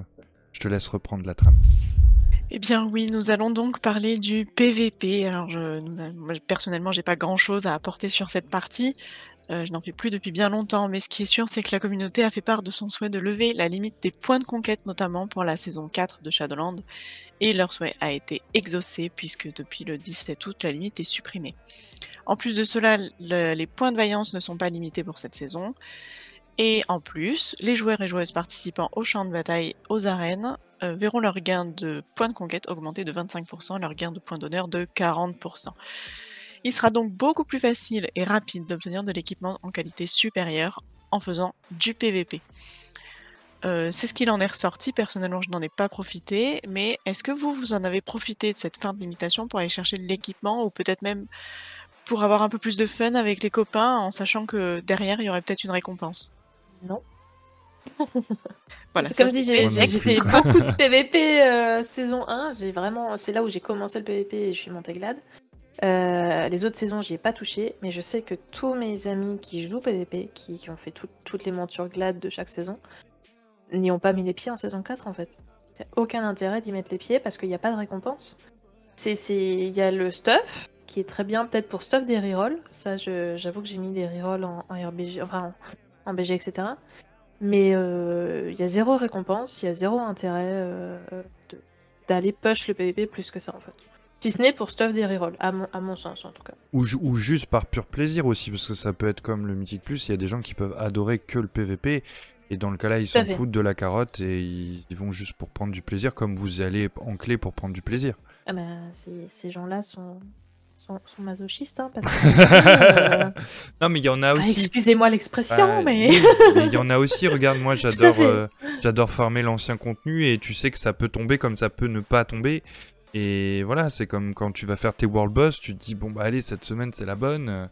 je te laisse reprendre la trame. Eh bien oui, nous allons donc parler du PVP. Alors je, moi, personnellement, j'ai pas grand-chose à apporter sur cette partie. Je n'en fais plus depuis bien longtemps, mais ce qui est sûr, c'est que la communauté a fait part de son souhait de lever la limite des points de conquête, notamment pour la saison 4 de Shadowland, et leur souhait a été exaucé puisque depuis le 17 août, la limite est supprimée. En plus de cela, le- les points de vaillance ne sont pas limités pour cette saison. Et en plus, les joueurs et joueuses participant au champ de bataille aux arènes euh, verront leur gain de points de conquête augmenter de 25%, leur gain de points d'honneur de 40%. Il sera donc beaucoup plus facile et rapide d'obtenir de l'équipement en qualité supérieure en faisant du PVP. Euh, c'est ce qu'il en est ressorti, personnellement je n'en ai pas profité, mais est-ce que vous, vous en avez profité de cette fin de limitation pour aller chercher de l'équipement ou peut-être même pour avoir un peu plus de fun avec les copains en sachant que derrière il y aurait peut-être une récompense Non. Voilà, Comme dit, j'ai fait quoi. beaucoup de PVP euh, saison 1. J'ai vraiment, c'est là où j'ai commencé le PVP et je suis montée glade. Euh, les autres saisons, j'y ai pas touché, mais je sais que tous mes amis qui jouent PVP, qui, qui ont fait tout- toutes les montures glades de chaque saison, n'y ont pas mis les pieds en saison 4 en fait. Y a aucun intérêt d'y mettre les pieds parce qu'il n'y a pas de récompense. Il y a le stuff qui est très bien peut-être pour stuff des rerolls. Ça, j'avoue que j'ai mis des rerolls en, en RBG, enfin en, en BG, etc. Mais euh, il y a zéro récompense, il y a zéro intérêt euh, d'aller push le PVP plus que ça en fait. Si ce n'est pour stuff des rerolls, à mon, à mon sens en tout cas. Ou, ju- ou juste par pur plaisir aussi, parce que ça peut être comme le Mythic Plus, il y a des gens qui peuvent adorer que le PVP, et dans le cas là, ils s'en foutent de la carotte et ils, ils vont juste pour prendre du plaisir, comme vous y allez en clé pour prendre du plaisir. Ah bah, ces, ces gens-là sont, sont, sont masochistes, hein, parce que... euh, non, mais il y en a enfin, aussi. Excusez-moi l'expression, Bah, mais... il y en a aussi, regarde, moi j'adore euh, j'adore farmer l'ancien contenu et tu sais que ça peut tomber comme ça peut ne pas tomber. Et voilà, c'est comme quand tu vas faire tes world boss, tu te dis bon bah allez, cette semaine c'est la bonne.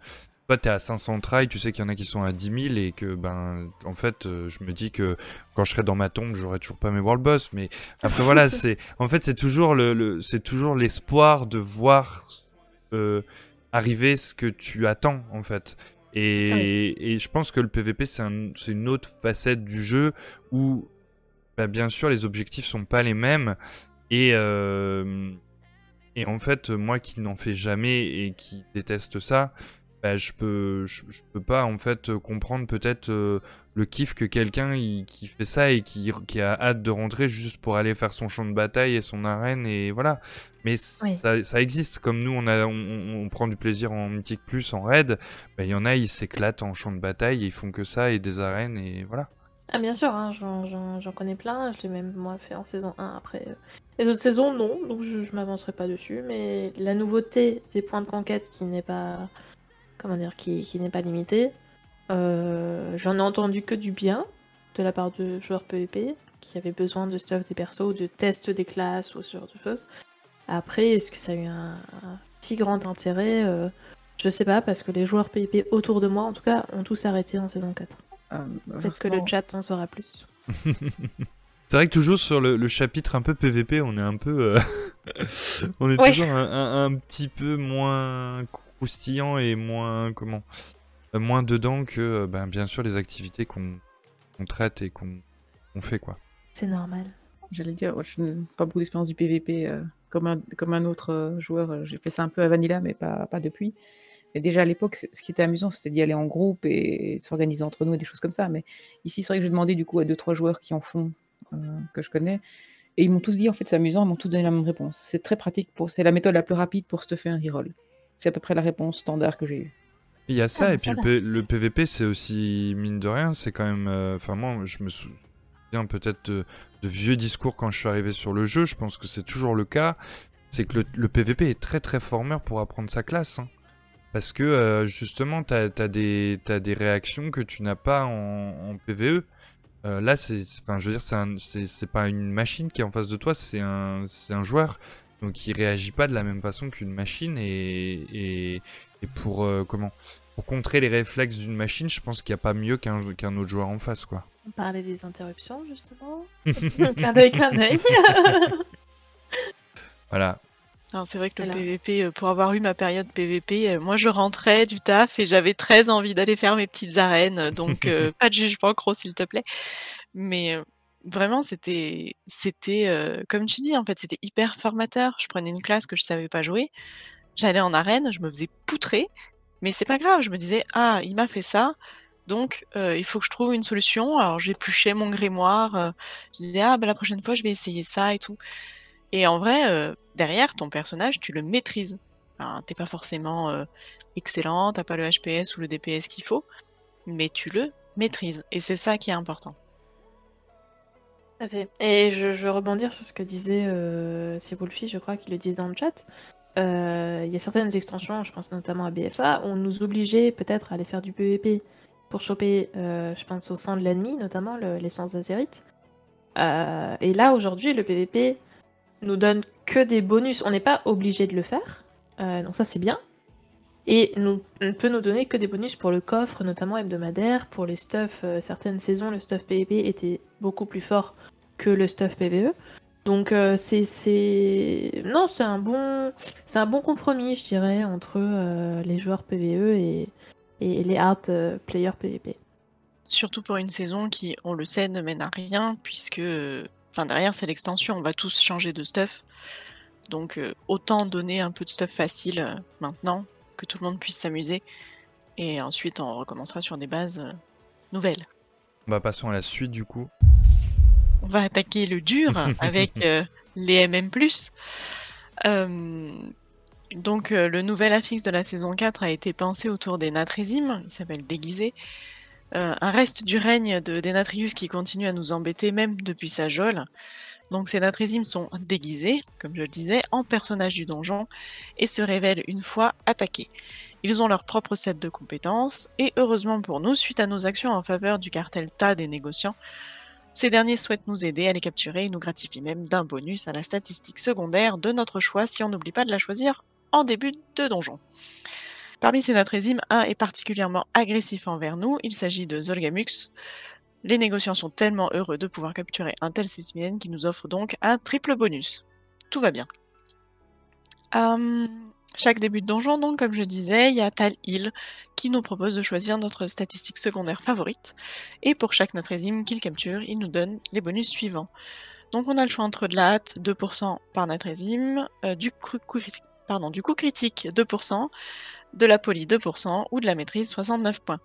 Toi t'es à 500 try, tu sais qu'il y en a qui sont à 10 000 et que ben en fait euh, je me dis que quand je serai dans ma tombe j'aurai toujours pas mes world boss. Mais après voilà, c'est en fait c'est toujours le, le- c'est toujours l'espoir de voir euh, arriver ce que tu attends en fait. Et, et je pense que le PVP, c'est un- c'est une autre facette du jeu où, bah, bien sûr, les objectifs sont pas les mêmes. Et, euh, et en fait, moi qui n'en fais jamais et qui déteste ça, bah, je peux, je, je peux pas en fait comprendre peut-être euh, le kiff que quelqu'un qui fait ça et qui, qui a hâte de rentrer juste pour aller faire son champ de bataille et son arène et voilà. Mais Oui. ça, ça existe. Comme nous, on, a, on, prend du plaisir en Mythic Plus, en raid. bah, Il y en a, ils s'éclatent en champ de bataille et ils font que ça et des arènes et voilà. Ah bien sûr, hein, j'en connais plein, je l'ai même moi fait en saison 1 après. euh, Les autres saisons, non, donc je, je m'avancerai pas dessus, mais la nouveauté des points de conquête qui n'est pas... Comment dire Qui, qui n'est pas limitée, euh, j'en ai entendu que du bien de la part de joueurs PvP qui avaient besoin de stuff des persos, ou de tests des classes ou ce genre de choses. Après, est-ce que ça a eu un, un si grand intérêt euh, Je sais pas, parce que les joueurs PvP autour de moi, en tout cas, ont tous arrêté en saison 4. Euh, Peut-être que le chat en saura plus. C'est vrai que toujours sur le, le chapitre un peu PVP, on est un peu. euh, on est Ouais. toujours un, un- un petit peu moins croustillant et moins. Comment euh, Moins dedans que, euh, ben, bien sûr, les activités qu'on traite et qu'on fait, quoi. C'est normal. J'allais dire, ouais, je n'ai pas beaucoup d'expérience du PVP euh, comme, un, comme un autre euh, joueur. euh, J'ai fait ça un peu à Vanilla, mais pas, pas depuis. Et déjà à l'époque, ce qui était amusant, c'était d'y aller en groupe et s'organiser entre nous et des choses comme ça. Mais ici, c'est vrai que j'ai demandé du coup à deux, trois joueurs qui en font, euh, que je connais. Et ils m'ont tous dit, en fait, c'est amusant, ils m'ont tous donné la même réponse. C'est très pratique, pour, c'est la méthode la plus rapide pour se faire un reroll. C'est à peu près la réponse standard que j'ai eue. Il y a ça, Ah, et puis le, PVP, c'est aussi, mine de rien, c'est quand même. euh, Enfin, moi, je me souviens peut-être de, de vieux discours quand je suis arrivé sur le jeu, je pense que c'est toujours le cas. C'est que le, le PVP est très très formeur pour apprendre sa classe. hein. Parce que euh, justement, t'as as des, des réactions que tu n'as pas en, en PVE. Euh, là, c'est, enfin, je veux dire, c'est pas une machine qui est en face de toi, c'est un, un joueur. Donc, il réagit pas de la même façon qu'une machine. Et, et, et pour euh, comment? Pour contrer les réflexes d'une machine, je pense qu'il n'y a pas mieux qu'un qu'un autre joueur en face, quoi. On parlait des interruptions, justement. clin d'œil, clin d'œil. Voilà. C'est vrai que le. PVP, euh, pour avoir eu ma période PVP, euh, moi je rentrais du taf et j'avais très envie d'aller faire mes petites arènes, donc euh, pas de jugement gros s'il te plaît. Mais vraiment, c'était, c'était euh, comme tu dis, en fait, c'était hyper formateur. Je prenais une classe que je savais pas jouer, j'allais en arène, je me faisais poutrer, mais c'est pas grave. Je me disais, ah, il m'a fait ça, donc euh, il faut que je trouve une solution. Alors j'épluchais mon grimoire, euh, je disais, ah, bah, la prochaine fois je vais essayer ça et tout. Et en vrai, euh, derrière, ton personnage, tu le maîtrises. T'es pas forcément excellent, t'as pas le HPS ou le DPS qu'il faut, mais tu le maîtrises. Et c'est ça qui est important. Et je, veux rebondir sur ce que disait euh, je crois qu'il le disait dans le chat. Euh, Il y a certaines extensions, je pense notamment à BFA, on nous obligeait peut-être à aller faire du PVP pour choper, euh, je pense, au sang de l'ennemi, notamment le- l'essence d'Azérite. Euh, et là, aujourd'hui, le PVP nous donne que des bonus. On n'est pas obligé de le faire, donc ça c'est bien. Et nous, ne peut nous donner que des bonus pour le coffre, notamment hebdomadaire. Pour les stuffs, certaines saisons, le stuff PvP était beaucoup plus fort que le stuff PvE. Donc euh, c'est c'est non c'est un bon c'est un bon compromis je dirais entre euh, les joueurs PvE et, et les hard euh, players PvP. Surtout pour une saison qui, on le sait, ne mène à rien, puisque, enfin derrière c'est l'extension, on va tous changer de stuff. Donc euh, autant donner un peu de stuff facile euh, maintenant, que tout le monde puisse s'amuser, et ensuite on recommencera sur des bases euh, nouvelles. Bah passons à la suite du coup. On va attaquer le dur avec euh, les MM+. Euh, donc euh, le nouvel affixe de la saison 4 a été pensé autour des natrésimes, il s'appelle Déguisé. un reste du règne de Denatrius qui continue à nous embêter même depuis sa geôle. Donc ces natrésimes sont déguisés, comme je le disais, en personnages du donjon et se révèlent une fois attaqués. Ils ont leur propre set de compétences et heureusement pour nous, suite à nos actions en faveur du cartel TA des négociants, ces derniers souhaitent nous aider à les capturer et nous gratifient même d'un bonus à la statistique secondaire de notre choix si on n'oublie pas de la choisir en début de donjon. Parmi ces natrésimes, un est particulièrement agressif envers nous, il s'agit de Zolgamux, les négociants sont tellement heureux de pouvoir capturer un tel spécimen qu'ils nous offrent donc un triple bonus. Tout va bien. Hum, chaque début de donjon, donc, comme je disais, il y a Tal Hill qui nous propose de choisir notre statistique secondaire favorite. Et pour chaque natrésime qu'il capture, il nous donne les bonus suivants. Donc on a le choix entre de la hâte, 2% par natrésime, euh, du, coup critique, 2%, de la poly, 2%, ou de la maîtrise, 69 points.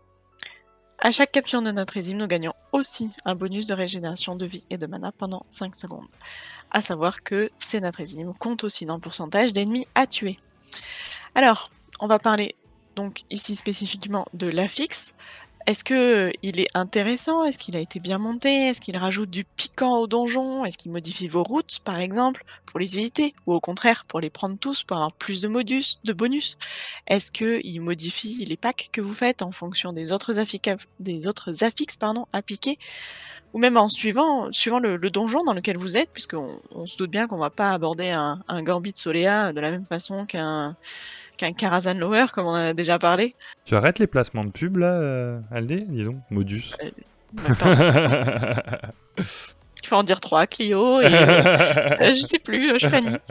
À chaque capture de natrésime, nous gagnons aussi un bonus de régénération de vie et de mana pendant 5 secondes. A savoir que ces natrésimes comptent aussi dans le pourcentage d'ennemis à tuer. Alors, on va parler donc ici spécifiquement de l'affixe. Est-ce que euh, est intéressant? Est-ce qu'il a été bien monté? Est-ce qu'il rajoute du piquant au donjon? Est-ce qu'il modifie vos routes, par exemple, pour les éviter Ou au contraire, pour les prendre tous, pour avoir plus de, modus, de bonus? Est-ce qu'il modifie les packs que vous faites en fonction des autres, des autres affixes pardon, piquer ou même en suivant, suivant le, donjon dans lequel vous êtes, puisqu'on on se doute bien qu'on va pas aborder un, un Gambit Soléa de la même façon qu'un qu'un Karazhan Lower, comme on en a déjà parlé. Tu arrêtes les placements de pub, là, euh, Aldé Dis donc, Modus. Euh, Il faut en dire trois, Clio, et euh, je sais plus, je panique.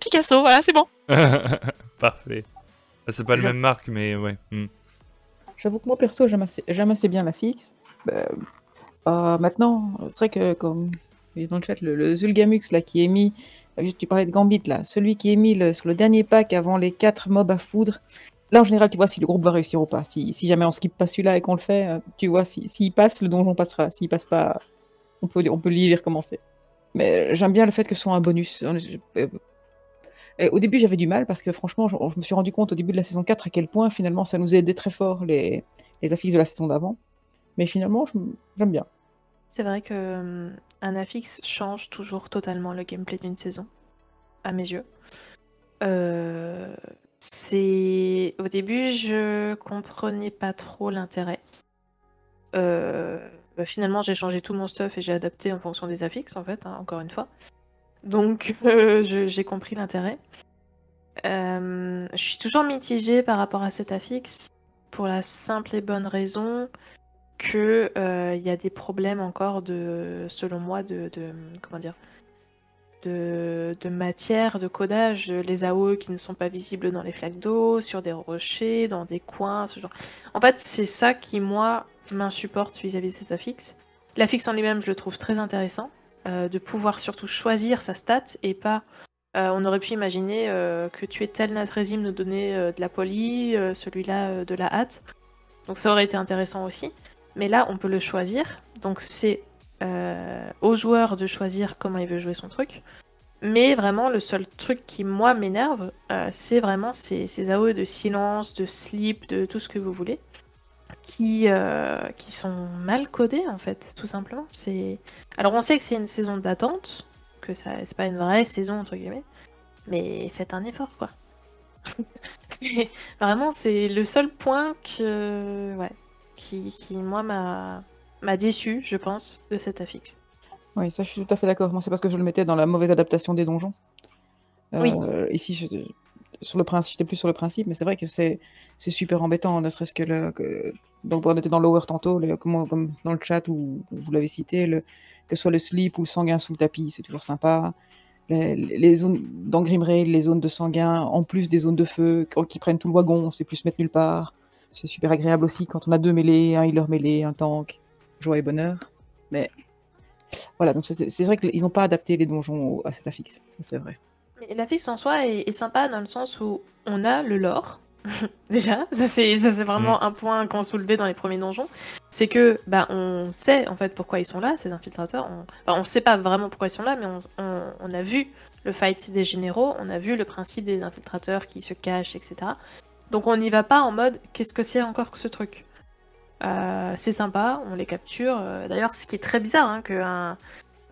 Picasso, voilà, c'est bon. Parfait. Ah, c'est pas le même marque, mais ouais. Hmm. J'avoue que moi, perso, j'aime assez, bien la fixe. Bah, maintenant, c'est vrai que, comme dans le chat, le, Zulgamux là, qui est mis tu parlais de Gambit là, celui qui est mis sur le dernier pack avant les 4 mobs à foudre. Là, en général, tu vois si le groupe va réussir ou pas. Si, jamais on skip pas celui-là et qu'on le fait, euh, tu vois, s'il si, passe, le donjon passera. S'il passe pas, on peut, on peut recommencer. Mais j'aime bien le fait que ce soit un bonus. Euh, au début, j'avais du mal parce que franchement, je, me suis rendu compte au début de la saison 4 à quel point finalement ça nous a aidé très fort les, les affiches de la saison d'avant. Mais finalement, j'aime bien. C'est vrai que hum, un affixe change toujours totalement le gameplay d'une saison, à mes yeux. Euh, au début je comprenais pas trop l'intérêt. Euh, bah, finalement j'ai changé tout mon stuff et j'ai adapté en fonction des affixes en fait, hein, encore une fois. Donc euh, j'ai compris l'intérêt. je suis toujours mitigée par rapport à cet affixe pour la simple et bonne raison que euh, il y a des problèmes encore de, selon moi, de, comment dire, de, matière, de codage, les AOE qui ne sont pas visibles dans les flaques d'eau, sur des rochers, dans des coins, ce genre. En fait, c'est ça qui moi m'insupporte vis-à-vis de cet affixe. L'affixe en lui-même, je le trouve très intéressant, euh, de pouvoir surtout choisir sa stat et pas. Euh, on aurait pu imaginer que tu es tel natrésime nous donner de la poly, celui-là de la hâte. Donc ça aurait été intéressant aussi. Mais là, on peut le choisir. Donc c'est euh, au joueur de choisir comment il veut jouer son truc. Mais vraiment, le seul truc qui, moi, m'énerve, euh, c'est vraiment ces, ces de silence, de sleep, de tout ce que vous voulez, qui, euh, qui sont mal codés, en fait, tout simplement. C'est... Alors, on sait que c'est une saison d'attente, que ça, c'est pas une vraie saison, entre guillemets, mais faites un effort, quoi. vraiment, c'est le seul point que... Ouais, qui, moi, m'a déçu, je pense, de cet affixe. Oui, ça, je suis tout à fait d'accord. Moi, c'est parce que je le mettais dans la mauvaise adaptation des donjons. oui. Euh, ici, sur le principe, j'étais plus sur le principe, mais c'est vrai que c'est super embêtant, ne serait-ce que, le, que donc, on était dans Lower tantôt, le, comme, comme, dans le chat où vous l'avez cité, le, que ce soit le slip ou le sanguin sous le tapis, c'est toujours sympa. Les, les zones dans les zones de sanguin, en plus des zones de feu, qui prennent tout le wagon, c'est plus mettre nulle part. C'est super agréable aussi quand on a deux mêlées, un healer mêlé, un tank, joie et bonheur. Mais voilà, donc c'est vrai qu'ils n'ont pas adapté les donjons à cet affixe, ça c'est vrai. Mais l'affixe en soi est, sympa dans le sens où on a le lore, Déjà, ça c'est ça c'est vraiment Mm. un point qu'on soulevait dans les premiers donjons, c'est que bah on sait en fait pourquoi ils sont là ces infiltrateurs. On, enfin, on sait pas vraiment pourquoi ils sont là, mais on, on- on a vu le fight des généraux, on a vu le principe des infiltrateurs qui se cachent, etc. Donc on n'y va pas en mode qu'est-ce que c'est encore que ce truc? Euh, c'est sympa, on les capture. Euh, D'ailleurs, ce qui est très bizarre, hein, que un,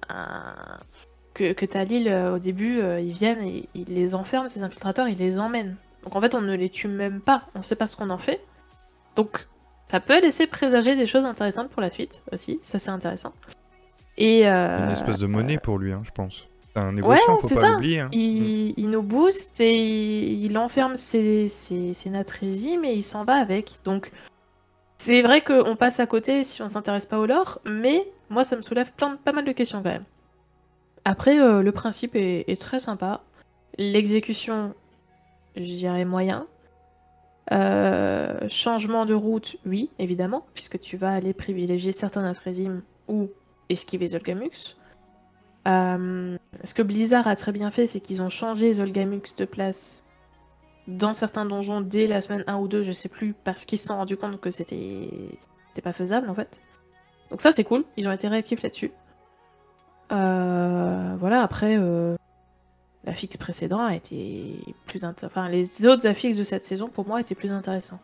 un- que, que Talil euh, au début ils viennent et ils les enferment ces infiltrateurs, ils les emmènent. Donc en fait, on ne les tue même pas, on sait pas ce qu'on en fait. Donc ça peut laisser présager des choses intéressantes pour la suite aussi, ça c'est intéressant. Et euh, une espèce de monnaie pour lui, hein, je pense. Négociant, faut pas ça. hein. il, il nous booste et il, il enferme ses, ses, ses natrésimes et il s'en va avec. Donc c'est vrai qu'on passe à côté si on s'intéresse pas au lore, mais moi ça me soulève plein, pas mal de questions quand même. Après, euh, le principe est, est très sympa. L'exécution, je dirais moyen. Euh, changement de route, oui, évidemment, puisque tu vas aller privilégier certains natrésimes ou esquiver Zolgamux. Euh, ce que Blizzard a très bien fait, c'est qu'ils ont changé Zolgamux de place dans certains donjons dès la semaine 1 ou 2, je sais plus, parce qu'ils se sont rendus compte que c'était pas faisable en fait. Donc ça c'est cool, ils ont été réactifs là-dessus. Euh, voilà, après, euh, l'affixe précédent a été plus. Enfin, les autres affixes de cette saison pour moi étaient plus intéressants.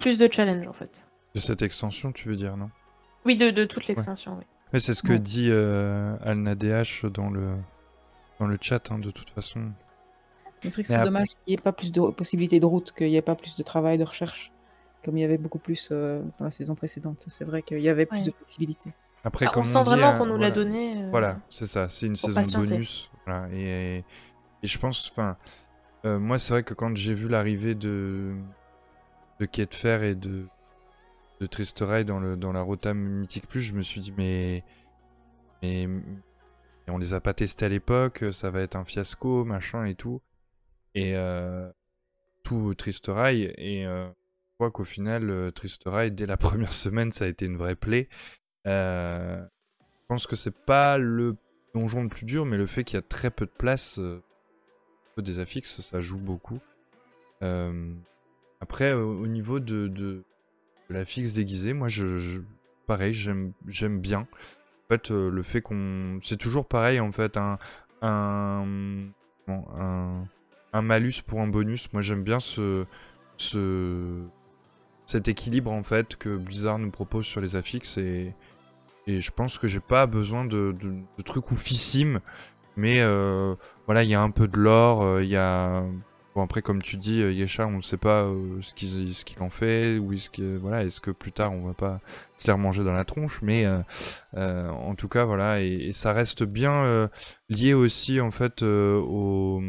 Plus de challenge en fait. De cette extension, tu veux dire, non? Oui, de, de toute l'extension, oui. Ouais, c'est ce que Ouais. dit euh, AlnaDH dans le, dans le chat, hein, de toute façon. C'est vrai que Mais c'est après- dommage qu'il n'y ait pas plus de possibilités de route, qu'il n'y ait pas plus de travail, de recherche, comme il y avait beaucoup plus euh, dans la saison précédente. Ça, C'est vrai qu'il y avait plus Ouais. de flexibilité. Après, Ah, comme on sent dit, vraiment hein, qu'on nous l'a voilà. donné. euh, Voilà, c'est ça, c'est une saison patienter. bonus. Voilà, et, et je pense, enfin, euh, moi c'est vrai que quand j'ai vu l'arrivée de de Quai de Fer et de de Tristerai dans le dans la Rota Mythique Plus, je me suis dit mais mais, on les a pas testés à l'époque, ça va être un fiasco, machin et tout. Et euh, tout Tristerai et euh, qu'au final euh, Tristerai dès la première semaine ça a été une vraie plaie. Euh, je pense que c'est pas le donjon le plus dur, mais le fait qu'il y a très peu de place euh, des affixes, ça joue beaucoup. Euh, après, au, au niveau de, de l'affixe déguisé, moi, je, pareil, j'aime bien. En fait, euh, le fait qu'on, c'est toujours pareil, en fait, un un, un malus pour un bonus. Moi, j'aime bien ce ce cet équilibre en fait que Blizzard nous propose sur les affixes et et je pense que j'ai pas besoin de, de, trucs oufissimes, mais euh, voilà, il y a un peu de lore, euh, il y a... Après, comme tu dis, euh, Yesha, on ne sait pas euh, ce qu'il ce en fait, ou est-ce que, voilà, est-ce que plus tard on va pas se les remanger dans la tronche, mais euh, en tout cas, voilà, et, ça reste bien lié aussi, en fait, au...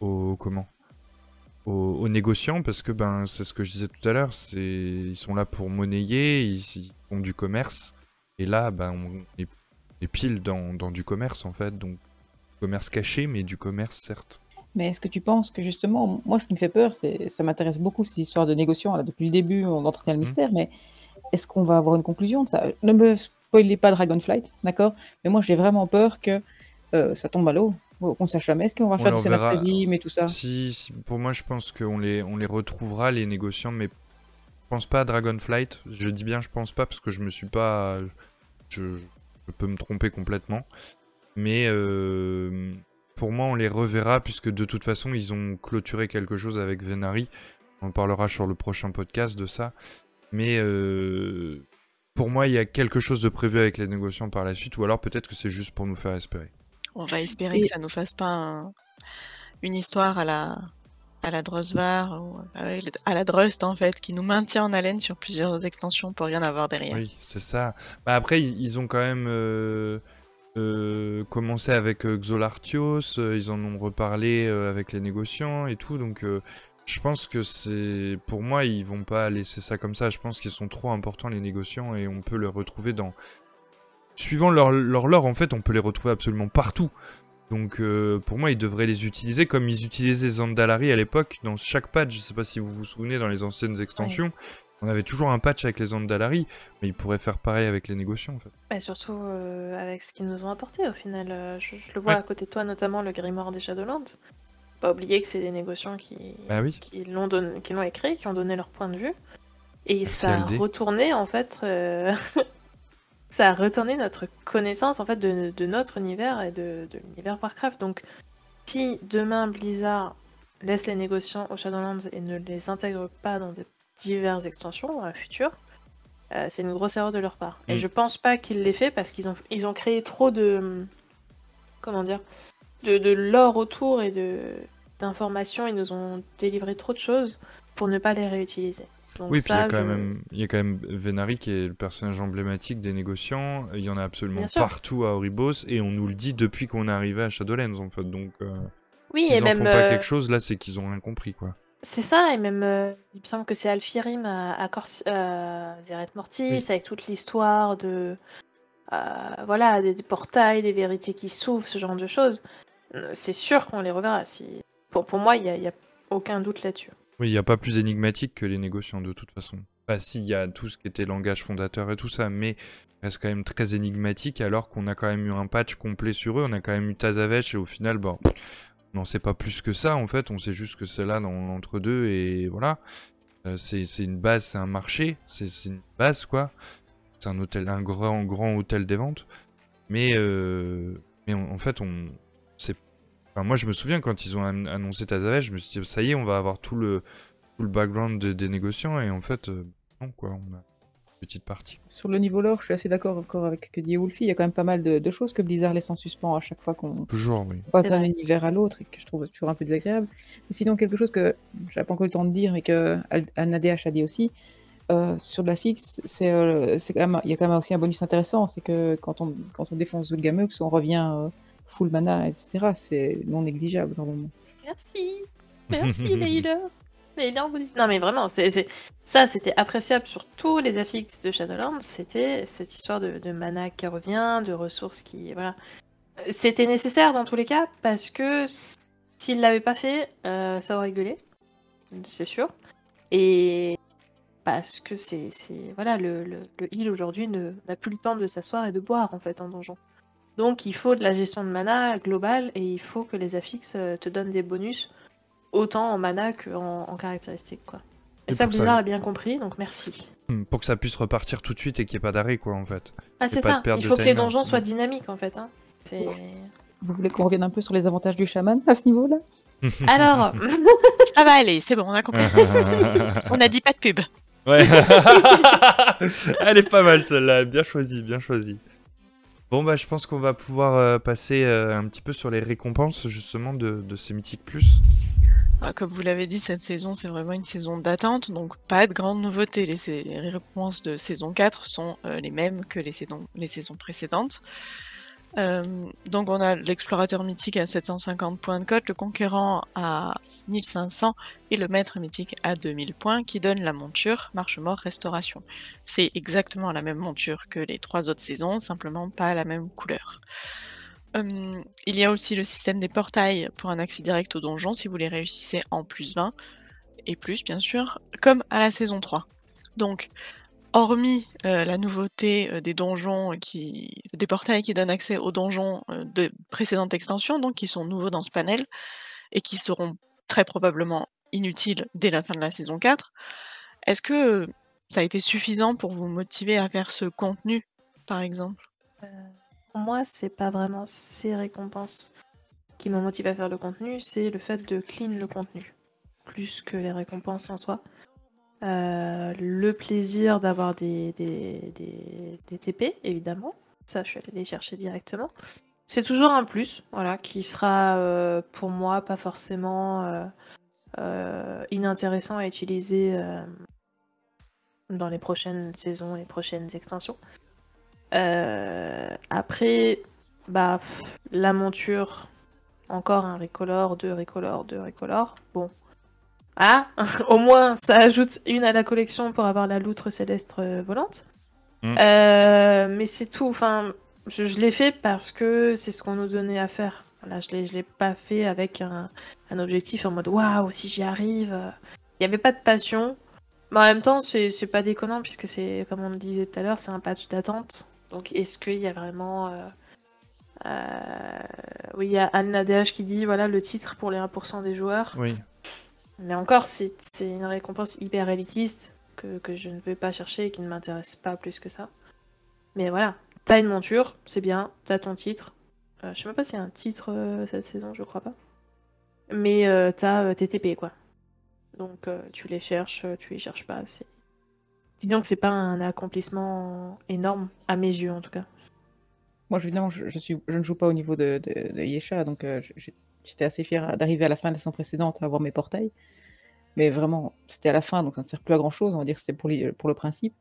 comment aux, négociants parce que ben c'est ce que je disais tout à l'heure, ils sont là pour monnayer, ils, font du commerce et là ben on est, on est pile dans, dans du commerce en fait, donc commerce caché mais du commerce certes. Mais est-ce que tu penses que justement, moi ce qui me fait peur, c'est ça m'intéresse beaucoup ces histoires de négociants. Là, depuis le début, on entretient le mystère, mais est-ce qu'on va avoir une conclusion de ça? Ne me spoilez pas Dragonflight, d'accord? Mais moi j'ai vraiment peur que euh, ça tombe à l'eau, qu'on ne sache jamais. Est-ce qu'on va On faire verra- scénasthésie, mais tout ça Si, si- pour moi je pense qu'on les on les retrouvera les négociants mais je pense pas à Dragonflight, je dis bien je pense pas parce que je me suis pas je, je peux me tromper complètement. Mais euh, pour moi, on les reverra puisque de toute façon, ils ont clôturé quelque chose avec Venari. On parlera sur le prochain podcast de ça. Mais euh, pour moi, il y a quelque chose de prévu avec les négociants par la suite, ou alors peut-être que c'est juste pour nous faire espérer. On va espérer Et- que ça nous fasse pas un- une histoire à la à la Drosvar ou euh, à la Drust en fait, qui nous maintient en haleine sur plusieurs extensions pour rien avoir derrière. Oui, c'est ça. Bah après, ils, ils ont quand même euh, euh, commencé avec euh, Xolartios, euh, ils en ont reparlé euh, avec les négociants et tout, donc je pense que c'est... Pour moi, ils vont pas laisser ça comme ça, je pense qu'ils sont trop importants les négociants et on peut les retrouver dans... Suivant leur, leur lore, en fait, on peut les retrouver absolument partout. Donc euh, pour moi, ils devraient les utiliser comme ils utilisaient Zandalari à l'époque, dans chaque patch, je sais pas si vous vous souvenez, dans les anciennes extensions, on avait toujours un patch avec les Zandalari, mais ils pourraient faire pareil avec les négociants en fait. Bah, surtout euh, avec ce qu'ils nous ont apporté au final. Euh, Je, je le vois Ouais. à côté de toi, notamment le grimoire des Shadowlands. pas oublier que c'est des négociants qui, Bah oui. qui l'ont écrit, qui ont donné leur point de vue. Et ça a retourné en fait, euh, ça a retourné notre connaissance en fait de, de notre univers et de, de l'univers Warcraft. Donc, si demain Blizzard laisse les négociants au Shadowlands et ne les intègre pas dans de diverses extensions euh, futures, euh, c'est une grosse erreur de leur part. Et Mm. je pense pas qu'ils l'aient fait parce qu'ils ont, ils ont créé trop de, comment dire, de, de lore autour et de d'informations. Ils nous ont délivré trop de choses pour ne pas les réutiliser. Donc Oui, puis il y, ça, a quand je- même, il y a quand même Venari qui est le personnage emblématique des négociants. Il y en a absolument partout à Oribos et on nous le dit depuis qu'on est arrivé à Shadowlands en fait. Donc, euh, Oui, et en même font pas euh, quelque chose, là, c'est qu'ils ont rien compris quoi. C'est ça, et même, euh, il me semble que c'est Alfirim à, à, Corsi- à Zeret Mortis, Oui. avec toute l'histoire de. euh, voilà, des, des portails, des vérités qui s'ouvrent, ce genre de choses. Euh, C'est sûr qu'on les reverra. Si... Pour, pour moi, il n'y a, aucun doute là-dessus. Oui, il n'y a pas plus énigmatique que les négociants de toute façon. Bah si, il y a tout ce qui était langage fondateur et tout ça, mais reste quand même très énigmatique alors qu'on a quand même eu un patch complet sur eux, on a quand même eu Tazavesh et au final, bon, on n'en sait pas plus que ça en fait, on sait juste que c'est là dans l'entre-deux et voilà. Euh, c'est une base, c'est un marché, c'est une base quoi. C'est un hôtel, un grand, grand hôtel des ventes. Mais, euh, mais en, fait, on, enfin, moi je me souviens quand ils ont an- annoncé Tazavesh, je me suis dit ça y est, on va avoir tout le, tout le background de- des négociants et en fait, euh, non quoi, on a petite partie. Sur le niveau lore, je suis assez d'accord encore avec ce que dit Wolfie. Il y a quand même pas mal de, de choses que Blizzard laisse en suspens à chaque fois qu'on Toujours, oui. passe d'un univers à l'autre et que je trouve toujours un peu désagréable. Mais sinon, quelque chose que j'avais pas encore eu le temps de dire et que ADH a dit aussi, euh, sur de la fixe, c'est euh, c'est quand même, il y a quand même aussi un bonus intéressant, c'est que quand on, quand on défonce Zulgamux, on revient euh, full mana, etc. C'est non négligeable normalement. Merci. Merci, les healers. Les healers vous disent- Non, mais vraiment, c'est ça, c'était appréciable sur tous les affixes de Shadowlands. C'était cette histoire de, mana qui revient, de ressources qui. Voilà. C'était nécessaire dans tous les cas, parce que s- s'ils l'avaient pas fait, euh, ça aurait gueulé. C'est sûr. Et parce que c'est. Voilà, le, le, le heal aujourd'hui ne- n'a plus le temps de s'asseoir et de boire, en fait, en donjon. Donc il faut de la gestion de mana globale et il faut que les affixes euh, te donnent des bonus autant en mana qu'en en caractéristiques quoi. Et, Et ça Blizzard a bien compris donc merci. Hmm, Pour que ça puisse repartir tout de suite et qu'il n'y ait pas d'arrêt quoi en fait. Ah c'est ça, il faut que les donjons soient Mm. dynamiques en fait. Hein. Vous voulez qu'on revienne un peu sur les avantages du chaman à ce niveau-là? Alors, Ça va aller, c'est bon, on a compris. on a dit pas de pub. Ouais. Elle est pas mal celle-là, bien choisie, bien choisie. Bon bah je pense qu'on va pouvoir euh, passer euh, un petit peu sur les récompenses justement de, de ces mythiques plus. Comme vous l'avez dit, cette saison, c'est vraiment une saison d'attente, donc pas de grandes nouveautés. Les, les récompenses de saison 4 sont euh, les mêmes que les saisons, les saisons précédentes. Euh, donc on a l'explorateur mythique à 750 points de cote, le conquérant à 1500 et le maître mythique à 2000 points qui donne la monture marche mort restauration. C'est exactement la même monture que les trois autres saisons, simplement pas la même couleur. Il y a aussi le système des portails pour un accès direct au donjon si vous les réussissez en plus 20 et plus bien sûr, comme à la saison 3. Donc, hormis euh, la nouveauté euh, des donjons qui, des portails qui donnent accès aux donjons euh, de précédentes extensions, donc qui sont nouveaux dans ce panel et qui seront très probablement inutiles dès la fin de la saison 4, est-ce que ça a été suffisant pour vous motiver à faire ce contenu, par exemple? Pour moi, c'est pas vraiment ces récompenses qui me motivent à faire le contenu, c'est le fait de clean le contenu, plus que les récompenses en soi. Euh, le plaisir d'avoir des, des, des- TP, évidemment. Ça, je suis allée les chercher directement. C'est toujours un plus, voilà, qui sera euh, pour moi pas forcément euh, inintéressant à utiliser dans les prochaines saisons, les prochaines extensions. Après, bah, pff, la monture, encore un recolor, deux recolor, deux recolor. Bon. Ah, au moins, ça ajoute une à la collection pour avoir la loutre céleste euh, volante. Mm. Euh, mais c'est tout. Enfin, je, je l'ai fait parce que c'est ce qu'on nous donnait à faire. Voilà, je l'ai, je l'ai pas fait avec un, un objectif en mode waouh, si j'y arrive. Il n'y avait pas de passion. Mais en même temps, c'est pas déconnant puisque c'est, comme on le disait tout à l'heure, c'est un patch d'attente. Donc, est-ce qu'il y a vraiment euh, Euh, oui, il y a Anne qui dit voilà le titre pour les 1% des joueurs. Oui. Mais encore, c'est une récompense hyper élitiste que, que, je ne veux pas chercher et qui ne m'intéresse pas plus que ça. Mais voilà, t'as une monture, c'est bien, t'as ton titre. Euh, je sais même pas s'il y a un titre euh, cette saison, je crois pas. Mais euh, t'as tes TP, quoi. Donc tu les cherches, tu les cherches pas. Disons que c'est pas un accomplissement énorme, à mes yeux en tout cas. Moi, je, suis, je ne joue pas au niveau de, de, Yesha, donc j'étais assez fier d'arriver à la fin de la saison précédente à avoir mes portails. Mais vraiment, c'était à la fin, donc ça ne sert plus à grand chose. On va dire que c'était pour, le principe.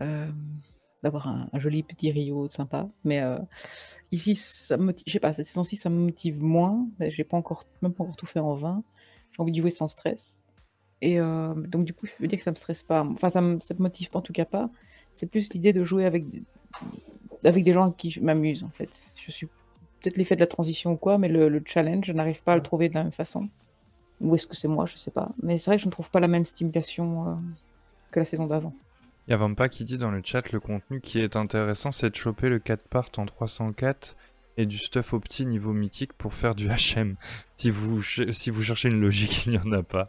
D'avoir un, joli petit Rio sympa. Mais ici, ça me motive, je sais pas, cette saison-ci, ça me motive moins. J'ai pas encore, même pas encore tout fait en vain. J'ai envie de jouer sans stress. Et donc, du coup, je veux dire que ça me stresse pas. Enfin, ça me, me motive pas, en tout cas pas. C'est plus l'idée de jouer avec avec des gens qui m'amusent en fait. Je suis peut-être l'effet de la transition ou quoi, mais le, challenge, je n'arrive pas à le trouver de la même façon. Ou est-ce que c'est moi, je sais pas. Mais c'est vrai que je ne trouve pas la même stimulation euh, que la saison d'avant. Il y a Vampa qui dit dans le chat le contenu qui est intéressant, c'est de choper le 4 part en 304 et du stuff opti niveau mythique pour faire du HM. Si vous, si vous cherchez une logique, il n'y en a pas.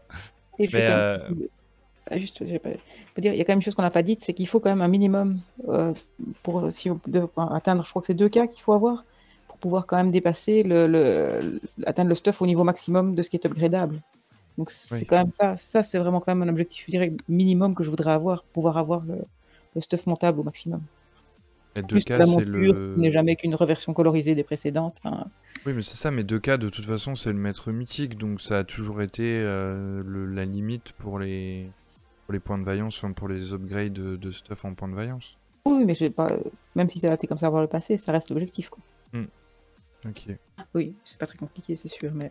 Ah, juste, je dire, il y a quand même une chose qu'on n'a pas dite, c'est qu'il faut quand même un minimum euh, pour, si atteindre, je crois que c'est deux cas qu'il faut avoir pour pouvoir quand même dépasser le, atteindre le stuff au niveau maximum de ce qui est upgradable. Donc c'est quand même ça, ça c'est vraiment quand même un objectif je dirais, minimum que je voudrais avoir, pouvoir avoir le, stuff montable au maximum. Et deux cas, c'est le. n'est jamais qu'une reversion colorisée des précédentes. Oui, mais c'est ça, mais deux cas, de toute façon, c'est le maître mythique, donc ça a toujours été euh, la limite pour les, pour les points de vaillance, enfin pour les upgrades de, stuff en points de vaillance. Oui, mais pas... même si ça a été comme ça par le passé, ça reste l'objectif. Quoi. Hmm. Ok. Oui, c'est pas très compliqué, c'est sûr, mais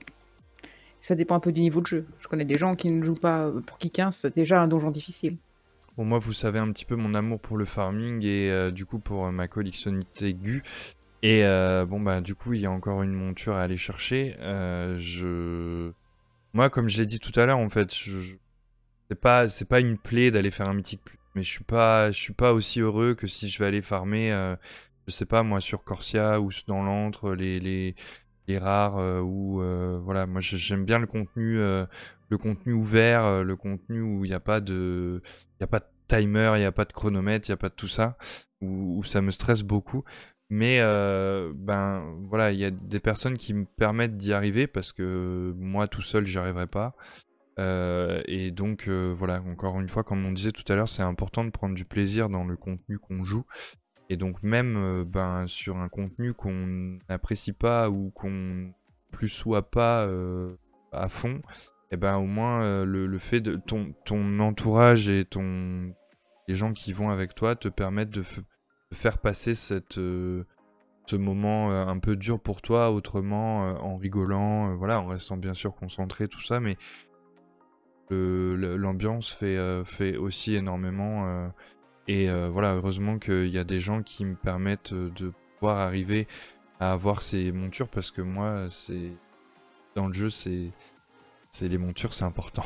ça dépend un peu du niveau de jeu. Je connais des gens qui ne jouent pas pour qui 15, c'est déjà un donjon difficile. Bon, moi, vous savez un petit peu mon amour pour le farming et euh, du coup pour ma collection Gu. Et euh, bon, bah, du coup, il y a encore une monture à aller chercher. Euh, je. Moi, comme je l'ai dit tout à l'heure, en fait, je, c'est pas, une plaie d'aller faire un mythique plus. Mais je suis pas, je suis pas aussi heureux que si je vais aller farmer, euh, je sais pas moi sur Corsia ou dans l'antre les, les rares euh, ou euh, voilà. Moi j'aime bien le contenu, le contenu ouvert, le contenu où il n'y a pas de, timer, il n'y a pas de chronomètre, il n'y a pas de tout ça, où, où ça me stresse beaucoup. Mais ben voilà, il y a des personnes qui me permettent d'y arriver parce que moi tout seul j'y arriverai pas. Euh, et donc euh, voilà, encore une fois, comme on disait tout à l'heure, c'est important de prendre du plaisir dans le contenu qu'on joue. Et donc même euh, ben, sur un contenu qu'on n'apprécie pas ou qu'on plus soit pas à fond, et eh ben au moins le, fait de ton, ton entourage et ton les gens qui vont avec toi te permettent de, faire passer cette ce moment un peu dur pour toi autrement en rigolant, voilà, en restant bien sûr concentré tout ça, mais l'ambiance fait, euh, fait aussi énormément. Euh, et euh, voilà, heureusement qu'il y a des gens qui me permettent de pouvoir arriver à avoir ces montures parce que moi, c'est dans le jeu, c'est c'est les montures, c'est important.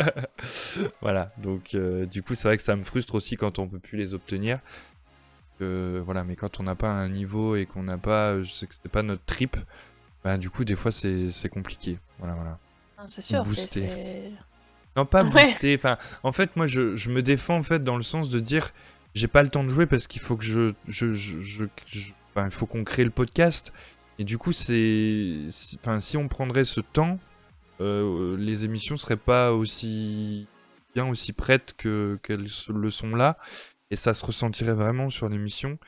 voilà, donc du coup, c'est vrai que ça me frustre aussi quand on peut plus les obtenir. voilà, mais quand on n'a pas un niveau et qu'on n'a pas, je sais que c'était pas notre trip, bah, du coup, des fois, c'est compliqué. Voilà, voilà. C'est sûr, c'est. Non, pas booster. Enfin, en fait, moi, je, je, me défends en fait dans le sens de dire j'ai pas le temps de jouer parce qu'il faut que je, je, je, enfin, il faut qu'on crée le podcast. Et du coup, c'est, enfin, si on prendrait ce temps, euh, les émissions seraient pas aussi bien, aussi prêtes que qu'elles le sont là, et ça se ressentirait vraiment sur l'émission.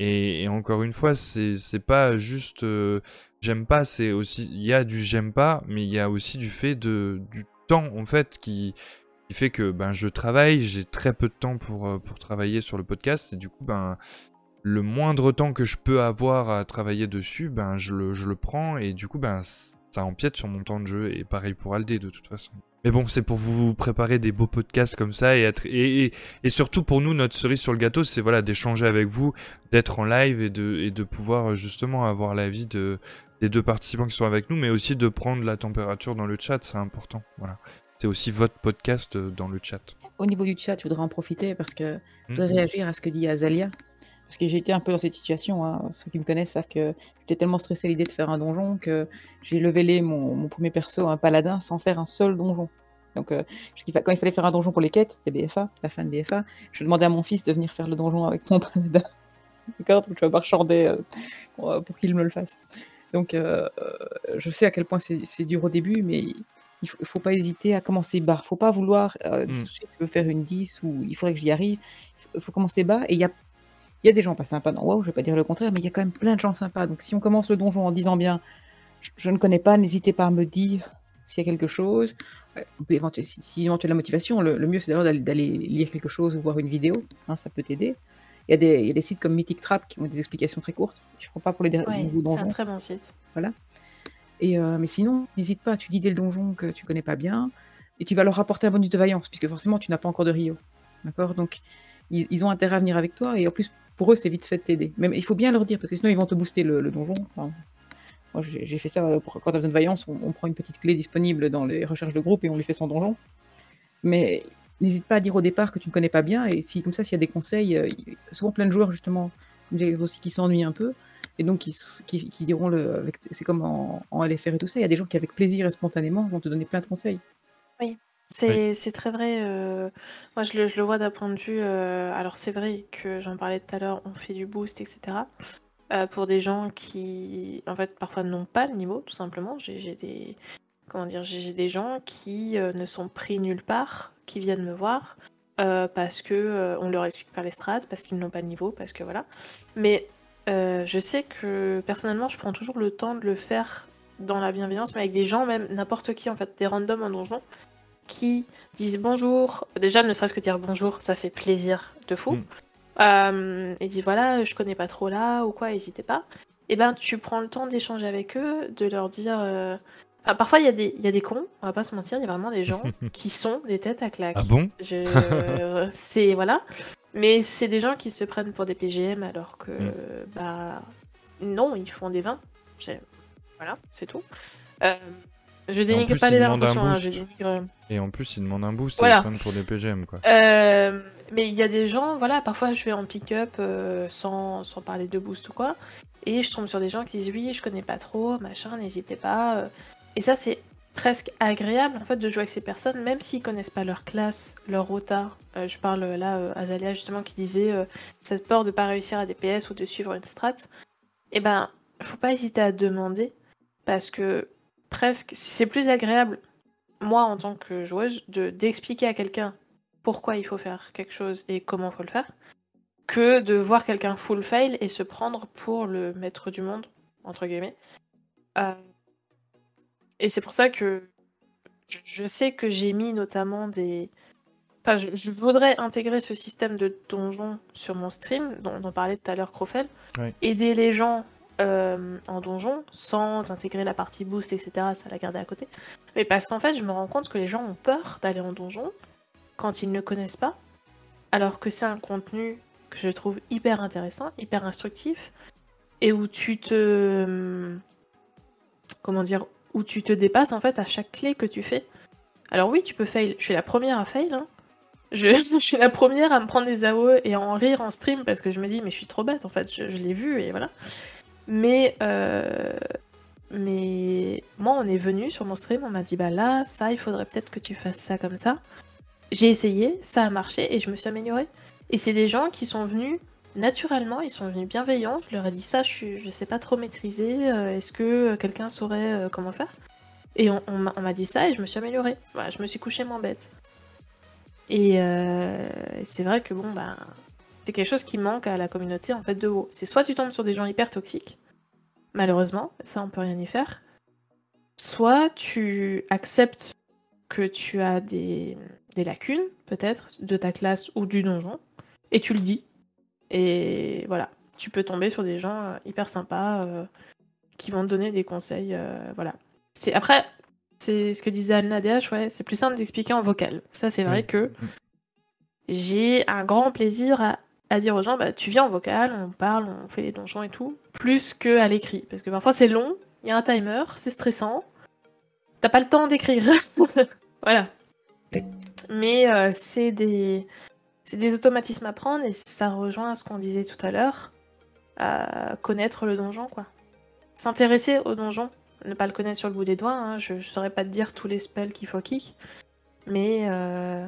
Et, et, encore une fois, c'est c'est pas juste euh, j'aime pas, c'est aussi il y a du j'aime pas, mais il y a aussi du fait de du temps en fait qui, fait que ben je travaille, j'ai très peu de temps pour, euh, pour travailler sur le podcast. Et du coup ben le moindre temps que je peux avoir à travailler dessus, ben je le, prends. Et du coup ben ça empiète sur mon temps de jeu. Et pareil pour Aldé de toute façon. Mais bon, c'est pour vous préparer des beaux podcasts comme ça et, être, et, et, surtout pour nous, notre cerise sur le gâteau, c'est voilà d'échanger avec vous, d'être en live et de, et de pouvoir justement avoir l'avis de, des deux participants qui sont avec nous, mais aussi de prendre la température dans le chat, c'est important. Voilà. C'est aussi votre podcast euh, dans le chat. Au niveau du chat, je voudrais en profiter parce que je voudrais mhm. réagir à ce que dit Azalia. Parce que j'ai été un peu dans cette situation. Hein. Ceux qui me connaissent savent que j'étais tellement stressé à l'idée de faire un donjon que j'ai levelé mon, mon premier perso, un paladin, sans faire un seul donjon. Donc, euh, quand il fallait faire un donjon pour les quêtes, c'était BFA, la fin de BFA, je demandais à mon fils de venir faire le donjon avec mon paladin. D'accord? Donc, je vais pas euh, pour, pour qu'il me le fasse. Donc, euh, je sais à quel point c'est dur au début, mais il faut, faut pas hésiter à commencer bas. faut pas vouloir euh, mm. tu veux faire une 10 ou il faudrait que j'y arrive. Il faut, commencer bas. Et il y a, y a des gens pas sympas dans WoW, je vais pas dire le contraire, mais il y a quand même plein de gens sympas. Donc si on commence le donjon en disant bien, je, ne connais pas, n'hésitez pas à me dire s'il y a quelque chose. On peut si, si éventuellement la motivation, le, mieux c'est d'aller lire quelque chose ou voir une vidéo, hein, ça peut t'aider. Il y, a des, y, a des sites comme Mythic Trap qui ont des explications très courtes. Je ne crois pas pour les ouais, C'est un très bon site. Voilà. Et, euh, mais sinon, n'hésite pas, tu dis dès le donjon que tu connais pas bien, et tu vas leur apporter un bonus de vaillance, puisque forcément tu n'as pas encore de Rio. D'accord? Donc, ils, ont intérêt à venir avec toi, et en plus, pour eux, c'est vite fait de t'aider. Même il faut bien leur dire, parce que sinon ils vont te booster le, donjon. moi, j'ai fait ça euh, pour, quand tu as besoin de vaillance, on, prend une petite clé disponible dans les recherches de groupe et on lui fait son donjon. Mais n'hésite pas à dire au départ que tu ne connais pas bien, et si comme ça, s'il y a des conseils, euh, souvent plein de joueurs justement, aussi qui s'ennuient un peu, et donc qui, qui, diront le, c'est comme en, en, LFR et tout ça, il y a des gens qui avec plaisir et spontanément vont te donner plein de conseils. Oui, c'est très vrai. Euh, moi, je le, je le vois d'un point de vue. Euh, alors, c'est vrai que j'en parlais tout à l'heure, on fait du boost, etc. Euh, pour des gens qui, en fait, parfois n'ont pas le niveau, tout simplement. J'ai des, comment dire, j'ai des gens qui ne sont pris nulle part, qui viennent me voir parce que on leur explique pas les strats, parce qu'ils n'ont pas le niveau, parce que voilà. Mais euh, je sais que personnellement, je prends toujours le temps de le faire dans la bienveillance, mais avec des gens, même n'importe qui, en fait, des randoms en donjon, qui disent bonjour. Déjà, ne serait-ce que dire bonjour, ça fait plaisir de fou. Mm. Euh, et disent voilà, je connais pas trop là ou quoi, n'hésitez pas. Et eh ben, tu prends le temps d'échanger avec eux, de leur dire. Euh, parfois, il y, a des, y a des cons, on va pas se mentir, il y a vraiment des gens qui sont des têtes à claque. Ah bon C'est. Voilà. Mais c'est des gens qui se prennent pour des PGM alors que, mm. bah, non, ils font des vins. Voilà, c'est tout. Euh, je dénigre pas les vins, attention, hein, je dénigre... Et en plus, ils demandent un boost voilà. ils se prennent pour des PGM, quoi. Euh, mais il y a des gens, voilà, parfois je vais en pick-up euh, sans, sans, parler de boost ou quoi, et je tombe sur des gens qui disent oui, je connais pas trop, machin, n'hésitez pas. Et ça, c'est presque agréable en fait de jouer avec ces personnes, même s'ils connaissent pas leur classe, leur rota. Euh, je parle là euh, Azalia justement qui disait euh, cette peur de pas réussir à DPS ou de suivre une strat. Et eh ben, faut pas hésiter à demander parce que presque c'est plus agréable moi en tant que joueuse de d'expliquer à quelqu'un pourquoi il faut faire quelque chose et comment faut le faire que de voir quelqu'un full fail et se prendre pour le maître du monde entre guillemets. Et c'est pour ça que je sais que j'ai mis notamment des. Enfin, je, voudrais intégrer ce système de donjon sur mon stream, dont on parlait tout à l'heure Crofel. Aider les gens euh, en donjon sans intégrer la partie boost, etc. Ça la garder à côté. Mais parce qu'en fait, je me rends compte que les gens ont peur d'aller en donjon quand ils ne connaissent pas. Alors que c'est un contenu que je trouve hyper intéressant, hyper instructif, et où tu te. Comment dire où tu te dépasses en fait à chaque clé que tu fais. Alors oui, tu peux fail. Je suis la première à fail. Hein. Je, suis la première à me prendre des AOE et à en rire en stream parce que je me dis mais je suis trop bête en fait, je, l'ai vu et voilà. Mais euh, mais moi on est venu sur mon stream, on m'a dit bah là ça il faudrait peut-être que tu fasses ça comme ça. J'ai essayé, ça a marché et je me suis améliorée. Et c'est des gens qui sont venus naturellement, ils sont venus bienveillants. Je leur ai dit ça, je, ne sais pas trop maîtriser. Euh, est-ce que quelqu'un saurait euh, comment faire? Et on, m'a dit ça et je me suis améliorée. je me suis couchée moins bête. Et euh, c'est vrai que bon, bah, c'est quelque chose qui manque à la communauté en fait de WoW. C'est soit tu tombes sur des gens hyper toxiques, malheureusement, ça on peut rien y faire. Soit tu acceptes que tu as des lacunes, peut-être, de ta classe ou du donjon, et tu le dis. Et voilà, tu peux tomber sur des gens euh, hyper sympas euh, qui vont te donner des conseils. Euh, voilà. C'est après, c'est ce que disait Anna DH, ouais, c'est plus simple d'expliquer en vocal. Ça, c'est vrai que j'ai un grand plaisir à, dire aux gens, bah, tu viens en vocal, on parle, on fait les donjons et tout, plus que à l'écrit. Parce que parfois c'est long, il y a un timer, c'est stressant, t'as pas le temps d'écrire. voilà. Mais c'est des c'est des automatismes à prendre et ça rejoint ce qu'on disait tout à l'heure, à connaître le donjon, quoi. S'intéresser au donjon, ne pas le connaître sur le bout des doigts, hein, je, je saurais pas te dire tous les spells qu'il faut kick, mais, euh,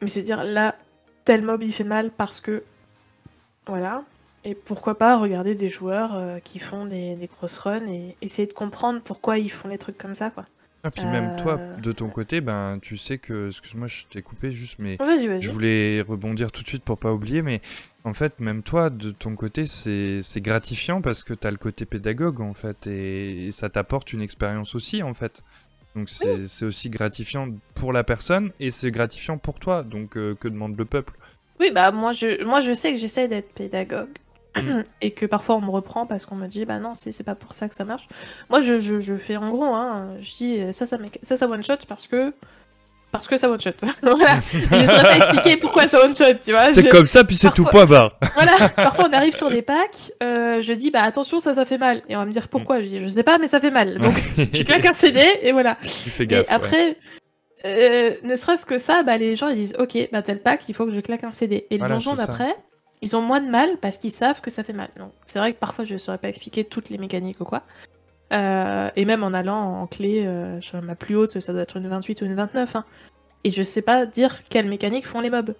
mais se dire là, tel mob il fait mal parce que. Voilà. Et pourquoi pas regarder des joueurs euh, qui font des, des cross runs et essayer de comprendre pourquoi ils font des trucs comme ça, quoi. Ah, puis même toi, Euh. de ton côté, ben, tu sais que, excuse-moi, je t'ai coupé juste, mais Vas-y, vas-y. je voulais rebondir tout de suite pour pas oublier, mais en fait, même toi, de ton côté, c'est c'est gratifiant parce que tu as le côté pédagogue, en fait, et, et ça t'apporte une expérience aussi, en fait. Donc c'est c'est aussi gratifiant pour la personne et c'est gratifiant pour toi, donc euh, que demande le peuple? Oui, bah moi je, moi je sais que j'essaie d'être pédagogue et que parfois on me reprend parce qu'on me dit bah non c'est c'est pas pour ça que ça marche. Moi je, je, je fais en gros hein, je dis euh, ça ça, ça ça one shot parce que parce que ça one shot. voilà. Je saurais pas expliquer pourquoi ça one shot, tu vois. C'est Je- comme ça, puis c'est tout, point barre Voilà, parfois on arrive sur des packs, euh, je dis bah attention ça ça fait mal et on va me dire pourquoi? Je dis je sais pas mais ça fait mal. Donc je claque un CD et voilà. Tu fais Et gaffe. ouais. après, euh, ne serait-ce que ça, bah, les gens ils disent ok, bah tel pack, il faut que je claque un CD. Et Voilà, le donjon d'après, ils ont moins de mal parce qu'ils savent que ça fait mal. Donc c'est vrai que parfois je ne saurais pas expliquer toutes les mécaniques ou quoi. Euh, et même en allant en clé, euh, sur ma plus haute, ça doit être une 28 ou une 29. hein. Et je sais pas dire quelles mécaniques font les mobs.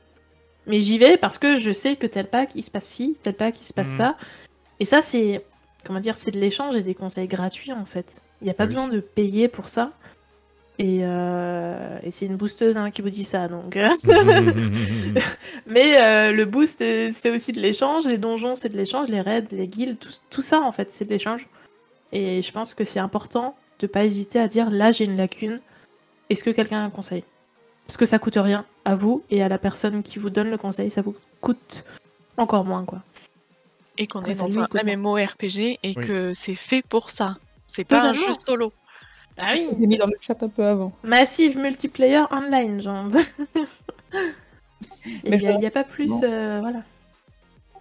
Mais j'y vais parce que je sais que tel pack il se passe ci, tel pack il se passe Mhm. ça. Et ça c'est, comment dire, c'est de l'échange et des conseils gratuits en fait. Il n'y a pas Oui. besoin de payer pour ça. Et, euh, et c'est une boosteuse hein, qui vous dit ça, donc. euh. Mais euh, le boost, c'est aussi de l'échange. Les donjons, c'est de l'échange. Les raids, les guildes, tout, tout ça, en fait, c'est de l'échange. Et je pense que c'est important de pas hésiter à dire là, j'ai une lacune. Est-ce que quelqu'un a un conseil? Parce que ça coûte rien à vous et à la personne qui vous donne le conseil, ça vous coûte encore moins, quoi. Et qu'on est dans un MMORPG et Oui. que c'est fait pour ça. C'est pas un jeu solo. Ah oui J'ai mis dans le chat un peu avant. Massive multiplayer online, genre. Il Mais n'y a, je- il y a pas plus. Euh, voilà.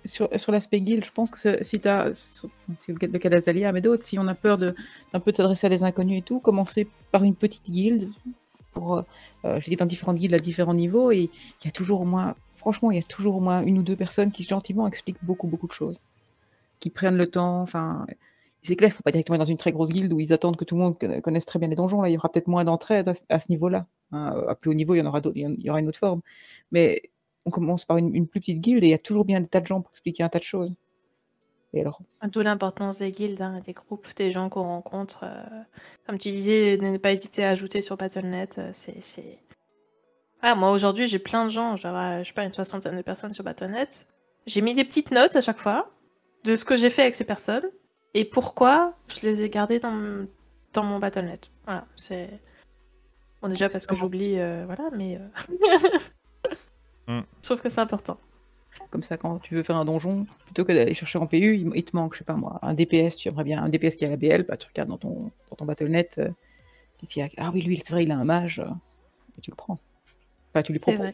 Sur, sur l'aspect guild, je pense que si tu as, c'est le cas- le cas d'Azalia, mais d'autres, si on a peur de- d'un peu t'adresser à des inconnus et tout, commencer par une petite guilde. Pour, euh, euh, je dis dans différentes guildes à différents niveaux, et il y a toujours au moins, franchement, il y a toujours au moins une ou deux personnes qui gentiment expliquent beaucoup, beaucoup de choses. Qui prennent le temps, enfin. C'est clair, il ne faut pas directement aller dans une très grosse guilde où ils attendent que tout le monde conna- connaisse très bien les donjons. Il y aura peut-être moins d'entraide à, ce- niveau-là. hein. À plus haut niveau, il y en aura il y aura une autre forme. Mais on commence par une, plus petite guilde et il y a toujours bien des tas de gens pour expliquer un tas de choses. Et alors, D'où l'importance des guildes, hein, des groupes, des gens qu'on rencontre. euh, comme tu disais, ne pas hésiter à ajouter sur Battle.net. euh, c'est, moi aujourd'hui, j'ai plein de gens, genre, euh, je sais pas, une soixantaine de personnes sur Battle.net. J'ai mis des petites notes à chaque fois de ce que j'ai fait avec ces personnes et pourquoi je les ai gardées dans, mon Battle.net. Voilà, c'est. Bon, déjà parce que j'oublie, euh, voilà, mais. euh, Mm. Je trouve que c'est important. comme ça, quand tu veux faire un donjon, plutôt que d'aller chercher en PU, il, te manque, je sais pas moi, un DPS, tu aimerais bien un DPS qui a la BL, bah, tu regardes dans ton, dans ton Battle.net, euh, qu'est-ce qu'il y a Ah oui, lui, c'est vrai, il a un mage, euh, et tu le prends. Enfin, tu lui proposes.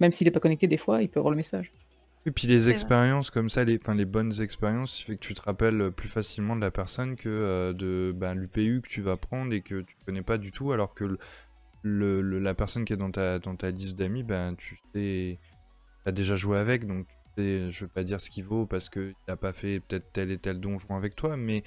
Même s'il n'est pas connecté, des fois, il peut avoir le message. Et puis les expériences comme ça, les, enfin, les bonnes expériences, fait que tu te rappelles euh, plus facilement de la personne que euh, de ben, l'UPU que tu vas prendre et que tu connais pas du tout, alors que le, le- le- la personne qui est dans ta, dans ta liste d'amis, ben, tu sais, as déjà joué avec, donc tu sais, je veux pas dire ce qu'il vaut parce qu'il n'a pas fait peut-être tel et tel donjon avec toi, mais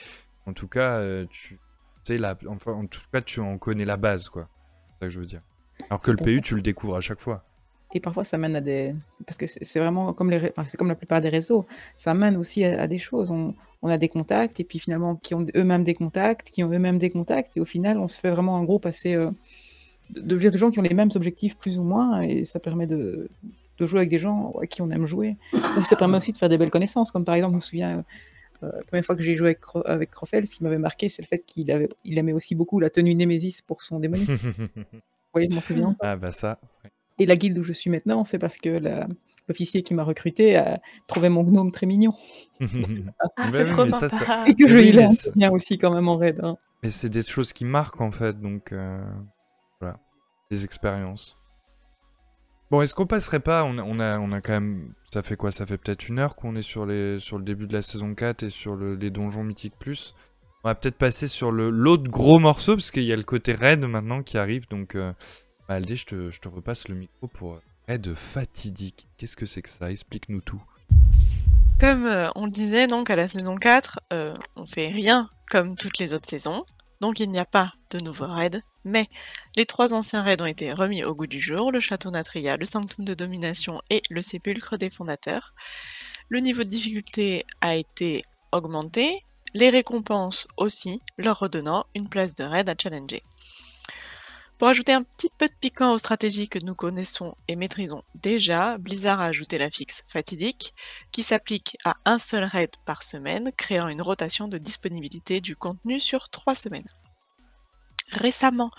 en tout cas, euh, tu sais, la, enfin, en tout cas, tu en connais la base, quoi. C'est ça que je veux dire. Alors que le PU, tu le découvres à chaque fois. Et parfois, ça mène à des. Parce que c'est vraiment comme, les... enfin, c'est comme la plupart des réseaux. Ça mène aussi à, à des choses. On... on a des contacts, et puis finalement, qui ont eux-mêmes des contacts, qui ont eux-mêmes des contacts, et au final, on se fait vraiment un groupe assez. euh, de, de gens qui ont les mêmes objectifs, plus ou moins, et ça permet de, de jouer avec des gens à qui on aime jouer. Ou ça permet aussi de faire des belles connaissances, comme par exemple, je me souviens. euh, la première fois que j'ai joué avec, Cro- avec Crofel, ce qui m'avait marqué, c'est le fait qu'il avait, il aimait aussi beaucoup la tenue Némésis pour son démoniste. Vous voyez, je m'en souviens. ah bah ça. Et la guilde où je suis maintenant, c'est parce que la- l'officier qui m'a recruté a trouvé mon gnome très mignon. Ah, c'est oui, trop mais ça, sympa. ça- Et que je Oui, peu bien aussi quand même en raid. hein. Mais c'est des choses qui marquent en fait, donc euh, voilà, des expériences. Bon, est-ce qu'on passerait pas on a, on a, on a quand même, ça fait quoi Ça fait peut-être une heure qu'on est sur les, sur le début de la saison 4 et sur le- les donjons mythiques plus. On va peut-être passer sur le l'autre gros morceau parce qu'il y a le côté raid maintenant qui arrive, donc euh, Aldé, je te, repasse le micro pour, Raid fatidique. Qu'est-ce que c'est que ça? Explique-nous tout. Comme euh, on le disait donc à la saison 4, euh, on fait rien comme toutes les autres saisons, donc il n'y a pas de nouveaux raids, mais les trois anciens raids ont été remis au goût du jour, le château Natria, le sanctum de domination et le sépulcre des fondateurs. Le niveau de difficulté a été augmenté, les récompenses aussi, leur redonnant une place de raid à challenger. Pour ajouter un petit peu de piquant aux stratégies que nous connaissons et maîtrisons déjà, Blizzard a ajouté la fixe fatidique, qui s'applique à un seul raid par semaine, créant une rotation de disponibilité du contenu sur trois semaines. Récemment,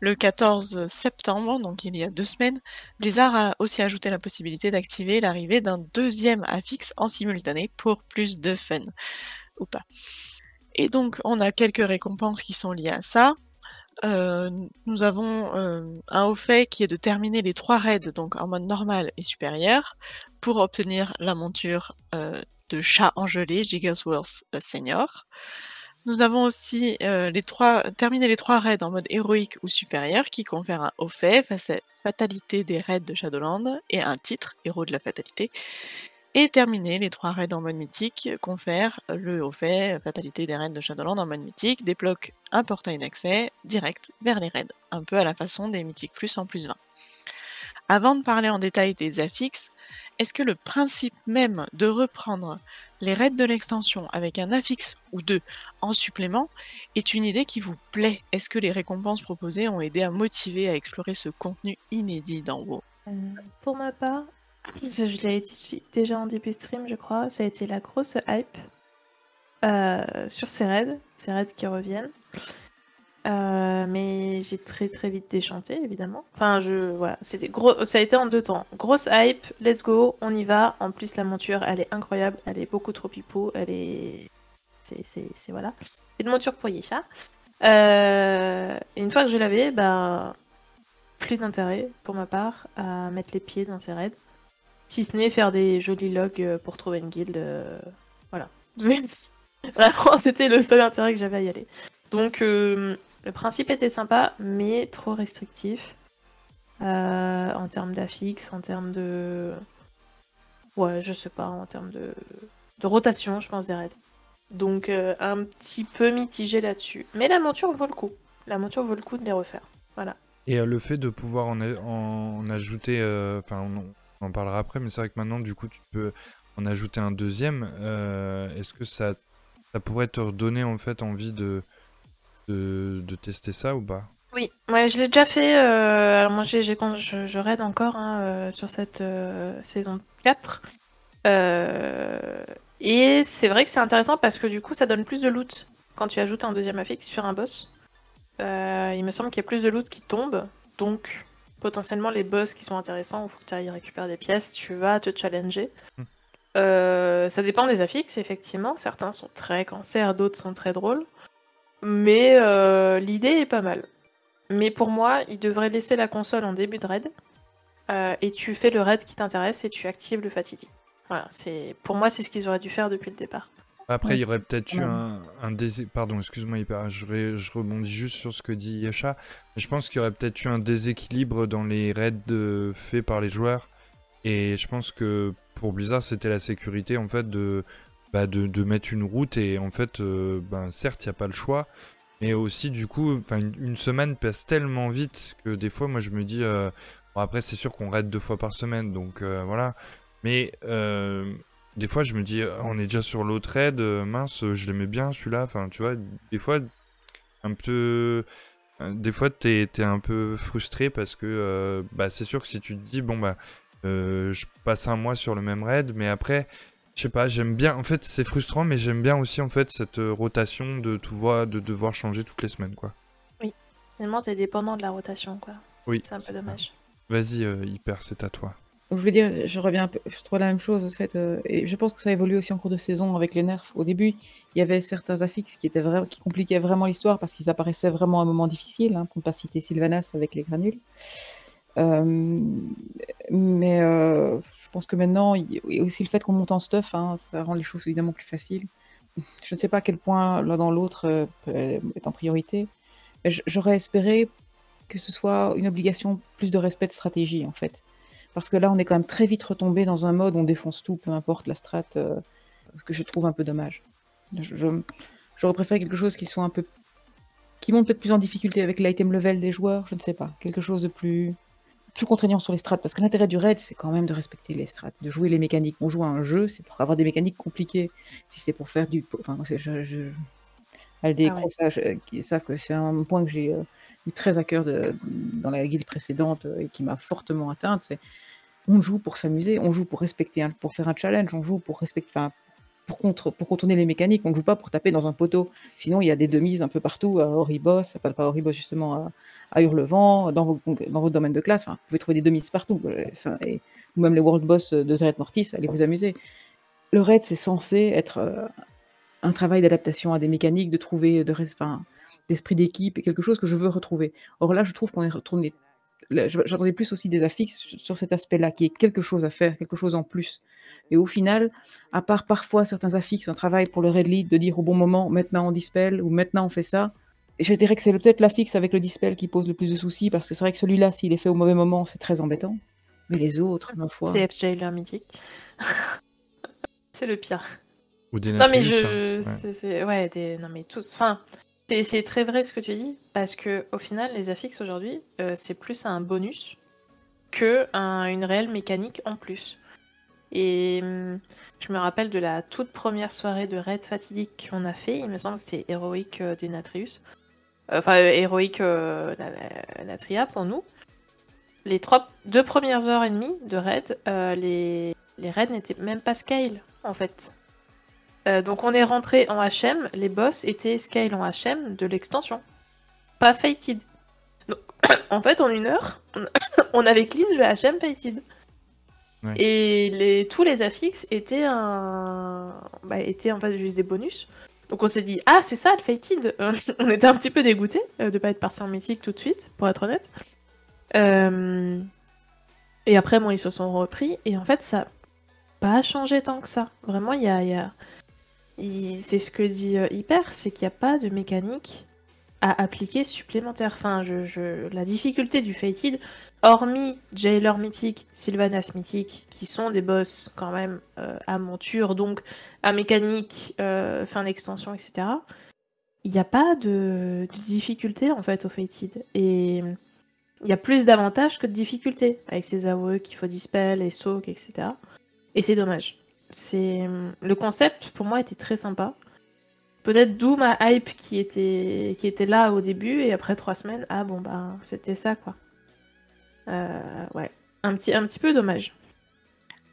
le 14 septembre, donc il y a deux semaines, Blizzard a aussi ajouté la possibilité d'activer l'arrivée d'un deuxième affixe en simultané pour plus de fun. Ou pas. Et donc, on a quelques récompenses qui sont liées à ça. Euh, nous avons euh, un haut fait qui est de terminer les trois raids donc en mode normal et supérieur pour obtenir la monture euh, de chat engelé Gigasworth Senior. Nous avons aussi terminé les trois raids en mode héroïque ou supérieur qui confèrent un haut fait face à fatalité des raids de Shadowland et un titre, héros de la fatalité, et terminer les trois raids en mode mythique confère le haut fait fatalité des raids de Shadowland en mode mythique, débloque un portail d'accès direct vers les raids, un peu à la façon des mythiques plus en plus 20. Avant de parler en détail des affixes, est-ce que le principe même de reprendre les raids de l'extension avec un affixe ou deux en supplément est une idée qui vous plaît? Est-ce que les récompenses proposées ont aidé à motiver à explorer ce contenu inédit dans WoW? Euh, Pour ma part, je l'ai dit déjà en début stream, je crois. Ça a été la grosse hype euh, sur ces raids, ces raids qui reviennent. Euh, mais j'ai très très vite déchanté, évidemment. Enfin, je voilà, c'était gros. Ça a été en deux temps. Grosse hype, let's go, on y va. En plus, la monture, elle est incroyable, elle est beaucoup trop pipo, elle est, c'est voilà. C'est une monture pour Yisha. Euh, une fois que je l'avais, bah plus d'intérêt pour ma part à mettre les pieds dans ces raids. Si ce n'est faire des jolis logs euh, pour trouver une guilde. Euh, voilà. Vraiment, c'était le seul intérêt que j'avais à y aller. Donc, euh, le principe était sympa, mais trop restrictif. en termes d'affix, en termes de. Ouais, je sais pas, en termes de, de rotation, je pense, des raids. Donc, un petit peu mitigé là-dessus. Mais la monture vaut le coup. La monture vaut le coup de les refaire. Voilà. Et le fait de pouvoir en, ajouter. Enfin, on en parlera après, mais c'est vrai que maintenant, du coup, tu peux en ajouter un deuxième. Euh, est-ce que ça, pourrait te redonner en fait envie de, tester ça ou pas? Oui, ouais, je l'ai déjà fait. Euh, alors moi, j'ai, je, raid encore hein, euh, sur cette saison 4. et c'est vrai que c'est intéressant parce que du coup, ça donne plus de loot quand tu ajoutes un deuxième affixe sur un boss. il me semble qu'il y a plus de loot qui tombe. Donc, potentiellement les boss qui sont intéressants, où il faut que tu ailles récupérer des pièces, tu vas te challenger. Hmm. Euh, ça dépend des affixes, effectivement. Certains sont très cancer, d'autres sont très drôles. Mais euh, l'idée est pas mal. Mais pour moi, il devrait laisser la console en début de raid. Euh, et tu fais le raid qui t'intéresse et tu actives le fatigue. Voilà, c'est pour moi c'est ce qu'ils auraient dû faire depuis le départ. Après, il y aurait peut-être eu un, un Pardon, excuse-moi, je, je, rebondis juste sur ce que dit Yasha. Je pense qu'il y aurait peut-être eu un déséquilibre dans les raids faits par les joueurs. Et je pense que pour Blizzard, c'était la sécurité en fait de, bah, de, mettre une route. Et en fait, euh, ben, certes, il n'y a pas le choix. Mais aussi, du coup, une, une, semaine passe tellement vite que des fois, moi, je me dis. Euh, bon, après, c'est sûr qu'on raid deux fois par semaine. Donc euh, voilà. Mais des fois, je me dis, ah, on est déjà sur l'autre raid, euh, mince, je l'aimais bien celui-là. Enfin, tu vois, des fois, un peu. Euh, des fois, t'es es un peu frustré parce que euh, bah, c'est sûr que si tu te dis, bon, bah, je passe un mois sur le même raid, mais après, je sais pas, j'aime bien. En fait, c'est frustrant, mais j'aime bien aussi, en fait, cette rotation de, tout voir, de devoir changer toutes les semaines, quoi. Oui, finalement, t'es dépendant de la rotation, quoi. Oui. C'est un peu dommage. Vas-y, Hyper, c'est à toi je veux dire, je reviens un peu, je trouve la même chose, en fait, euh, et je pense que ça évolue aussi en cours de saison avec les nerfs. Au début, il y avait certains affixes qui compliquaient vraiment l'histoire parce qu'ils apparaissaient vraiment à un moment difficile, hein, pour ne pas citer Sylvanas avec les granules. Euh, mais euh, je pense que maintenant, il a aussi le fait qu'on monte en stuff, hein, ça rend les choses évidemment plus faciles. Je ne sais pas à quel point l'un dans l'autre est en priorité. J'aurais espéré que ce soit une obligation plus de respect de stratégie, en fait Parce que là, on est quand même très vite retombé dans un mode où on défonce tout, peu importe la strat, euh, ce que je trouve un peu dommage. J'aurais préféré quelque chose qui soit un peu. qui monte peut-être plus en difficulté avec l'item level des joueurs, je ne sais pas. Quelque chose de plus. plus contraignant sur les strats. Parce que l'intérêt du raid, c'est quand même de respecter les strats, de jouer les mécaniques. On joue à un jeu, c'est pour avoir des mécaniques compliquées. Si c'est pour faire du. Enfin, je. je... Des Ah ouais. je- qui savent que c'est un point que j'ai euh, très à cœur dans la guilde précédente euh, et qui m'a fortement atteinte, c'est on joue pour s'amuser, on joue pour respecter, pour faire un challenge, on joue pour respecter, pour, contourner les mécaniques, on ne joue pas pour taper dans un poteau. Sinon, il y a des demises un peu partout, à Oribos, pas, pas Oribos justement, à, à Hurlevent, dans vos, dans votre domaine de classe, vous pouvez trouver des demises partout. euh, ou même les World Boss de Zeret Mortis, allez vous amuser. Le raid, c'est censé être euh, un travail d'adaptation à des mécaniques, de trouver, de, enfin, d'esprit d'équipe, et quelque chose que je veux retrouver. Or là, je trouve qu'on est retourné. J'attendais plus aussi des affixes sur- cet aspect-là, qui est quelque chose à faire, quelque chose en plus. Et au final, à part parfois certains affixes, un travail pour le Red Lead de dire au bon moment, maintenant on dispel, ou maintenant on fait ça. Et je dirais que c'est peut-être l'affixe avec le dispel qui pose le plus de soucis, parce que c'est vrai que celui-là, s'il est fait au mauvais moment, c'est très embêtant. Mais les autres, ma foi. C'est FJ mythique. c'est le pire. Ou des Non mais je, hein. Ouais. des, non mais tous. Enfin, c'est très vrai ce que tu dis parce que au final, les affixes aujourd'hui, euh, c'est plus un bonus que un- une réelle mécanique en plus. Et hum, je me rappelle de la toute première soirée de raid fatidique qu'on a fait. Il me semble que c'est héroïque euh, des Natrius, Euh, enfin euh, héroïque euh, Na- Natria pour nous. Les trois, deux premières heures et demie de raid, les les raids n'étaient même pas scale en fait. Euh, donc on est rentré en HM, les boss étaient scale en HM de l'extension, pas fated. Donc, en fait, en une heure, on, avait clean le HM fated. Ouais. Et les, tous les affixes étaient, un, bah, étaient en fait juste des bonus. Donc on s'est dit, ah c'est ça le fated On était un petit peu dégoûtés euh, de pas être parti en mythique tout de suite, pour être honnête. Euh, Et après, bon, ils se sont repris, et en fait, ça n'a pas changé tant que ça. Vraiment, il y a... y C'est ce que dit euh, Hyper, c'est qu'il n'y a pas de mécanique à appliquer supplémentaire. Enfin, je, je- la difficulté du Fated, hormis Jailer mythique, Sylvanas mythique, qui sont des boss quand même euh, à monture, donc à mécanique, euh, fin d'extension, etc., il n'y a pas de, de difficulté en fait au Fated. Et il y a plus d'avantages que de difficultés avec ces AOE qu'il faut dispel et soak, etc. Et c'est dommage. C'est le concept pour moi était très sympa. Peut-être d'où ma hype qui était qui était là au début et après trois semaines ah bon bah c'était ça quoi. Euh, ouais un petit un petit peu dommage.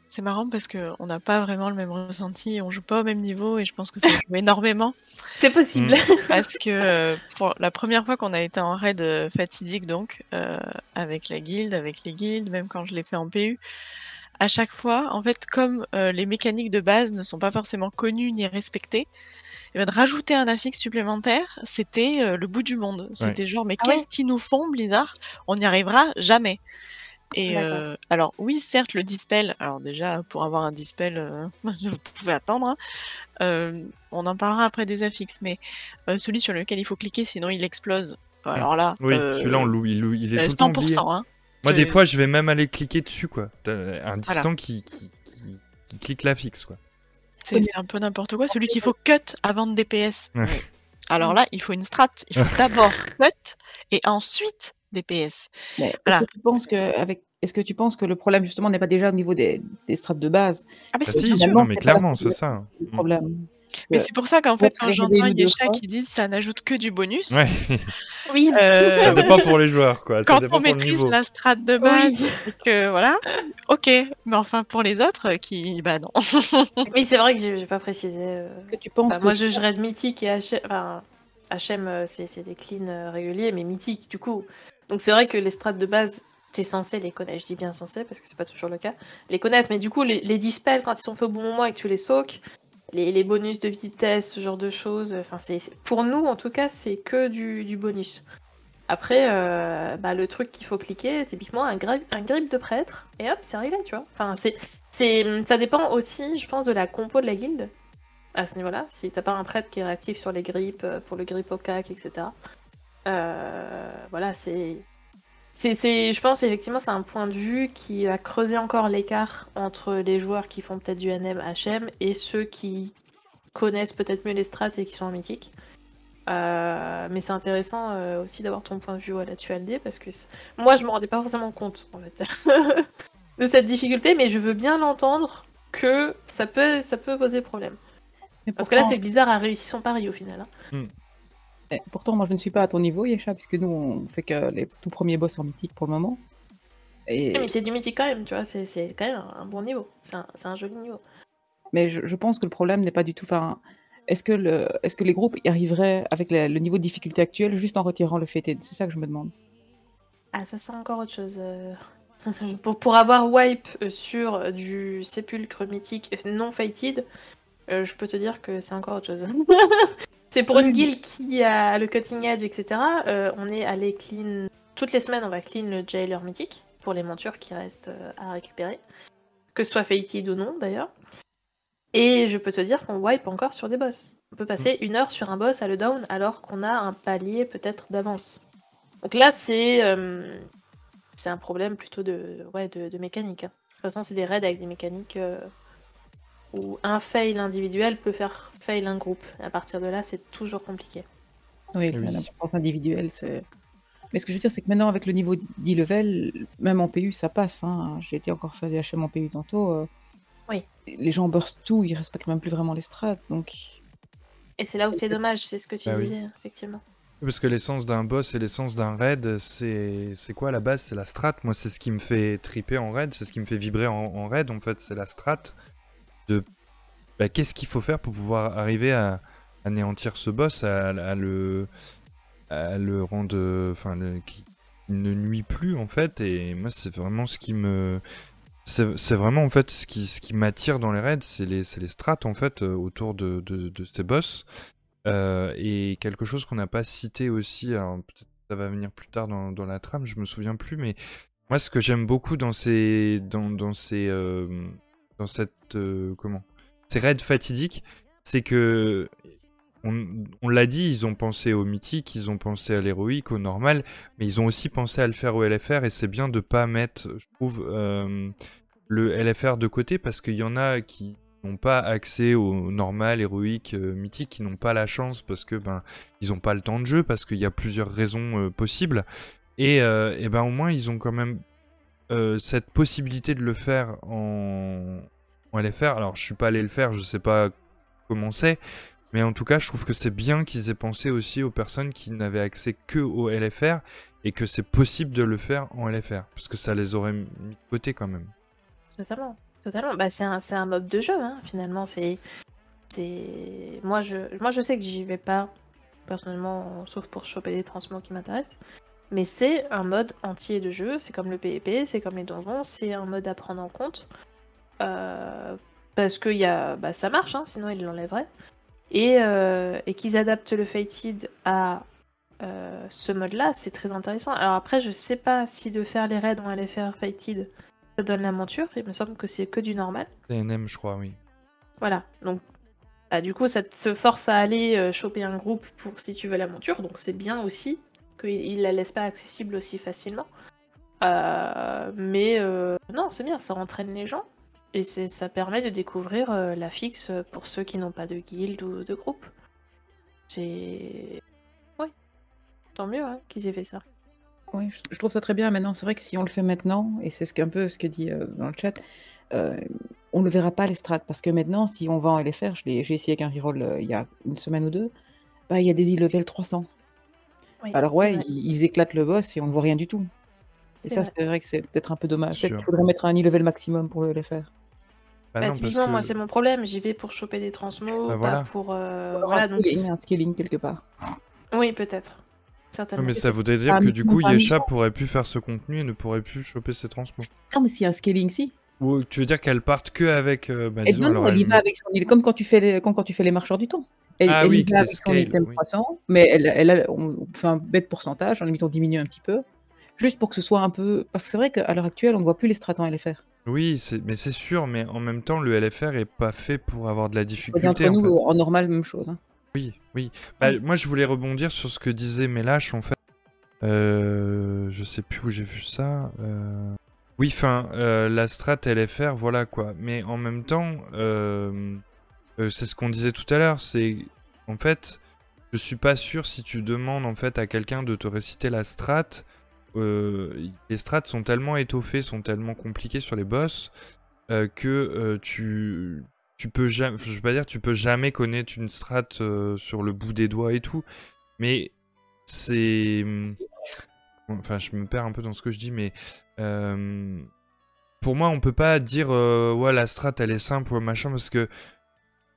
C'est marrant parce qu'on n'a pas vraiment le même ressenti, on joue pas au même niveau et je pense que ça joue énormément. C'est possible. Parce que euh, pour la première fois qu'on a été en raid euh, fatidique, donc, euh, avec la guilde, avec les guildes, même quand je l'ai fait en PU, à chaque fois, en fait, comme euh, les mécaniques de base ne sont pas forcément connues ni respectées, et ben, de rajouter un affixe supplémentaire, c'était euh, le bout du monde. C'était genre, mais Ah qu'est-ce ouais qu'ils nous font, Blizzard? On n'y arrivera jamais. Et euh, alors oui, certes, le dispel. Alors déjà, pour avoir un dispel, euh, vous pouvez attendre. hein. Euh, on en parlera après des affixes, mais euh, celui sur lequel il faut cliquer, sinon il explose. Alors là, Oui, euh, celui-là, on il, il est euh, tout le temps oublié. 100%. Hein. Moi, des fois, je vais même aller cliquer dessus, quoi. Un distant Voilà. qui, qui, qui, qui clique la fixe, quoi. C'est un peu n'importe quoi. Celui qu'il faut cut avant de DPS. Ouais. Alors là, il faut une strat. Il faut d'abord cut et ensuite DPS. Mais est-ce que tu penses que avec est-ce que tu penses que le problème justement n'est pas déjà au niveau des, des strates de base? Ah, mais Ah c'est si, non, mais clairement, c'est ça. c'est le problème. Mais c'est pour ça qu'en fait, quand j'entends Yesha qui disent ça n'ajoute que du bonus, Ouais, Oui. euh, ça dépend pour les joueurs, quoi. Quand on maîtrise la strat de base, Oui. que voilà, ok. Mais enfin, pour les autres, qui, bah non. Oui, c'est vrai que j'ai pas précisé. euh. Que tu penses Bah, que moi, je, je raid mythique et HM. Enfin, HM, c'est c'est des cleans euh, réguliers, mais mythique, du coup. Donc, c'est vrai que les strats de base, t'es censé les connaître. Je dis bien censé, parce que c'est pas toujours le cas. Les connaître, mais du coup, les, les dispels, quand ils sont faits au bon moment et que tu les soaks, les, bonus de vitesse, ce genre de choses, enfin, c'est pour nous, en tout cas, c'est que du, bonus. Après, euh, bah, le truc qu'il faut cliquer, typiquement un, grip, un grip de prêtre, et hop, c'est réglé, tu vois. Enfin, c'est, c'est, ça dépend aussi, je pense, de la compo de la guilde à ce niveau-là. Si t'as pas un prêtre qui est réactif sur les grips, euh, pour le grip au cac, etc. Euh, voilà, c'est. C'est, c'est- je pense effectivement c'est un point de vue qui va creuser encore l'écart entre les joueurs qui font peut-être du NM, HM et ceux qui connaissent peut-être mieux les strats et qui sont en mythique. Euh, mais c'est intéressant euh, aussi d'avoir ton point de vue ouais, là-dessus, Aldé, parce que c'est- moi je me rendais pas forcément compte en fait de cette difficulté, mais je veux bien l'entendre que ça peut, ça peut poser problème. Mais Parce que là, c'est que Blizzard a réussi son pari au final. hein. Eh, Pourtant, moi, je ne suis pas à ton niveau, Yesha, puisque nous, on fait que les tout premiers boss en mythique pour le moment. Et... Ouais, Mais c'est du mythique quand même, tu vois, c'est quand même un, bon niveau. C'est un, joli niveau. Mais je, je pense que le problème n'est pas du tout. Enfin, est-ce que, le, est-ce que les groupes y arriveraient avec la- le niveau de difficulté actuel juste en retirant le fated C'est ça que je me demande. Ah, ça c'est encore autre chose. euh. pour, pour avoir wipe sur du sépulcre mythique non fated, euh, je peux te dire que c'est encore autre chose. c'est pour une guilde qui a le cutting edge, etc. euh, on est allé clean. Toutes les semaines, on va clean le jailer mythique pour les montures qui restent euh, à récupérer. Que ce soit fated ou non d'ailleurs. Et je peux te dire qu'on wipe encore sur des boss. On peut passer une heure sur un boss à le down alors qu'on a un palier peut-être d'avance. Donc là, c'est euh, c'est un problème plutôt de, ouais, de, de mécanique. hein. De toute façon, c'est des raids avec des mécaniques euh, où un fail individuel peut faire fail un groupe. À partir de là, c'est toujours compliqué. Oui, Oui. l'importance individuelle, c'est. Mais ce que je veux dire, c'est que maintenant, avec le niveau 10 level, même en PU, ça passe. Hein. J'ai été encore faire des HM en PU tantôt. euh, Oui. Les gens burst tout, ils respectent même plus vraiment les strats. Donc, Et c'est là où c'est dommage, c'est ce que tu Ah oui. disais, effectivement. Parce que l'essence d'un boss et l'essence d'un raid, c'est c'est quoi à la base? C'est la strat. Moi, c'est ce qui me fait triper en raid, c'est ce qui me fait vibrer en, en raid. En fait, c'est la strat de bah, qu'est-ce qu'il faut faire pour pouvoir arriver à anéantir ce boss, à, le à le rendre, enfin, le- qui ne nuit plus en fait. Et moi, c'est vraiment ce qui me c'est vraiment en fait ce qui, ce qui m'attire dans les raids, c'est les, les strats en fait euh, autour de, de, ces boss. Euh, et quelque chose qu'on n'a pas cité aussi, peut-être ça va venir plus tard dans, dans la trame, je me souviens plus, mais moi ce que j'aime beaucoup dans ces dans, dans ces euh, dans cette euh, comment ces raids fatidiques, c'est que on, l'a dit, ils ont pensé au mythique, ils ont pensé à l'héroïque, au normal, mais ils ont aussi pensé à le faire au LFR et c'est bien de pas mettre, je trouve, euh, le LFR de côté parce qu'il y en a qui n'ont pas accès au normal, héroïque, euh, mythique, qui n'ont pas la chance parce que ben ils ont pas le temps de jeu, parce qu'il y a plusieurs raisons possibles. Et, et ben au moins ils ont quand même euh, cette possibilité de le faire en, LFR. Alors je suis pas allé le faire, je sais pas comment c'est, mais en tout cas je trouve que c'est bien qu'ils aient pensé aussi aux personnes qui n'avaient accès que au LFR et que c'est possible de le faire en LFR parce que ça les aurait mis de côté quand même. Totalement. Totalement. Bah, c'est un, un mode de jeu, hein, finalement. C'est moi je, moi, je sais que j'y vais pas, personnellement, sauf pour choper des transmots qui m'intéressent. Mais c'est un mode entier de jeu. C'est comme le PvP, c'est comme les donjons. C'est un mode à prendre en compte. Euh, parce que y a, bah, ça marche, hein, sinon ils l'enlèveraient. Et, euh, et qu'ils adaptent le Fated à euh, ce mode-là, c'est très intéressant. Alors après, je sais pas si de faire les raids en LFR Fated, ça donne la monture. Il me semble que c'est que du normal. TNM je crois, oui. Voilà, donc bah, du coup ça te force à aller choper un groupe pour si tu veux la monture, donc c'est bien aussi qu'il la laisse pas accessible aussi facilement. Euh, mais euh, non, c'est bien, ça entraîne les gens et ça permet de découvrir euh, la fixe pour ceux qui n'ont pas de guild ou de groupe. C'est. Oui, tant mieux hein, qu'ils aient fait ça. Oui, je, trouve ça très bien. Maintenant, c'est vrai que si on le fait maintenant, et c'est ce qu'un peu ce que dit dans le chat, on ne verra pas les strats. Parce que maintenant, si on va en je l'ai- j'ai essayé avec un reroll il y a une semaine ou deux, bah, il y a des e-level 300. Oui, Alors ouais, ils, ils éclatent le boss et on ne voit rien du tout. Et C'est ça, c'est vrai que c'est peut-être un peu dommage. Peut-être qu'il faudrait mettre un e-level maximum pour le LFR. Bah Bah, non, typiquement, moi c'est mon problème, j'y vais pour choper des transmots, Bah, pas voilà. pour. euh, Voilà, voilà, un, donc. scaling, un scaling quelque part. Oui, peut-être. Certainement. mais ça voudrait dire pas que du coup pas Yesha pourrait plus faire ce contenu et ne pourrait plus choper ses transmots. Non, mais s'il y a un scaling, si. Ou tu veux dire qu'elle parte que avec euh, bah, disons, non, alors, elle y va avec son île, comme quand tu fais les, comme quand tu fais les marcheurs du temps. Elle, Ah elle oui, y va avec son scale, item oui. 300, mais elle, elle a, on fait un bête pourcentage, en limitant on diminue un petit peu, juste pour que ce soit un peu... Parce que c'est vrai qu'à l'heure actuelle, on ne voit plus les strats en LFR. Oui, mais c'est sûr, mais en même temps, le LFR est pas fait pour avoir de la difficulté. entre en nous, fait. en normal, même chose. hein. Oui, oui. Bah, Oui. Moi, je voulais rebondir sur ce que disait Mélache, en fait. Euh, je sais plus où j'ai vu ça. Euh, Oui, enfin, euh, la strat LFR, voilà quoi. Mais en même temps, euh, euh, c'est ce qu'on disait tout à l'heure. C'est en fait, je suis pas sûr si tu demandes en fait à quelqu'un de te réciter la strat. les strats sont tellement étoffées, sont tellement compliquées sur les boss que tu tu peux jamais, je veux pas dire tu peux jamais connaître une strat sur le bout des doigts et tout, mais c'est enfin je me perds un peu dans ce que je dis, mais euh, pour moi on peut pas dire euh, ouais la strat elle est simple ou machin parce que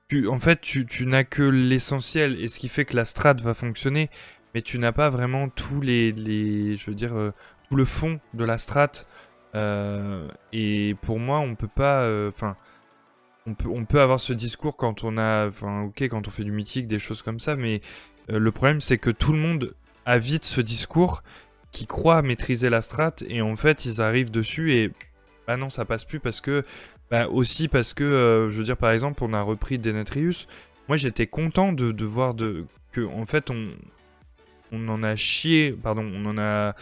tu, en fait tu, n'as que l'essentiel et ce qui fait que la strat va fonctionner, mais tu n'as pas vraiment tous les, je veux dire euh, tout le fond de la strat. Et pour moi, on peut pas. Enfin, on, peut, avoir ce discours quand on a. Enfin, ok, quand on fait du mythique, des choses comme ça, mais le problème, c'est que tout le monde a vite ce discours qui croit maîtriser la strat, et en fait, ils arrivent dessus et. Bah non, ça passe plus parce que. Bah aussi parce que, euh, je veux dire, par exemple, on a repris Denetrius. Moi, j'étais content de, voir de, que, en fait, on, on en a chié, pardon, on en a,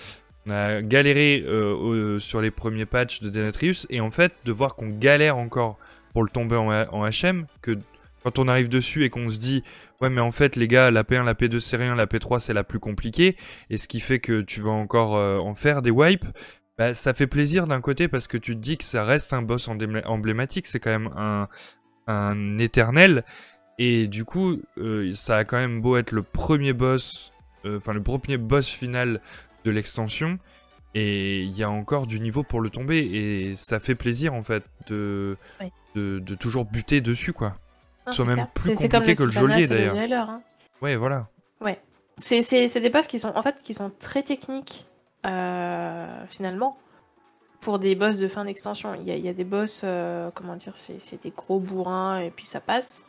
galéré euh, sur les premiers patchs de Denetrius, et en fait, de voir qu'on galère encore pour le tomber en, en HM, que quand on arrive dessus et qu'on se dit, ouais, mais en fait, les gars, la P1, la P2, c'est rien, la P3, c'est la plus compliquée, et ce qui fait que tu vas encore euh, en faire des wipes, bah, ça fait plaisir d'un côté parce que tu te dis que ça reste un boss emblém- emblématique, c'est quand même un, un éternel, et du coup, euh, ça a quand même beau être le premier boss, euh, enfin le premier boss final de l'extension, et il y a encore du niveau pour le tomber, et ça fait plaisir en fait de, Oui. de, de toujours buter dessus quoi. Soit c'est même clair. plus compliqué que le geôlier, d'ailleurs. Hein. Ouais, voilà. C'est c'est- c'est des boss qui sont en fait qui sont très techniques euh, finalement pour des boss de fin d'extension. Il y, a- il y a des boss, euh, comment dire, c'est c'est des gros bourrins et puis ça passe.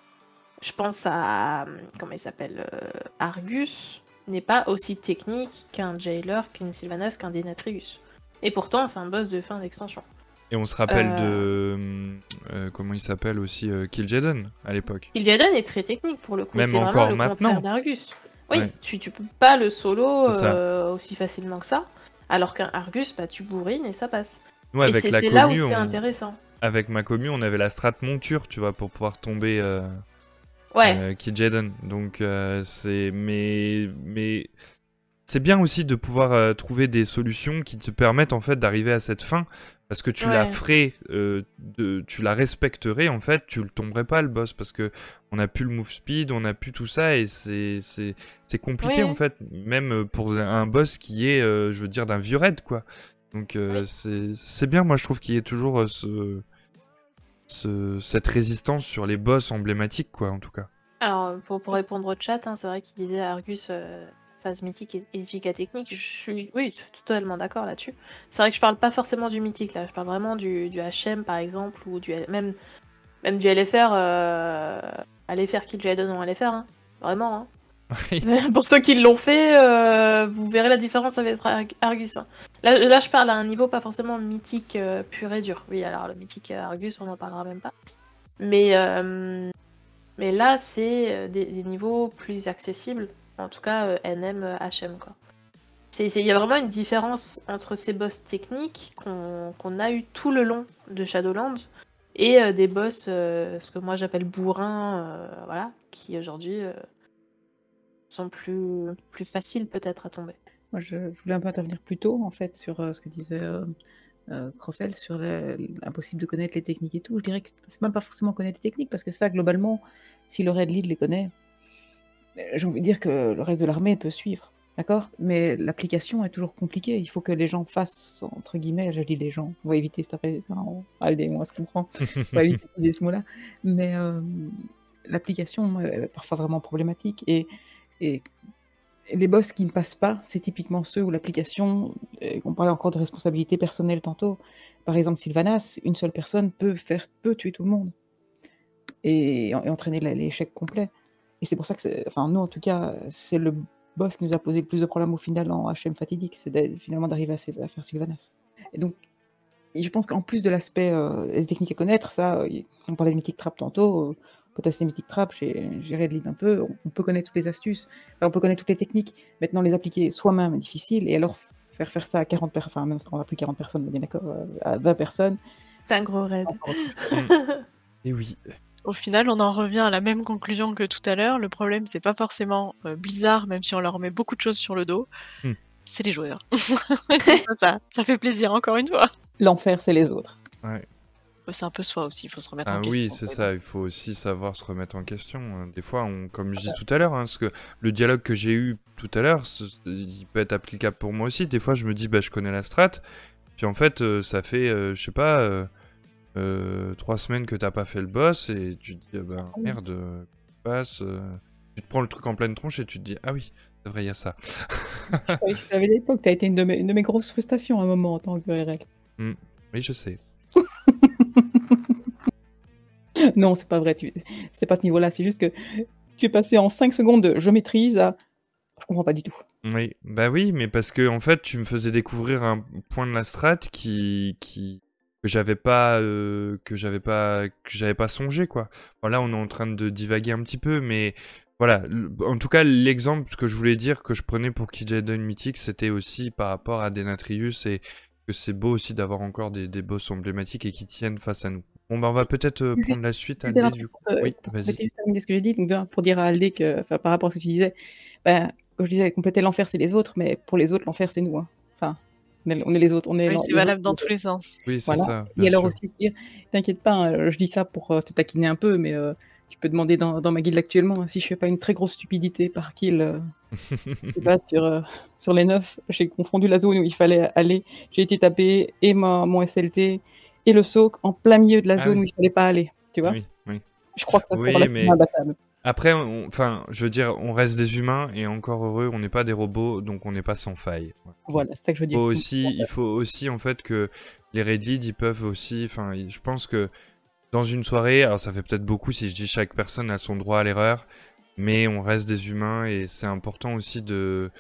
Je pense à comment il s'appelle euh, Argus n'est pas aussi technique qu'un Jailer, qu'une Sylvanas, qu'un Denatrius. Et pourtant c'est un boss de fin d'extension. Et on se rappelle Euh. de. euh, comment il s'appelle aussi euh, Kil'jaeden à l'époque. Illiadan est très technique pour le coup. Même encore le maintenant. d'Argus. Oui, Ouais. tu, tu peux pas le solo euh, aussi facilement que ça. Alors qu'un Argus, bah, tu bourrines et ça passe. Et avec c'est là où c'est on- intéressant. avec ma commu, on avait la strat monture, tu vois, pour pouvoir tomber Ouais, Kil'jaeden. Donc, c'est. Mais. Mais. C'est bien aussi de pouvoir trouver des solutions qui te permettent en fait d'arriver à cette fin parce que tu la ferais, euh, de, tu la respecterais en fait, tu le tomberais pas le boss parce que on a plus le move speed, on a plus tout ça et c'est c'est c'est compliqué Oui. en fait, même pour un boss qui est, euh, je veux dire, d'un vieux raid quoi. Donc euh, Oui. c'est c'est bien, moi je trouve qu'il y ait toujours euh, ce, ce cette résistance sur les boss emblématiques quoi en tout cas. alors pour, pour répondre au chat, hein, c'est vrai qu'il disait Argus euh, phase mythique et, et giga technique. Je suis oui, totalement d'accord là-dessus. C'est vrai que je parle pas forcément du mythique là, je parle vraiment du, du HM par exemple ou du même même du LFR. Euh, LFR qu'il lui a donné en LFR, hein. vraiment. Hein. Pour ceux qui l'ont fait, euh, vous verrez la différence avec Ar- Argus. hein. Là, là, je parle à un niveau pas forcément mythique euh, pur et dur. Oui, alors le mythique euh, Argus, on n'en parlera même pas. Mais, euh, mais là, c'est des, des niveaux plus accessibles. En tout cas, euh, NM, euh, HM. quoi. C'est- c'est- Il y a vraiment une différence entre ces boss techniques qu'on a eu tout le long de Shadowlands et euh, des boss, euh, ce que moi j'appelle bourrins, euh, voilà, qui aujourd'hui euh, sont plus, faciles peut-être à tomber. Moi, je, voulais un peu intervenir plus tôt, en fait, sur euh, ce que disait euh, euh, Crofel, sur le- l'impossible de connaître les techniques et tout. Je dirais que c'est même pas forcément connaître les techniques, parce que ça, globalement, si le Red Lead les connaît, euh, j'ai envie de dire que le reste de l'armée peut suivre, d'accord? Mais l'application est toujours compliquée. Il faut que les gens fassent, entre guillemets, je dis les gens, on va éviter cette appellation, on se comprend, on va éviter ce mot-là, mais euh, l'application est parfois vraiment problématique, et, et et les boss qui ne passent pas, c'est typiquement ceux où l'application, euh, on parlait encore de responsabilité personnelle tantôt, par exemple Sylvanas, une seule personne peut faire peut tuer tout le monde et, et entraîner l'échec complet. Et c'est pour ça que, enfin nous en tout cas, c'est le boss qui nous a posé le plus de problèmes au final en HM fatidique, c'est finalement d'arriver à, faire Sylvanas. Et donc et je pense qu'en plus de l'aspect euh, des techniques à connaître, ça, on parlait de Mythic Trap tantôt, euh, on peut tester Mythic Trap, j'ai j'ai Red Lead un peu, on, on peut connaître toutes les astuces, enfin, on peut connaître toutes les techniques, maintenant les appliquer soi-même est difficile, et alors faire faire ça à 40 personnes, enfin même si on n'a plus 40 personnes, on est bien d'accord, euh, à 20 personnes, C'est un gros chose. Et oui. Au final, on en revient à la même conclusion que tout à l'heure. Le problème, c'est pas forcément euh, Blizzard, même si on leur met beaucoup de choses sur le dos. Hmm. C'est les joueurs. Ça, ça fait plaisir, encore une fois. L'enfer, c'est les autres. C'est un peu soi aussi, il faut se remettre Ah en question. oui, c'est ça, il faut aussi savoir se remettre en question. Des fois, on, comme je dis tout à l'heure, hein, parce que le dialogue que j'ai eu tout à l'heure, ce- il peut être applicable pour moi aussi. Des fois, je me dis, bah, je connais la strat, puis en fait, euh, ça fait, euh, je sais pas, euh, euh, trois semaines que t'as pas fait le boss, et tu te dis, ah bah, Oui. merde, euh, passe euh, Tu te prends le truc en pleine tronche et tu te dis, ah oui, c'est vrai, il y a ça. Je savais à l'époque, tu as été une de, mes, une de mes grosses frustrations à un moment en tant que RL. Oui, je sais. Non, c'est pas vrai, tu... c'était pas ce niveau-là, c'est juste que tu es passé en 5 secondes de je maîtrise à je comprends pas du tout. Oui, bah oui, mais parce que en fait, tu me faisais découvrir un point de la strat qui, qui que j'avais pas, euh, que j'avais pas, que j'avais pas songé quoi. Voilà, on est en train de divaguer un petit peu, mais voilà. En tout cas, l'exemple que je voulais dire que je prenais pour Kijadon Mythic, c'était aussi par rapport à Denatrius et que c'est beau aussi d'avoir encore des, des boss emblématiques et qui tiennent face à nous. Bon, bah on va peut-être euh, prendre la suite. Aldé, un du truc coup. pour, te- Oui, vas-y. ce que j'ai dit, donc pour dire à Aldé que enfin, par rapport à ce que tu disais, ben, quand je disais compléter l'enfer c'est les autres, mais pour les autres l'enfer c'est nous. hein. Enfin, on est, on est les autres, on est Oui, c'est valable dans tous les sens. Oui, c'est Voilà. ça. Et alors sûr. aussi dire, t'inquiète pas, hein, je dis ça pour euh, te taquiner un peu, mais euh, tu peux demander dans, dans ma guilde actuellement hein, si je fais pas une très grosse stupidité par kill. euh, je sais pas, sur, euh, sur les 9, j'ai confondu la zone où il fallait aller. J'ai été taper et ma, mon SLT et le soak en plein milieu de la Ah zone oui. où il fallait pas aller. Tu vois Oui, oui. Je crois que ça Oui, fait relativement mais- imbattable. Après, on- enfin, je veux dire, on reste des humains et encore heureux, on n'est pas des robots, donc on n'est pas sans faille. Voilà, c'est ça que je veux Il dire. faut aussi, il faut aussi en fait que les Reddit, ils peuvent aussi, enfin, je pense que dans une soirée, alors ça fait peut-être beaucoup si je dis chaque personne a son droit à l'erreur, mais on reste des humains et c'est important aussi de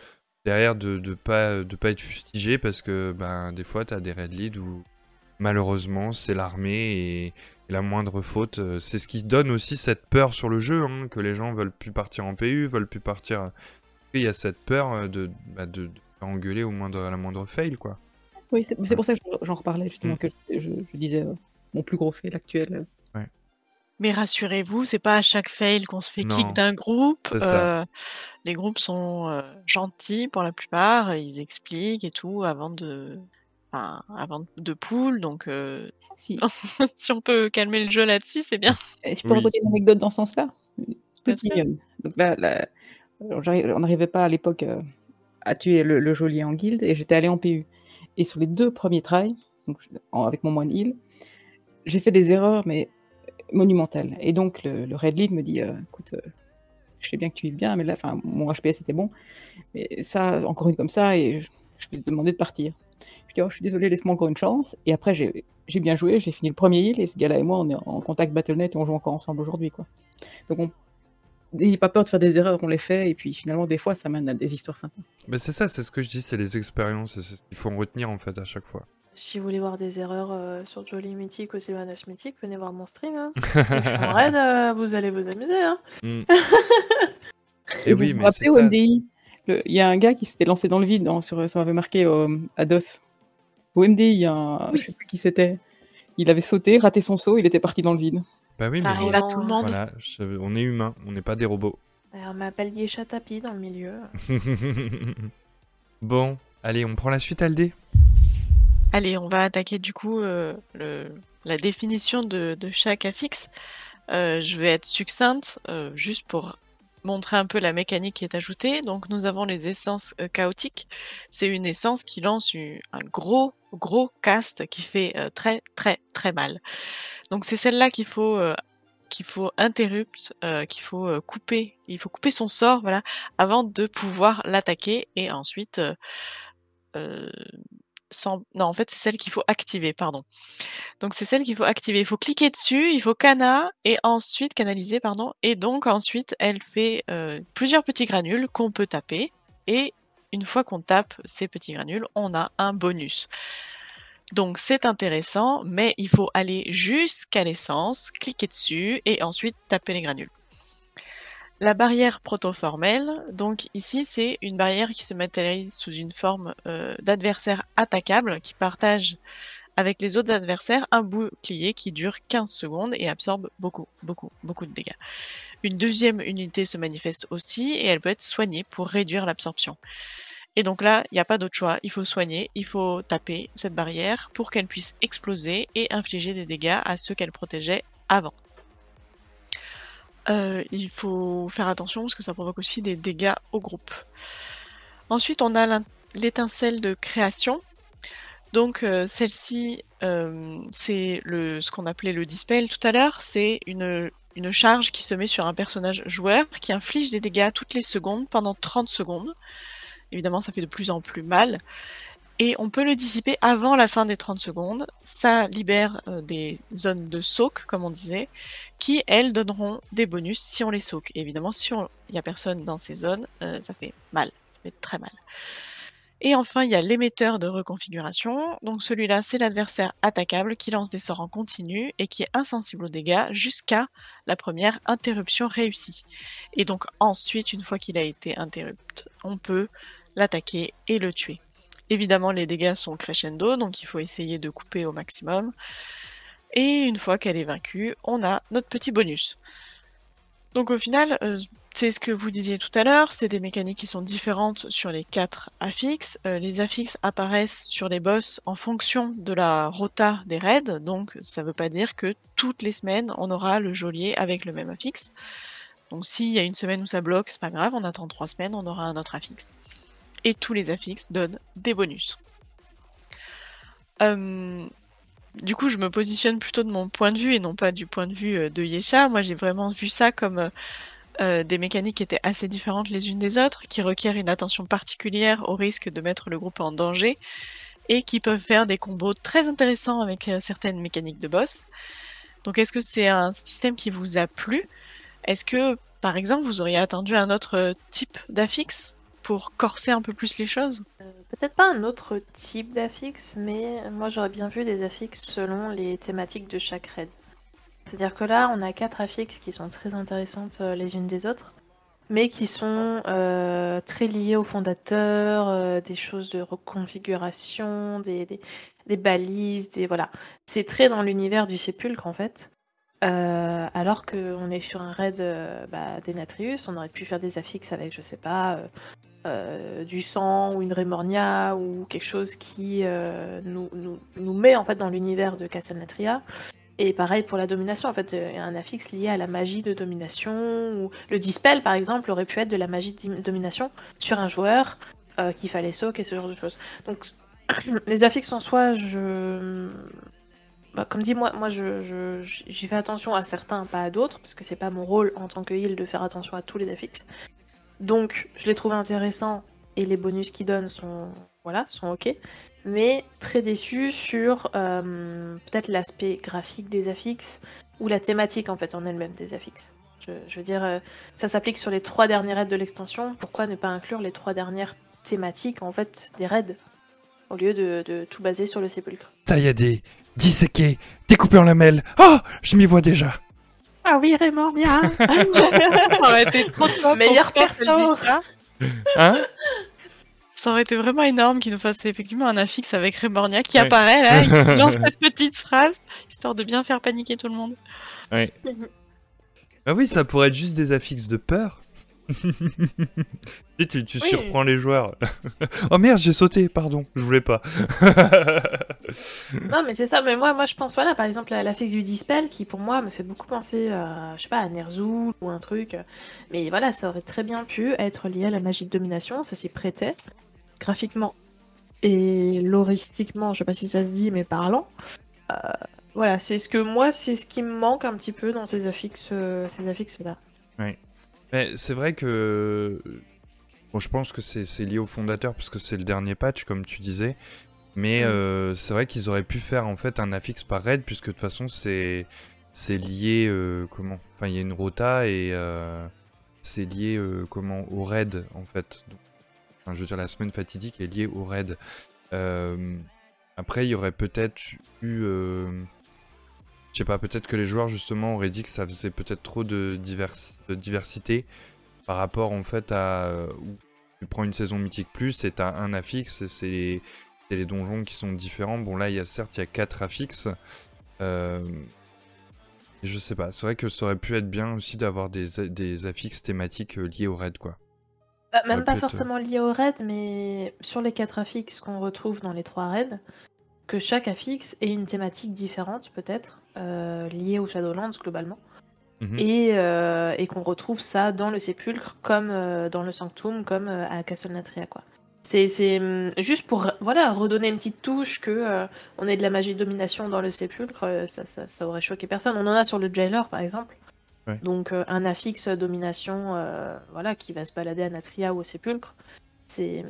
derrière de de pas de pas être fustigé parce que ben des fois t'as des red leads où malheureusement c'est l'armée et, et la moindre faute, euh, c'est ce qui donne aussi cette peur sur le jeu, hein, que les gens veulent plus partir en PU, veulent plus partir. Il y a cette peur euh, de bah, de, de faire engueuler au moindre à la moindre fail quoi. Oui, c'est pour ça que j'en- reparlais justement, Mm. que je, je- je disais euh, mon plus gros fail actuel. euh. Mais rassurez-vous, c'est pas à chaque fail qu'on se fait Non. kick d'un groupe. Euh, les groupes sont euh, gentils pour la plupart, ils expliquent et tout avant de, enfin, avant de pool. Donc, euh, Si, si on peut calmer le jeu là-dessus, c'est bien. Et je peux Oui. raconter une anecdote dans ce sens-là? Sûr. mignonne. Donc là, là, euh, on n'arrivait pas à l'époque euh, à tuer le, le geôlier en guilde et j'étais allé en PU. Et sur les deux premiers tries, donc, en- avec mon moine heal, j'ai fait des erreurs, mais monumentales. Et donc le, le Red Lead me dit euh, écoute, euh, je sais bien que tu heals bien, mais là, enfin, mon HPS était bon, mais ça, encore une comme ça, et je, je vais te demander de partir. Je dis oh, je suis désolé, laisse-moi encore une chance. Et après, j'ai j'ai bien joué, j'ai fini le premier heal, et ce gars-là et moi, on est en contact Battle.net et on joue encore ensemble aujourd'hui. quoi. Donc, on n'ayez pas peur de faire des erreurs, on les fait, et puis finalement, des fois, ça mène à des histoires sympas. Mais c'est ça, c'est ce que je dis, c'est les expériences, et c'est ce qu'il faut en retenir en fait à chaque fois. Si vous voulez voir des erreurs euh, sur Jolly Mythique ou Sylvanas Mythique, venez voir mon stream. Hein. Je suis en raid, euh, vous allez vous amuser. Hein. Mm. Et Et vous oui, vous mais rappelez c'est au ça. MDI, il y a un gars qui s'était lancé dans le vide, sur, ça m'avait marqué euh, à DOS. Au MDI, il y a un, je sais plus qui c'était. Il avait sauté, raté son saut, il était parti dans le vide. Bah oui, mais Ça arrive voilà. à tout le monde. Voilà, je- on est humain, on n'est pas des robots. Et on m'appelle Yesha Tapi dans le milieu. bon, allez, on prend la suite, Aldé Allez, on va attaquer du coup euh, le- la définition de, de chaque affixe. Euh, je vais être succincte, euh, juste pour montrer un peu la mécanique qui est ajoutée. Donc nous avons les essences euh, chaotiques. C'est une essence qui lance un gros, gros cast qui fait euh, très, très, très mal. Donc c'est celle-là qu'il faut, euh, qu'il faut interrupt, qu'il faut couper. Il faut couper son sort, voilà, avant de pouvoir l'attaquer et ensuite. Non, en fait, c'est celle qu'il faut activer, pardon. Donc, c'est celle qu'il faut activer. Il faut cliquer dessus, il faut cana et ensuite canaliser, pardon. Et donc, ensuite, elle fait euh, plusieurs petits granules qu'on peut taper. Et une fois qu'on tape ces petits granules, on a un bonus. Donc c'est intéressant, mais il faut aller jusqu'à l'essence, cliquer dessus et ensuite taper les granules. La barrière proto-formelle, donc ici c'est une barrière qui se matérialise sous une forme euh, d'adversaire attaquable qui partage avec les autres adversaires un bouclier qui dure 15 secondes et absorbe beaucoup, beaucoup, beaucoup de dégâts. Une deuxième unité se manifeste aussi et elle peut être soignée pour réduire l'absorption. Et donc là, il n'y a pas d'autre choix, il faut soigner, il faut taper cette barrière pour qu'elle puisse exploser et infliger des dégâts à ceux qu'elle protégeait avant. Euh, il faut faire attention parce que ça provoque aussi des dégâts au groupe. Ensuite, on a l'étincelle de création. Donc euh, celle-ci, euh, c'est ce qu'on appelait le dispel tout à l'heure. C'est une, une charge qui se met sur un personnage joueur qui inflige des dégâts toutes les secondes pendant 30 secondes. Évidemment, ça fait de plus en plus mal et on peut le dissiper avant la fin des 30 secondes. Ça libère euh, des zones de soak, comme on disait, qui, elles, donneront des bonus si on les soak. évidemment, si il n'y a personne dans ces zones, euh, ça fait mal, ça fait très mal. Et enfin, il y a l'émetteur de reconfiguration. Donc celui-là, c'est l'adversaire attaquable qui lance des sorts en continu et qui est insensible aux dégâts jusqu'à la première interruption réussie. Et donc ensuite, une fois qu'il a été interrupté, on peut l'attaquer et le tuer. Évidemment, les dégâts sont crescendo, donc il faut essayer de couper au maximum. Et une fois qu'elle est vaincue, on a notre petit bonus. Donc au final, euh, c'est ce que vous disiez tout à l'heure, c'est des mécaniques qui sont différentes sur les quatre affixes. Euh, les affixes apparaissent sur les boss en fonction de la rota des raids, donc ça ne veut pas dire que toutes les semaines on aura le geôlier avec le même affixe. Donc s'il y a une semaine où ça bloque, c'est pas grave, on attend trois semaines, on aura un autre affixe et tous les affixes donnent des bonus. Euh, du coup, je me positionne plutôt de mon point de vue et non pas du point de vue euh, de Yesha. Moi, j'ai vraiment vu ça comme euh, des mécaniques qui étaient assez différentes les unes des autres, qui requièrent une attention particulière au risque de mettre le groupe en danger et qui peuvent faire des combos très intéressants avec certaines mécaniques de boss. Donc, est-ce que c'est un système qui vous a plu? Est-ce que, par exemple, vous auriez attendu un autre type d'affixe corser un peu plus les choses? Euh, Peut-être pas un autre type d'affixe, mais moi j'aurais bien vu des affixes selon les thématiques de chaque raid. C'est-à-dire que là, on a quatre affixes qui sont très intéressantes euh, les unes des autres, mais qui sont euh, très liées au fondateur, des choses de reconfiguration, des, balises, des voilà. C'est très dans l'univers du sépulcre en fait. alors qu'on est sur un raid bah, des Natrius, on aurait pu faire des affixes avec, je sais pas, euh, du sang ou une Rémornia ou quelque chose qui euh, nous, nous, met en fait dans l'univers de Castle Natria. Et pareil pour la domination, en fait, a un affixe lié à la magie de domination. Ou le dispel, par exemple, aurait pu être de la magie de domination sur un joueur euh, qu'il fallait soak et ce genre de choses. Donc, les affixes en soi, je. Bah, comme dit, moi, moi je, j'y fais attention à certains, pas à d'autres, parce que c'est pas mon rôle en tant que heal de faire attention à tous les affixes. Donc, je l'ai trouvé intéressant et les bonus qu'il donne sont, voilà, sont ok. Mais très déçu sur euh, peut-être l'aspect graphique des affixes ou la thématique en fait en elle-même des affixes. Je, veux dire, euh, ça s'applique sur les trois dernières raids de l'extension. Pourquoi ne pas inclure les trois dernières thématiques en fait des raids au lieu de, tout baser sur le sépulcre? Tailladé, disséqué, découpé en lamelles. Oh, je m'y vois déjà. Ah oui, Rémornia Ça aurait été trop top Meilleur perso Hein Ça aurait été vraiment énorme qu'il nous fasse effectivement un affixe avec Rémornia qui apparaît là, et qui lance cette petite phrase, histoire de bien faire paniquer tout le monde. Oui. ah oui, ça pourrait être juste des affixes de peur. tu, tu surprends les joueurs. oh merde, j'ai sauté, pardon, je voulais pas. non, mais c'est ça, mais moi, moi je pense, voilà, par exemple, la, fixe du Dispel qui pour moi me fait beaucoup penser, à, je sais pas, à Ner'zhul ou un truc. Mais voilà, ça aurait très bien pu être lié à la magie de domination, ça s'y prêtait, graphiquement et loristiquement, je sais pas si ça se dit, mais parlant. Euh, voilà, c'est ce que moi, c'est ce qui me manque un petit peu dans ces affixes, euh, ces affixes là. Oui. Mais c'est vrai que. Bon, je pense que c'est lié au fondateur parce que c'est le dernier patch, comme tu disais. Mais mm. euh, c'est vrai qu'ils auraient pu faire en fait un affixe par raid, puisque de toute façon c'est c'est lié euh, comment Enfin, il y a une rota et euh, c'est lié comment au raid en fait. enfin, je veux dire la semaine fatidique est liée au raid. Après, il y aurait peut-être eu. Je sais pas, peut-être que les joueurs justement auraient dit que ça faisait peut-être trop de, divers- de diversité par rapport en fait à. euh, où tu prends une saison mythique plus et t'as un affix et c'est les, donjons qui sont différents. Bon, là, il y a certes, il y a quatre affixes. Euh, je sais pas, c'est vrai que ça aurait pu être bien aussi d'avoir des, des affixes thématiques euh, liés au raid quoi. Bah, même pas forcément lié au raid, mais sur les quatre affixes qu'on retrouve dans les trois raids, que chaque affixe ait une thématique différente, peut-être, euh, liée aux Shadowlands globalement, Mhm. et, euh, et qu'on retrouve ça dans le Sépulcre, comme euh, dans le Sanctum, comme euh, à Castle Natria, quoi. C'est c'est, hum, juste pour voilà, redonner une petite touche que on ait de la magie de domination dans le Sépulcre, ça, ça, ça aurait choqué personne. On en a sur le Jailer, par exemple. Ouais. Donc un affixe domination voilà, qui va se balader à Natria ou au Sépulcre. C'est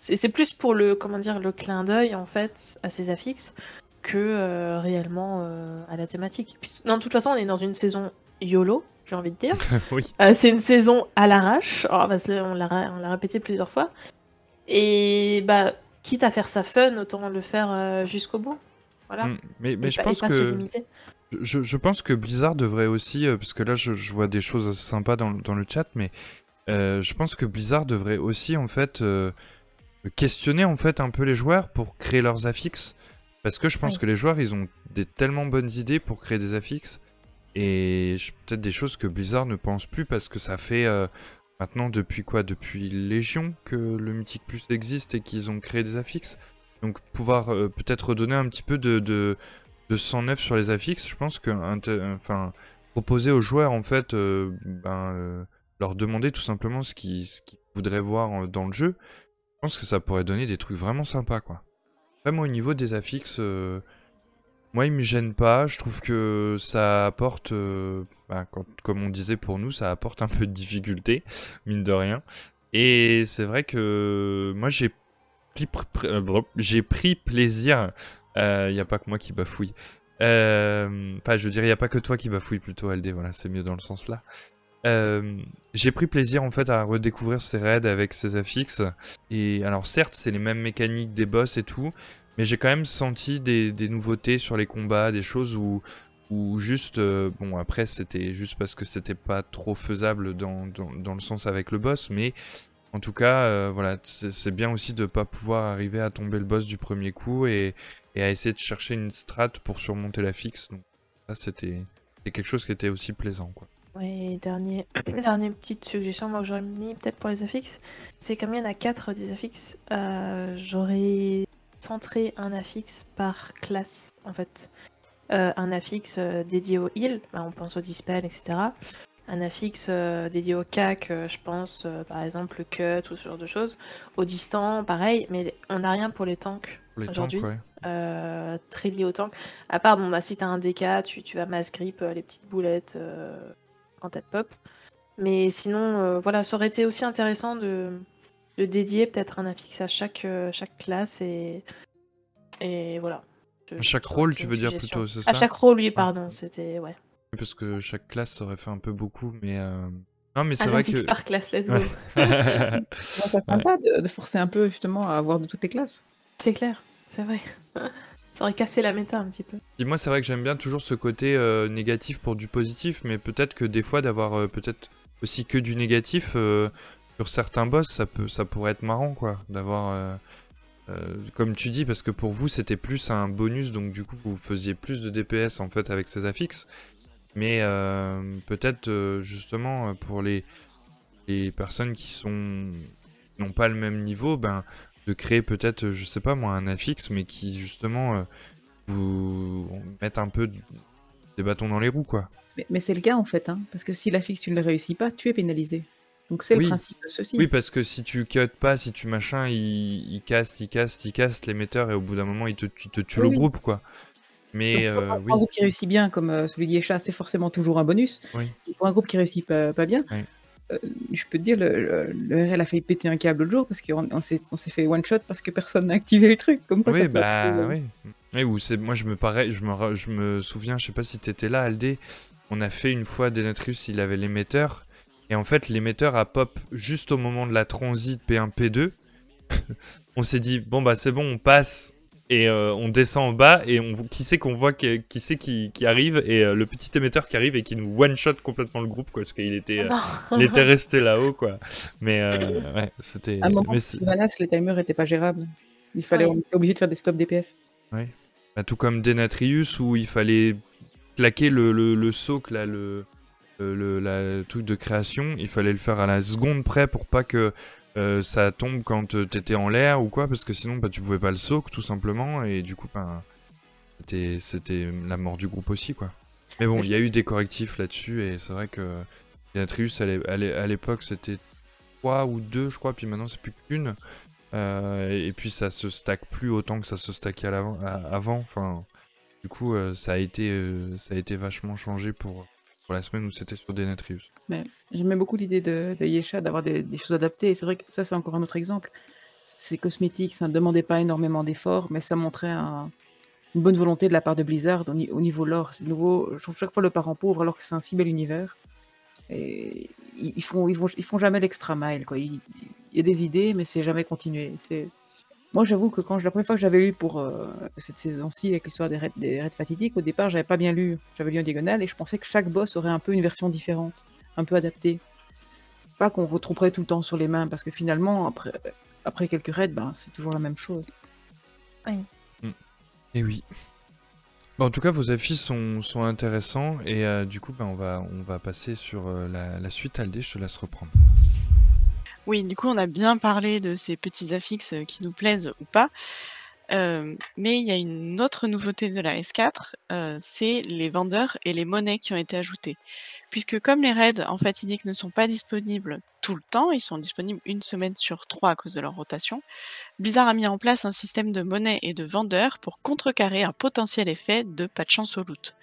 c'est c'est plus pour le comment dire le clin d'œil en fait à ces affixes que euh, réellement euh, à la thématique. Puis, non, de toute façon, on est dans une saison YOLO, j'ai envie de dire. oui. Euh, c'est une saison à l'arrache. Oh, parce que on l'a répété plusieurs fois. Et bah, quitte à faire ça fun, autant le faire jusqu'au bout. Voilà. Mm. Mais, mais Et je pas- pense pas que. Je, je pense que Blizzard devrait aussi, parce que là je, je vois des choses assez sympas dans, le- dans le chat, mais je pense que Blizzard devrait aussi en fait questionner en fait un peu les joueurs pour créer leurs affixes, parce que je pense Oui. que les joueurs ils ont des tellement bonnes idées pour créer des affixes et peut-être des choses que Blizzard ne pense plus parce que ça fait euh, maintenant depuis quoi, depuis Légion que le Mythic Plus existe et qu'ils ont créé des affixes. Donc pouvoir euh, peut-être redonner un petit peu de, de de 109 sur les affixes, je pense que enfin, proposer aux joueurs en fait, euh, ben, leur demander tout simplement ce qu'ils voudraient voir dans le jeu, je pense que ça pourrait donner des trucs vraiment sympas quoi. Vraiment au niveau des affixes, euh, moi ils me gênent pas, je trouve que ça apporte, euh, quand, comme on disait pour nous, ça apporte un peu de difficulté, mine de rien. Et c'est vrai que moi j'ai pris, pr- pr- euh, plaisir il n'y a pas que moi qui bafouille. Euh, Enfin, je veux dire, il n'y a pas que toi qui bafouille plutôt, LD, voilà, c'est mieux dans le sens là. Euh, j'ai pris plaisir en fait à redécouvrir ces raids avec ces affixes. Et alors, certes, c'est les mêmes mécaniques des boss et tout, mais j'ai quand même senti des, nouveautés sur les combats, des choses où, où juste. euh, bon, après, c'était juste parce que c'était pas trop faisable dans, dans, le sens avec le boss, mais en tout cas, euh, voilà, c'est bien aussi de pas pouvoir arriver à tomber le boss du premier coup et, à essayer de chercher une strat pour surmonter la fixe. Donc ça, c'était quelque chose qui était aussi plaisant, quoi. Oui, dernier, dernière petite suggestion moi que j'aurais mis peut-être pour les affixes, c'est comme il y en a 4 des affixes, euh, j'aurais centré un affixe par classe en fait. Euh, un affixe euh, dédié au heal, bah, on pense au dispel, etc. Un affixe euh, dédié au CAC, je pense par exemple le cut ou ce genre de choses. Au distant, pareil, mais on n'a rien pour les tanks Aujourd'hui. ouais. euh, très lié au tank. À part, bon, bah, si t'as un DK, tu, tu vas mass grip les petites boulettes euh, quand elles pop. Mais sinon, euh, voilà, ça aurait été aussi intéressant de, de dédier peut-être un affixe à chaque, euh, chaque classe et, et voilà. Je- À chaque rôle, tu veux dire plutôt, c'est À ça chaque rôle, oui, pardon, c'était. Ouais. Parce que chaque classe ça aurait fait un peu beaucoup, mais euh, non, mais c'est Un vrai affixe que. par classe, let's go. Ouais. C'est sympa de, de forcer un peu justement à avoir de toutes les classes. C'est clair, c'est vrai. ça aurait cassé la méta un petit peu. Puis moi, c'est vrai que j'aime bien toujours ce côté euh, négatif pour du positif, mais peut-être que des fois d'avoir euh, peut-être aussi que du négatif euh, sur certains boss, ça peut, ça pourrait être marrant, quoi, d'avoir. comme tu dis, parce que pour vous c'était plus un bonus, donc du coup vous faisiez plus de DPS en fait avec ces affixes. Mais peut-être justement pour les, les personnes qui sont n'ont pas le même niveau, ben de créer peut-être, euh, je sais pas moi, un affixe, mais qui justement euh, vous mette un peu des bâtons dans les roues, quoi. Mais, mais c'est le cas en fait, hein, parce que si la fixe tu ne le réussis pas, tu es pénalisé. Donc c'est Oui. le principe de ceci. Oui, parce que si tu cut pas, si tu machin, il, il caste, il caste, il caste l'émetteur et au bout d'un moment il te, il te tue Oui, le groupe, quoi. Mais Donc, pour euh, un, oui, groupe qui réussit bien, comme celui d'Yesha, c'est forcément toujours un bonus. Oui. Et pour un groupe qui réussit pas, pas bien, je peux te dire, le, le, RL a failli péter un câble l'autre jour parce qu'on on s'est on s'est fait one shot parce que personne n'a activé le truc. Comme quoi ça oui, peut bah euh, oui. Oui, ou c'est moi je me parais, je me, ra- je me souviens, je sais pas si t'étais là, Aldé. On a fait une fois Denatrius, il avait l'émetteur et en fait l'émetteur a pop juste au moment de la transit P1 P2. on s'est dit bon bah c'est bon, on passe. Et euh, on descend en bas et on qui sait qu'on voit qui, qui sait qui, qui arrive et euh, le petit émetteur qui arrive et qui nous one shot complètement le groupe quoi parce qu'il était euh, il était resté là-haut quoi mais euh, ouais c'était À un moment, mais c'est- les timers étaient pas gérables. Il fallait, Ouais. on était obligé de faire des stops DPS. bah, tout comme Denatrius où il fallait claquer le, le, le soak là le le, le- la- le truc de création il fallait le faire à la seconde près pour pas que euh, ça tombe quand euh, t'étais en l'air ou quoi parce que sinon bah tu pouvais pas le soak tout simplement et du coup ben c'était la mort du groupe aussi quoi. Mais bon il y a eu des correctifs là-dessus et c'est vrai que Denatrius à l'é- à l'é- à l'époque c'était trois ou deux je crois puis maintenant c'est plus qu'une. Euh, et puis ça se stack plus autant que ça se stackait à à- avant. Enfin du coup euh, ça a été ça a été vachement changé pour pour la semaine où c'était sur Denatrius J'aimais beaucoup l'idée de, de Yesha d'avoir des, choses adaptées. C'est vrai que ça, c'est encore un autre exemple. C'est cosmétique, ça ne demandait pas énormément d'efforts, mais ça montrait un- une bonne volonté de la part de Blizzard au, ni- au niveau lore. C'est nouveau, je trouve chaque fois le parent pauvre, alors que c'est un si bel univers. Ils, ils font, ils, vont, ils font jamais l'extra mile. Quoi. Il, y a des idées, mais c'est jamais continué. C'est... Moi, j'avoue que quand la première fois que j'avais lu pour euh, cette saison-ci, avec l'histoire des raids, des raids fatidiques, au départ, j'avais pas bien lu. J'avais lu en diagonale et je pensais que chaque boss aurait un peu une version différente, un peu adaptée. Pas qu'on retrouverait tout le temps sur les mains, parce que finalement, après, après quelques raids, ben, c'est toujours la même chose. Et oui. Bon, en tout cas, vos affiches sont, sont intéressants et euh, du coup, ben, on, va, on va passer sur euh, la, la suite. Aldé, je te laisse reprendre. Oui, du coup, on a bien parlé de ces petits affixes euh, qui nous plaisent ou pas. Euh, mais il y a une autre nouveauté de la S4, euh, c'est les vendeurs et les monnaies qui ont été ajoutés. Puisque comme les raids en fatidique ne sont pas disponibles tout le temps, ils sont disponibles une semaine sur trois à cause de leur rotation, Blizzard a mis en place un système de monnaie et de vendeurs pour contrecarrer un potentiel effet de pas de chance au loot.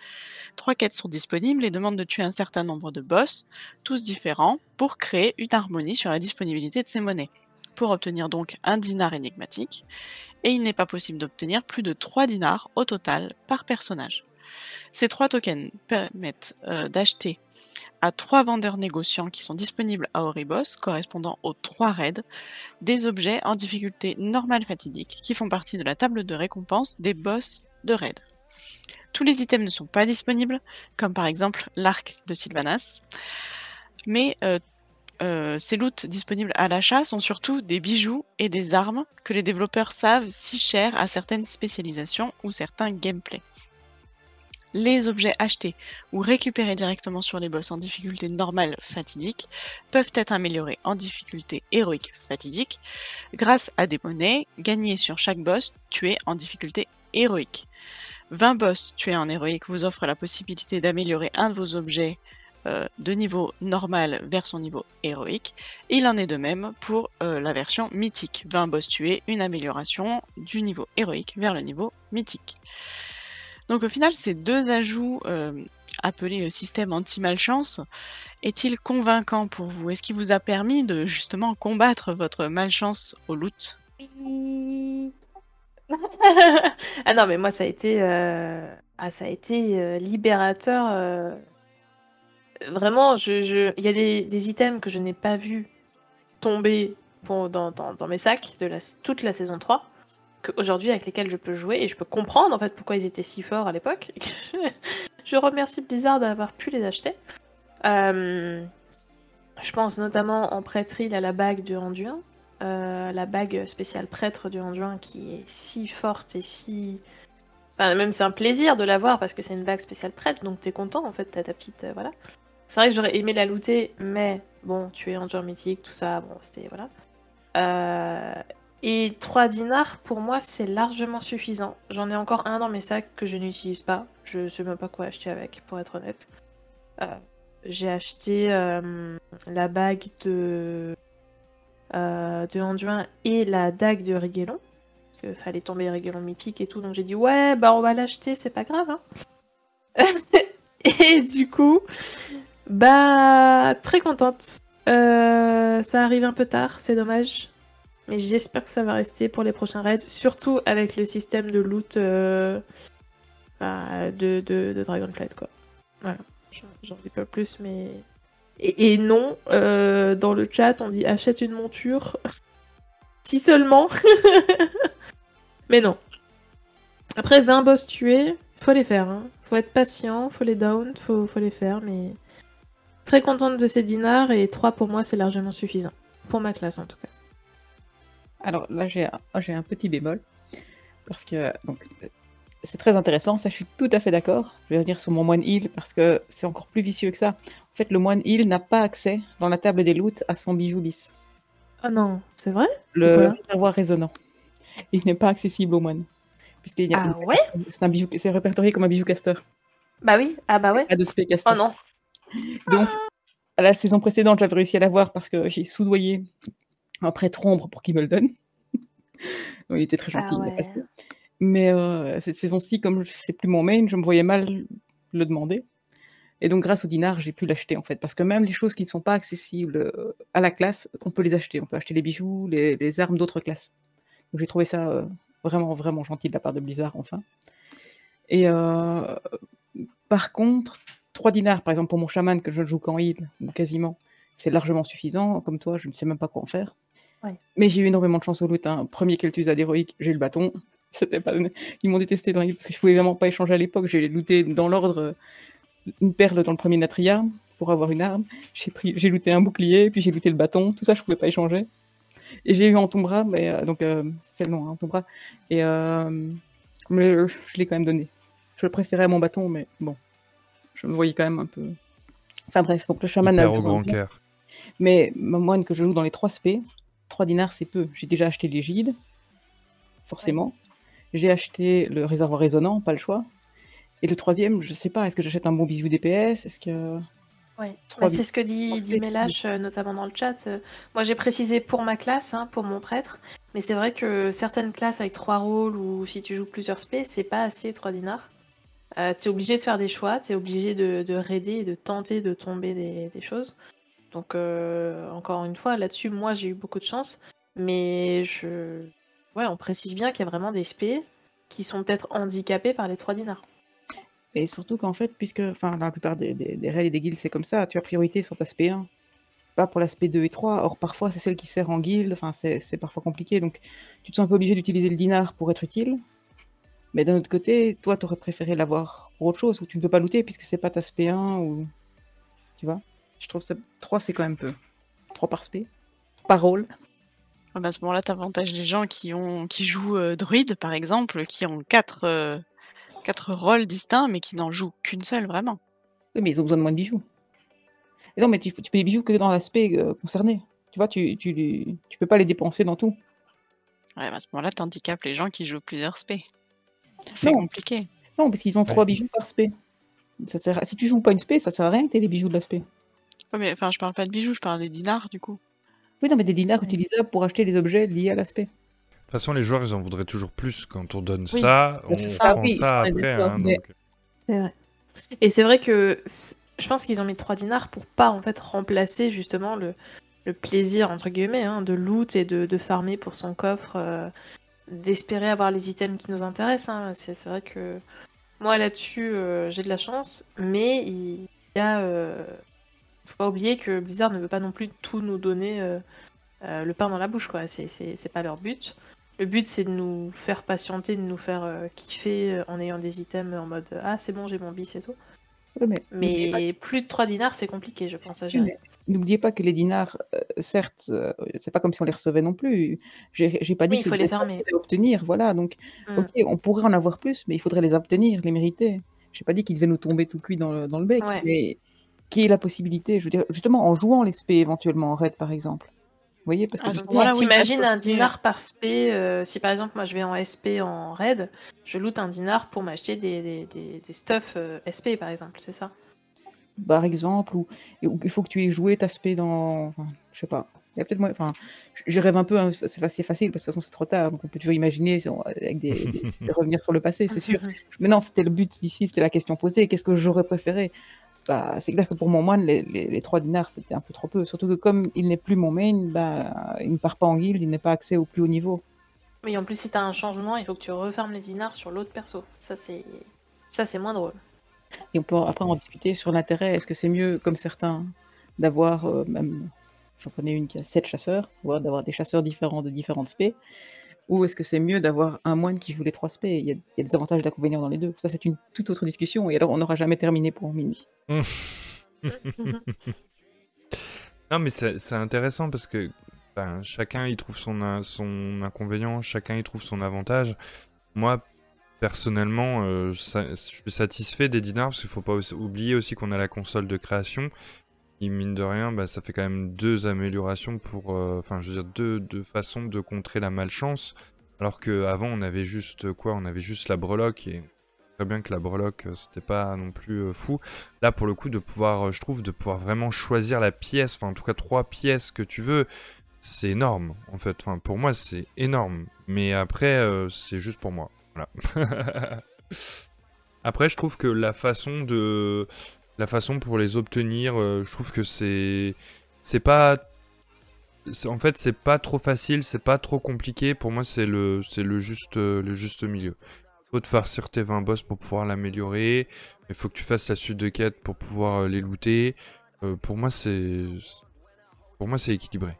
Trois quêtes sont disponibles et demandent de tuer un certain nombre de boss, tous différents, pour créer une harmonie sur la disponibilité de ces monnaies. Pour obtenir donc un dinar énigmatique, et il n'est pas possible d'obtenir plus de 3 dinars au total par personnage. Ces trois tokens permettent euh, d'acheter à trois vendeurs négociants qui sont disponibles à Oribos, correspondant aux trois raids, des objets en difficulté normale fatidique qui font partie de la table de récompense des boss de raid. Tous les items ne sont pas disponibles, comme par exemple l'arc de Sylvanas, mais euh, euh, ces loots disponibles à l'achat sont surtout des bijoux et des armes que les développeurs savent si chers à certaines spécialisations ou certains gameplays. Les objets achetés ou récupérés directement sur les boss en difficulté normale fatidique peuvent être améliorés en difficulté héroïque fatidique grâce à des monnaies gagnées sur chaque boss tué en difficulté héroïque. 20 boss tués en héroïque vous offrent la possibilité d'améliorer un de vos objets euh, de niveau normal vers son niveau héroïque. Il en est de même pour euh, la version mythique. 20 boss tués, une amélioration du niveau héroïque vers le niveau mythique. Donc au final, ces deux ajouts euh, appelés euh, système anti-malchance, est-il convaincant pour vous? Est-ce qu'il vous a permis de justement combattre votre malchance au loot? Ah non, mais moi, ça a été, euh, ah, ça a été libérateur. Vraiment, il y a des, items que je n'ai pas vu tomber dans mes sacs de la, toute la saison 3, qu'aujourd'hui avec lesquels je peux jouer et je peux comprendre en fait pourquoi ils étaient si forts à l'époque. je remercie Blizzard d'avoir pu les acheter. Euh, je pense notamment en prêtrise à la bague de Anduin, euh, la bague spéciale prêtre du Anduin qui est si forte et si. Enfin, même c'est un plaisir de l'avoir parce que c'est une bague spéciale prêtre, donc t'es content en fait, t'as ta petite. euh, voilà. C'est vrai que j'aurais aimé la looter, mais bon, tu es Anduin mythique, tout ça, bon, c'était. Voilà. Euh, et 3 dinars, pour moi, c'est largement suffisant. J'en ai encore un dans mes sacs que je n'utilise pas. Je sais même pas quoi acheter avec, pour être honnête. Euh, j'ai acheté euh, la bague de, euh, de Anduin et la dague de. Parce qu'il fallait tomber Riguelon mythique et tout. Donc j'ai dit, ouais, bah on va l'acheter, c'est pas grave. Hein. et du coup, bah, très contente. Ça arrive un peu tard, c'est dommage. Mais j'espère que ça va rester pour les prochains raids. Surtout avec le système de loot euh, bah, de, Dragonflight, quoi. Voilà. J'en- dis pas plus, mais. Et, et non, euh, dans le chat, on dit achète une monture. si seulement. mais non. Après, 20 boss tués, faut les faire. Hein. Faut être patient, faut les down, faut, faut les faire, mais. Très contente de ces dinars et 3 pour moi, c'est largement suffisant. Pour ma classe en tout cas. Alors là, j'ai un, oh, j'ai un petit bémol. Parce que donc, c'est très intéressant, ça je suis tout à fait d'accord. Je vais revenir sur mon moine heal parce que c'est encore plus vicieux que ça. En fait, le moine heal n'a pas accès dans la table des loots à son bijou bis. Oh non, c'est vrai? Le réservoir résonnant. Il n'est pas accessible aux moines. Puisqu'il y a Ah ouais? c'est un bijou, c'est répertorié comme un bijou caster. Bah oui, ah bah ouais. Pas de. Oh non. Donc, à la saison précédente, j'avais réussi à l'avoir parce que j'ai soudoyé un prêtre ombre pour qu'il me le donne. Donc, il était très gentil, Ah il passé. Mais euh, cette saison-ci, comme je sais plus mon main, je me voyais mal le demander. Et donc, grâce au dinar, j'ai pu l'acheter en fait. Parce que même les choses qui ne sont pas accessibles euh, à la classe, on peut les acheter. On peut acheter les bijoux, les, les armes d'autres classes. Donc, j'ai trouvé ça euh, vraiment, vraiment gentil de la part de Blizzard, enfin. Et euh, par contre, 3 dinars, par exemple, pour mon chaman, que je ne joue qu'en heal, quasiment, c'est largement suffisant. Comme toi, je ne sais même pas quoi en faire. Ouais. Mais j'ai eu énormément de chance au loot. Hein. Premier Kel'Thuzad d'héroïque, j'ai eu le bâton. C'était pas donné. Ils m'ont détesté dans la parce que je pouvais vraiment pas échanger à l'époque. J'ai looté dans l'ordre euh, une perle dans le premier Natria pour avoir une arme. J'ai pris, j'ai looté un bouclier, puis j'ai looté le bâton. Tout ça, je pouvais pas échanger. Et j'ai eu Entombra, mais euh, donc euh, c'est le nom, hein, Entombra. Et euh, mais je, je l'ai quand même donné. Je le préférais à mon bâton, mais bon, je me voyais quand même un peu. Enfin bref, donc le chaman a besoin grand de moi. cœur. Mais ma moine que je joue dans les 3 spé, 3 dinars c'est peu. J'ai déjà acheté l'égide, forcément. J'ai acheté le réservoir résonnant, pas le choix. Et le troisième, je sais pas, est-ce que j'achète un bon bisou DPS Est-ce que. Ouais. Bah, c'est ce que dit, Mélache, euh, notamment dans le chat. Euh, Moi, j'ai précisé pour ma classe, hein, pour mon prêtre. Mais c'est vrai que certaines classes avec trois rôles ou si tu joues plusieurs spé, c'est pas assez 3 dinars. Euh, t'es obligé de faire des choix, t'es obligé de, de raider et de tenter de tomber des, des choses. Donc, euh, encore une fois, là-dessus, moi, j'ai eu beaucoup de chance. Mais je. On précise bien qu'il y a vraiment des spé qui sont peut-être handicapés par les 3 dinars. Et surtout qu'en fait, puisque enfin, la plupart des, des, des raids et des guildes, c'est comme ça, tu as priorité sur ta spé 1, pas pour l'aspect 2 et 3. Or, parfois, c'est celle qui sert en guilde, enfin, c'est parfois compliqué. Donc, tu te sens un peu obligé d'utiliser le dinar pour être utile. Mais d'un autre côté, toi, tu aurais préféré l'avoir pour autre chose, où tu ne peux pas looter puisque c'est pas ta spé 1 ou. Tu vois Je trouve ça. 3, c'est quand même peu. 3 par spé. Par rôle. Ah bah, à ce moment-là, tu avantages les gens qui, ont, qui jouent euh, druide, par exemple, qui ont quatre, euh, quatre rôles distincts, mais qui n'en jouent qu'une seule, vraiment. Oui, mais ils ont besoin de moins de bijoux. Et non, mais tu, tu peux des bijoux que dans l'aspect euh, concerné. Tu vois, tu, tu, tu peux pas les dépenser dans tout. Ouais, bah, à ce moment-là, tu handicapes les gens qui jouent plusieurs spé. C'est Non. compliqué. Non, parce qu'ils ont Ouais. trois bijoux par spé. Ça sert à- Si tu joues pas une spé, ça sert à rien que t'aies les bijoux de l'aspect. Ouais, mais enfin, je parle pas de bijoux, je parle des dinars, du coup. Oui, non, mais des dinars Ouais. utilisables pour acheter les objets liés à l'aspect. De toute façon, les joueurs, ils en voudraient toujours plus. Quand on donne Oui, ça, on c'est ça, prend oui, ça après. d'accord, hein, mais- donc- C'est vrai. Et c'est vrai que je pense qu'ils ont mis 3 dinars pour pas en fait remplacer justement le, le plaisir entre guillemets hein, de loot et de, de farmer pour son coffre, euh, d'espérer avoir les items qui nous intéressent. hein. C'est c'est vrai que moi là-dessus euh, j'ai de la chance, mais il y a, euh, faut pas oublier que Blizzard ne veut pas non plus tout nous donner euh, euh, le pain dans la bouche quoi. C'est- pas leur but. Le but, c'est de nous faire patienter, de nous faire euh, kiffer en ayant des items en mode Ah, c'est bon, j'ai mon bis et tout. Mais plus de 3 dinars, c'est compliqué, je pense, à gérer. n'oubliez pas que les dinars, certes, c'est pas comme si on les recevait non plus. J'ai pas dit Oui, que il faut les fermer. obtenir, voilà. Donc, Mm. ok, on pourrait en avoir plus, mais il faudrait les obtenir, les mériter. J'ai pas dit qu'ils devaient nous tomber tout cuit dans le, dans le bec, Ouais. mais qui est la possibilité, je veux dire, justement en jouant les spé éventuellement en raid par exemple. Vous voyez, parce que Ah, donc voilà, oui, t'imagines un dinar par spé, euh, si par exemple moi je vais en SP en raid, je loot un dinar pour m'acheter des, des, des, des stuff euh, SP par exemple, c'est ça? Par exemple, ou il faut que tu aies joué ta spé dans. Enfin, je sais pas. Il y a peut-être moins. Enfin, je- rêve un peu, hein, c'est facile, facile, parce que de toute façon c'est trop tard, donc on peut toujours imaginer avec des, des- de revenir sur le passé, c'est sûr. Mais non, c'était le but ici, c'était la question posée. Qu'est-ce que j'aurais préféré? Bah, C'est clair que pour mon moine, les, les, les 3 dinars, c'était un peu trop peu. Surtout que comme il n'est plus mon main, bah, il ne part pas en guild, il n'est pas accès au plus haut niveau. Oui, en plus si t'as un changement, il faut que tu refermes les dinars sur l'autre perso. Ça c'est ça c'est moins drôle. Et on peut après en discuter sur l'intérêt. Est-ce que c'est mieux, comme certains, d'avoir euh, même, j'en connais une qui a 7 chasseurs, voire d'avoir des chasseurs différents de différentes spé, Ou est-ce que c'est mieux d'avoir un moine qui joue les trois spé? Il y a, des avantages et des inconvénients dans les deux. Ça, c'est une toute autre discussion. Et alors, on n'aura jamais terminé pour minuit. non, mais c'est intéressant parce que ben, chacun y trouve son, son inconvénient, chacun y trouve son avantage. Moi, personnellement, euh, je suis satisfait des dinars parce qu'il faut pas oublier aussi qu'on a la console de création qui, mine de rien, bah, ça fait quand même deux améliorations pour. Euh, enfin, je veux dire, deux, deux, façons de contrer la malchance. Alors qu'avant, on avait juste quoi On avait juste la breloque et très bien que la breloque, euh, c'était pas non plus fou. Là, pour le coup, de pouvoir, je trouve, de pouvoir vraiment choisir la pièce, enfin, en tout cas, trois pièces que tu veux, c'est énorme, en fait. Enfin, pour moi, c'est énorme. Mais après, c'est juste pour moi. Après, je trouve que la façon de, la façon pour les obtenir, euh, je trouve que c'est, c'est pas, en fait, c'est pas trop facile, c'est pas trop compliqué. Pour moi, c'est le, le juste, milieu. Il faut te farcir tes 20 boss pour pouvoir l'améliorer. Il faut que tu fasses la suite de quêtes pour pouvoir euh, les looter. Euh, pour moi, c'est, pour moi, c'est équilibré.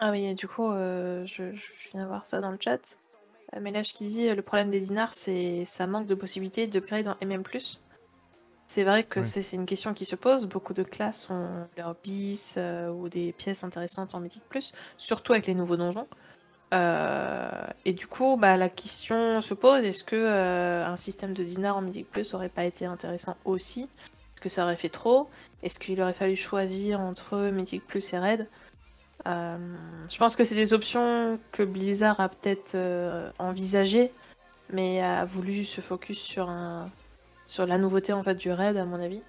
Ah oui, du coup, je, je viens voir ça dans le chat. Euh, mais là, ce qu'il dit, le problème des dinars, c'est ça manque de possibilités d'upgrade dans MM+. C'est vrai que c'est une question qui se pose. Beaucoup de classes ont leur bis euh, ou des pièces intéressantes en Mythic+, surtout avec les nouveaux donjons. Euh, et du coup, bah, la question se pose est-ce que un système de dinars en Mythic Plus aurait pas été intéressant aussi? Est-ce que ça aurait fait trop? Est-ce qu'il aurait fallu choisir entre Mythic Plus et euh, je pense que c'est des options que Blizzard a peut-être euh, envisagées, mais a voulu se focus sur, un, sur la nouveauté en fait du raid, à mon avis.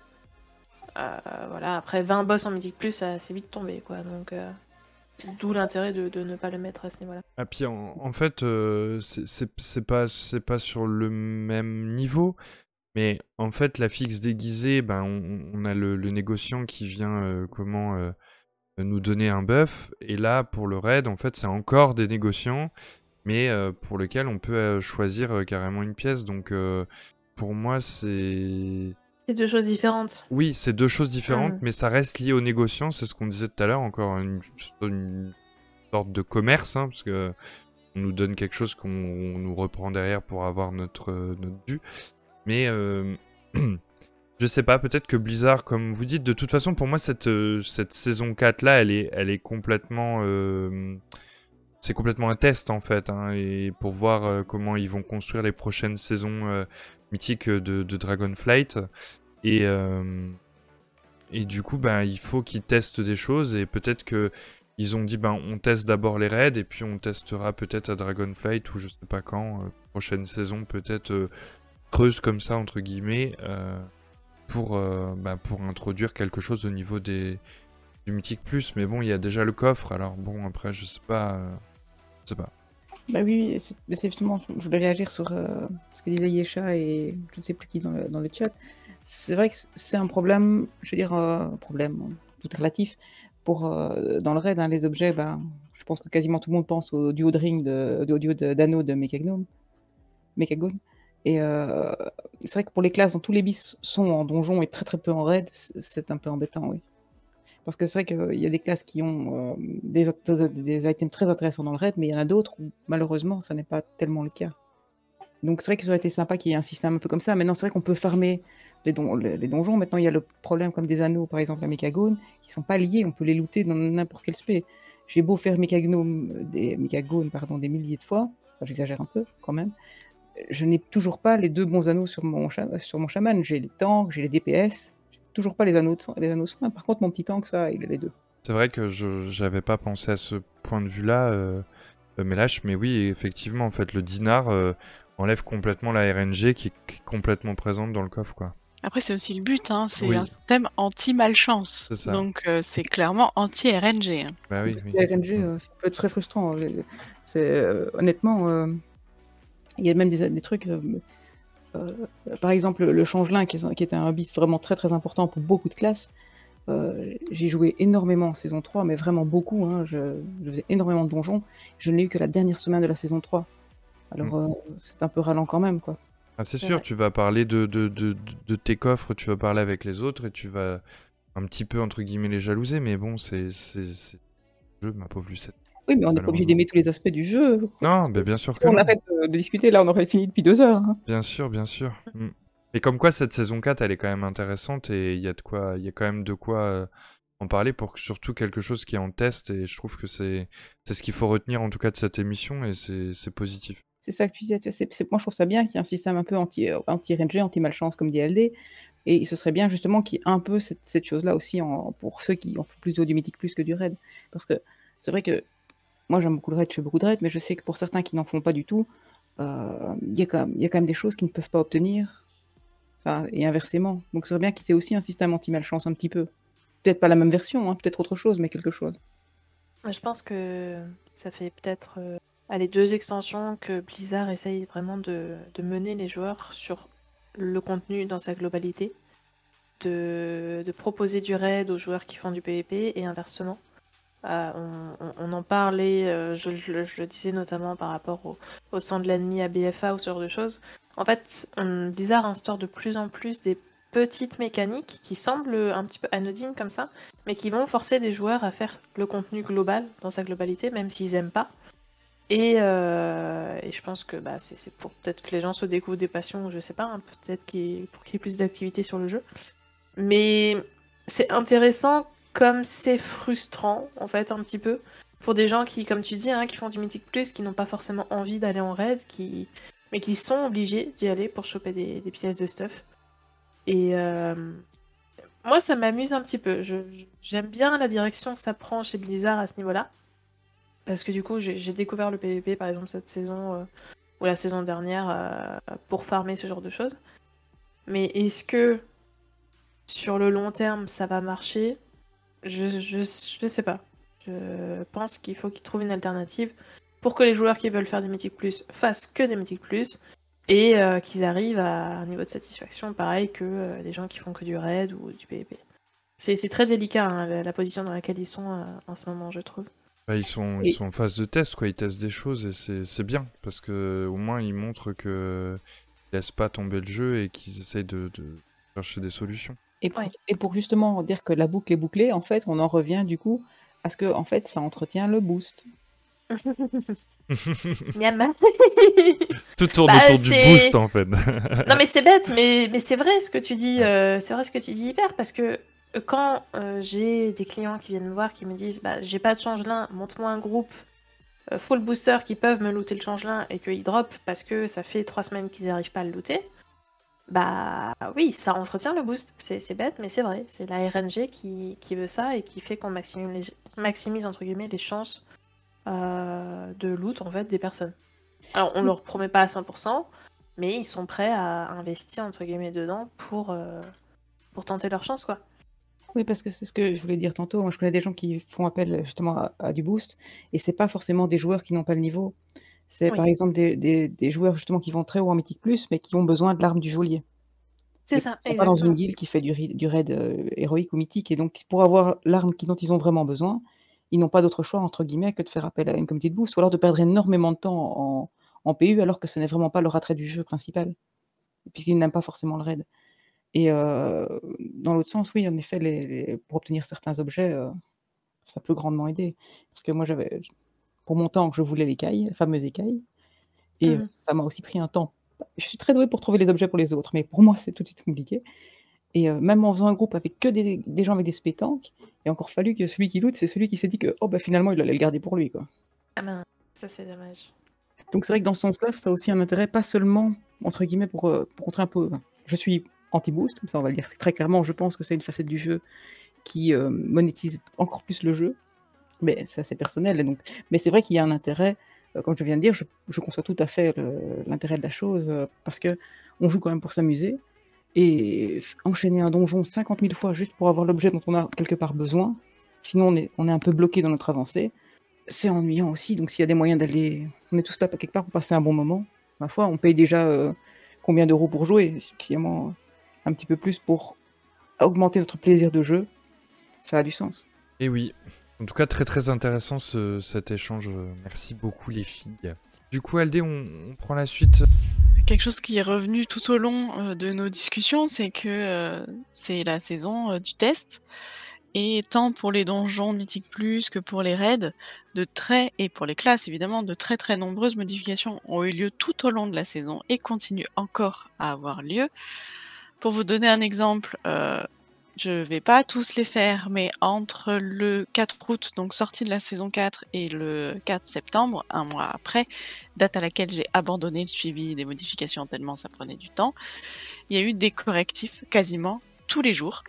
Euh, voilà, après 20 boss en Mythic Plus, ça c'est vite tombé, quoi. Donc, d'où l'intérêt de, ne pas le mettre à ce niveau-là. Ah, puis en, fait, c'est pas, pas sur le même niveau. Mais en fait, la fixe déguisée, ben, on, a le, négociant qui vient comment nous donner un buff. Et là, pour le raid, en fait, c'est encore des négociants, mais euh, pour lequel on peut euh, choisir euh, carrément une pièce. Donc, pour moi, c'est. C'est deux choses différentes. Oui, c'est deux choses différentes, hmm. mais ça reste lié aux négociants. C'est ce qu'on disait tout à l'heure, encore une, sorte de commerce, hein, parce que on nous donne quelque chose qu'on nous reprend derrière pour avoir notre, notre dû. Mais Je sais pas, peut-être que Blizzard, comme vous dites, de toute façon, pour moi, cette, euh, cette saison 4 là, elle est, elle est complètement. Euh, c'est complètement un test en fait, hein, et pour voir euh, comment ils vont construire les prochaines saisons mythiques de, Dragonflight. Et, et du coup, ben, il faut qu'ils testent des choses, et peut-être que. Ils ont dit, ben, on teste d'abord les raids, et puis on testera peut-être à Dragonflight, ou je sais pas quand, prochaine saison, peut-être creuse comme ça, entre guillemets pour, euh, bah, pour introduire quelque chose au niveau des, du Mythique Plus. Mais bon, il y a déjà le coffre, alors bon, après, je sais pas. Euh, je sais pas. Bah oui, c'est justement, je voulais réagir sur euh, ce que disait Yesha et je ne sais plus qui dans le, dans le chat. C'est vrai que c'est un problème, je veux dire, un problème tout relatif. Pour, dans le raid, hein, les objets, ben, je pense que quasiment tout le monde pense au duo de ring, au duo d'anneau de, de Mechagnome. Et euh, c'est vrai que pour les classes dont tous les bis sont en donjon et très très peu en raid, c'est un peu embêtant, oui. Parce que c'est vrai qu'il y a des classes qui ont euh, des, items très intéressants dans le raid, mais il y en a d'autres où malheureusement ça n'est pas tellement le cas. Donc c'est vrai que ça aurait été sympa qu'il y ait un système un peu comme ça. Maintenant c'est vrai qu'on peut farmer les, les, donjons. Maintenant il y a le problème comme des anneaux, par exemple la Mechagone, qui sont pas liés, on peut les looter dans n'importe quel spé. J'ai beau faire Mechagnome, des pardon, des milliers de fois, j'exagère un peu quand même, je n'ai toujours pas les deux bons anneaux sur mon, sur mon chaman. J'ai les tanks, j'ai les DPS, toujours pas les anneaux, de, les anneaux soins. Par contre, mon petit tank, ça, il a les deux. C'est vrai que je n'avais pas pensé à ce point de vue-là, euh, euh Melash, mais oui, effectivement, en fait, le dinar euh, enlève complètement la RNG qui est complètement présente dans le coffre, quoi. Après, c'est aussi le but, hein. c'est un système anti-malchance. Donc, euh, c'est clairement anti-RNG. Hein. Bah oui, RNG, mm. ça peut être très frustrant. C'est honnêtement, il y a même des, trucs. Euh, euh, par exemple, le changelin, qui, qui était un bis vraiment très très important pour beaucoup de classes. Euh, j'ai joué énormément en saison 3, mais vraiment beaucoup. Hein. Je, faisais énormément de donjons. Je n'ai eu que la dernière semaine de la saison 3. Alors, mm. c'est un peu ralent quand même, quoi. Ah, c'est sûr, tu vas parler de, de, de, de, tes coffres, tu vas parler avec les autres et tu vas un petit peu, entre guillemets, les jalouser, mais bon, c'est. jeu, ma pauvre Lucette. Oui, mais on n'est pas obligé d'aimer tous les aspects du jeu. Non, mais bien sûr que on non. arrête de, de discuter, là, on aurait fini depuis deux heures. hein. Bien sûr, bien sûr. Mm. Et comme quoi, cette saison 4, elle est quand même intéressante et il y a de quoi, il y a quand même de quoi euh, en parler pour que- surtout quelque chose qui est en test et je trouve que c'est c'est ce qu'il faut retenir en tout cas de cette émission et c'est positif. C'est ça que tu disais. c'est- moi, je trouve ça bien qu'il y ait un système un peu anti, euh, anti-RNG, anti-malchance, comme dit LD. Et ce serait bien, justement, qu'il y ait un peu cette, cette chose-là aussi en, pour ceux qui ont fait plus du mythique plus que du raid. Parce que c'est vrai que moi, j'aime beaucoup le raid, je fais beaucoup de raid, mais je sais que pour certains qui n'en font pas du tout, euh, il il y a quand même des choses qu'ils ne peuvent pas obtenir. Enfin, et inversement. Donc, ce serait bien qu'il y ait aussi un système anti-malchance un petit peu. Peut-être pas la même version, hein, peut-être autre chose, mais quelque chose. Je pense que ça fait peut-être euh, allez, deux extensions que Blizzard essaye vraiment de, de mener les joueurs sur le contenu dans sa globalité, de, de proposer du raid aux joueurs qui font du PvP et inversement. Euh, on, en parlait, euh, je, le disais notamment par rapport au, au sang de l'ennemi à BFA ou ce genre de choses. En fait, on- Blizzard instaure de plus en plus des petites mécaniques qui semblent un petit peu anodines comme ça, mais qui vont forcer des joueurs à faire le contenu global dans sa globalité, même s'ils aiment pas. Et, euh, je pense que bah, c'est pour peut-être que les gens se découvrent des passions, je sais pas, hein, peut-être pour qu'il y ait plus d'activité sur le jeu. Mais c'est intéressant comme c'est frustrant, en fait, un petit peu, pour des gens qui, comme tu dis, hein, qui font du Mythic Plus, qui n'ont pas forcément envie d'aller en raid, qui... mais qui sont obligés d'y aller pour choper des, pièces de stuff. Et euh, moi, ça m'amuse un petit peu. J'aime bien la direction que ça prend chez Blizzard à ce niveau-là. Parce que du coup, j'ai j'ai découvert le PvP, par exemple, cette saison euh, ou la saison dernière euh, pour farmer ce genre de choses. Mais est-ce que sur le long terme, ça va marcher? Je, je, je sais pas. Je pense qu'il faut qu'ils trouvent une alternative pour que les joueurs qui veulent faire des Mythic Plus fassent que des Mythic Plus et euh, qu'ils arrivent à un niveau de satisfaction pareil que euh, les gens qui font que du raid ou du PvP. C'est c'est très délicat hein, la, la position dans laquelle ils sont euh, en ce moment, je trouve. Bah, ils sont Et- ils sont en phase de test quoi, ils testent des choses et c'est c'est bien parce que au moins ils montrent que ils laissent pas tomber le jeu et qu'ils essayent de, de chercher des solutions. Et pour, Ouais. et pour justement dire que la boucle est bouclée, en fait, on en revient du coup à ce que en fait, ça entretient le boost. Miam. Tout tourne Bah, autour du boost en fait. Non mais c'est bête, mais, mais c'est vrai ce que tu dis, euh, c'est vrai ce que tu dis hyper, parce que euh, quand euh, j'ai des clients qui viennent me voir qui me disent bah j'ai pas de changelin, montre-moi un groupe euh, full booster qui peuvent me looter le changelin et qu'ils drop parce que ça fait trois semaines qu'ils n'arrivent pas à le looter, bah oui, ça entretient le boost. C'est bête, mais c'est vrai, c'est la RNG qui, qui veut ça et qui fait qu'on maximise, entre guillemets les chances euh, de loot en fait des personnes. Alors on leur promet pas à 100%, mais ils sont prêts à investir entre guillemets dedans pour, euh, pour tenter leur chance quoi. Oui, parce que c'est ce que je voulais dire tantôt. Moi, je connais des gens qui font appel justement à, à du boost, et c'est pas forcément des joueurs qui n'ont pas le niveau. C'est Oui. par exemple des, des- des joueurs justement qui vont très haut en mythique plus, mais qui ont besoin de l'arme du geôlier. C'est ça, sont pas dans une guilde qui fait du, raid euh, héroïque ou mythique, et donc pour avoir l'arme qui- dont ils ont vraiment besoin, ils n'ont pas d'autre choix entre guillemets que de faire appel à une communauté de boost, ou alors de perdre énormément de temps en, en PU, alors que ce n'est vraiment pas leur attrait du jeu principal, puisqu'ils n'aiment pas forcément le raid. Et euh, dans l'autre sens, oui, en effet, les, les- pour obtenir certains objets, euh, ça peut grandement aider. Parce que moi, j'avais, pour mon temps, je voulais l'écaille, la fameuse écaille, et Mhm. ça m'a aussi pris un temps. Je suis très douée pour trouver les objets pour les autres, mais pour moi, c'est tout de suite compliqué. Et euh, même en faisant un groupe avec que des, des gens avec des spétanques, il a encore fallu que celui qui loot, c'est celui qui s'est dit que oh, bah, finalement, il allait le garder pour lui. Quoi. Ah ben, ça c'est dommage. Donc c'est vrai que dans ce sens-là, ça a aussi un intérêt, pas seulement, entre guillemets, pour, euh, pour contrer un peu. enfin, je suis anti-boost, ça on va le dire très clairement, je pense que c'est une facette du jeu qui euh, monétise encore plus le jeu, mais c'est assez personnel. Donc... Mais c'est vrai qu'il y a un intérêt, euh, comme je viens de dire, je, je conçois tout à fait l'intérêt de la chose, euh, parce que on joue quand même pour s'amuser, et enchaîner un donjon 50 000 fois juste pour avoir l'objet dont on a quelque part besoin, sinon on est, on est un peu bloqué dans notre avancée, c'est ennuyant aussi. Donc s'il y a des moyens d'aller, on est tous là quelque part pour passer un bon moment. Ma foi, on paye déjà euh, combien d'euros pour jouer, suffisamment un petit peu plus pour augmenter notre plaisir de jeu. Ça a du sens. Et oui, en tout cas très très intéressant ce- cet échange. Merci beaucoup les filles. Du coup Aldé, on, prend la suite. Quelque chose qui est revenu tout au long euh, de nos discussions, c'est que euh, c'est la saison euh, du test. et tant pour les donjons Mythic Plus que pour les raids, de très, et pour les classes évidemment, de très très nombreuses modifications ont eu lieu tout au long de la saison et continuent encore à avoir lieu. Pour vous donner un exemple, euh, je vais pas tous les faire, mais entre le 4 août, donc sortie de la saison 4, et le 4 septembre, un mois après, date à laquelle j'ai abandonné le suivi des modifications tellement ça prenait du temps, il y a eu des correctifs quasiment tous les jours.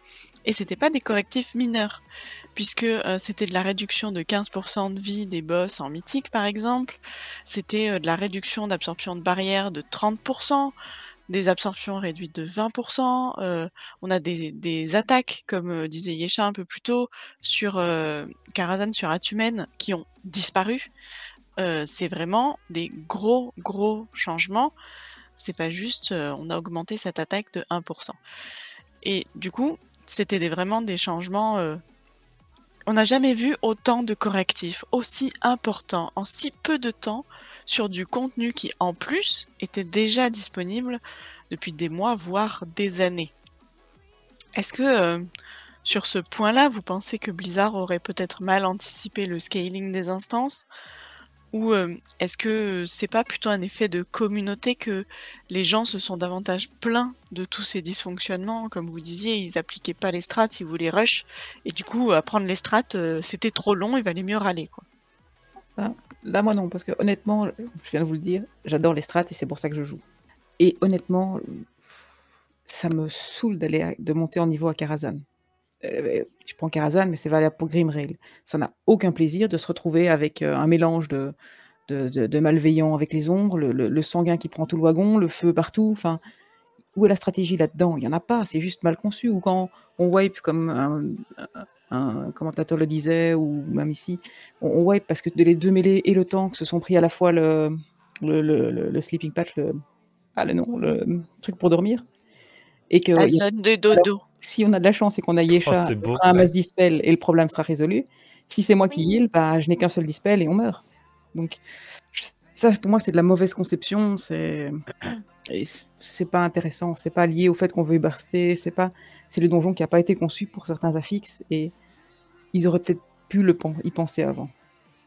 Et c'était pas des correctifs mineurs, puisque euh, c'était de la réduction de 15% de vie des boss en mythique par exemple, c'était euh, de la réduction d'absorption de barrières de 30%, des absorptions réduites de 20%, euh, on a des, attaques, comme disait Yesha un peu plus tôt, sur Karazhan, sur Atumen, qui ont disparu. c'est vraiment des gros, gros changements. C'est pas juste on a augmenté cette attaque de 1%. Et du coup, c'était vraiment des changements. On n'a jamais vu autant de correctifs aussi importants en si peu de temps sur du contenu qui, en plus, était déjà disponible depuis des mois, voire des années. Est-ce que euh, sur ce point-là, vous pensez que Blizzard aurait peut-être mal anticipé le scaling des instances? Ou est-ce que c'est pas plutôt un effet de communauté que les gens se sont davantage plaints de tous ces dysfonctionnements? Comme vous disiez, ils appliquaient pas les strats, ils voulaient rush. Et du coup, apprendre les strats, c'était trop long, il valait mieux râler. Quoi. Là, moi non, parce que honnêtement, je viens de vous le dire, j'adore les strats et c'est pour ça que je joue. Et honnêtement, ça me saoule d'aller de monter en niveau à Karazhan. Euh, je prends Karazhan, mais c'est valable pour Grimrail. Ça n'a aucun plaisir de se retrouver avec euh, un mélange de, de, malveillants avec les ombres, le, sanguin qui prend tout le wagon, le feu partout. Enfin, où est la stratégie là-dedans? Il n'y en a pas, c'est juste mal conçu. Ou quand on wipe, comme un, commentateur le disait, ou même ici, on, wipe parce que les deux mêlées et le tank se sont pris à la fois le, le, sleeping patch, le, ah, le, nom, le truc pour dormir. Et que, de dodo si on a de la chance et qu'on a Yesha, oh, un mass dispel et le problème sera résolu. Si c'est moi qui heal, bah, je n'ai qu'un seul dispel et on meurt. Donc, ça, pour moi, c'est de la mauvaise conception. C'est c'est pas intéressant. C'est pas lié au fait qu'on veut burster. C'est pas c'est le donjon qui a pas été conçu pour certains affixes et ils auraient peut-être pu le y penser avant.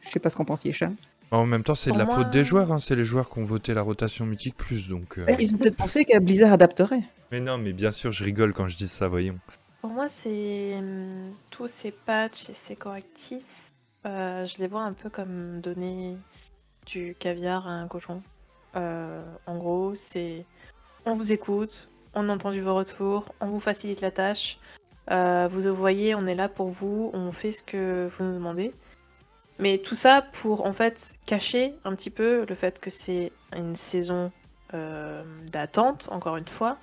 Je sais pas ce qu'en pense Yesha. En même temps, c'est de la faute des joueurs. Hein. C'est les joueurs qui ont voté la rotation mythique plus. Donc, euh. Ils ont peut-être pensé que Blizzard adapterait. Mais non, mais bien sûr, je rigole quand je dis ça, voyons. Pour moi, c'est hum, tous ces patchs et ces correctifs, euh, je les vois un peu comme donner du caviar à un cochon. Euh, en gros, c'est on vous écoute, on a entendu vos retours, on vous facilite la tâche. vous voyez, on est là pour vous, on fait ce que vous nous demandez. Mais tout ça pour en fait cacher un petit peu le fait que c'est une saison euh, d'attente, encore une fois,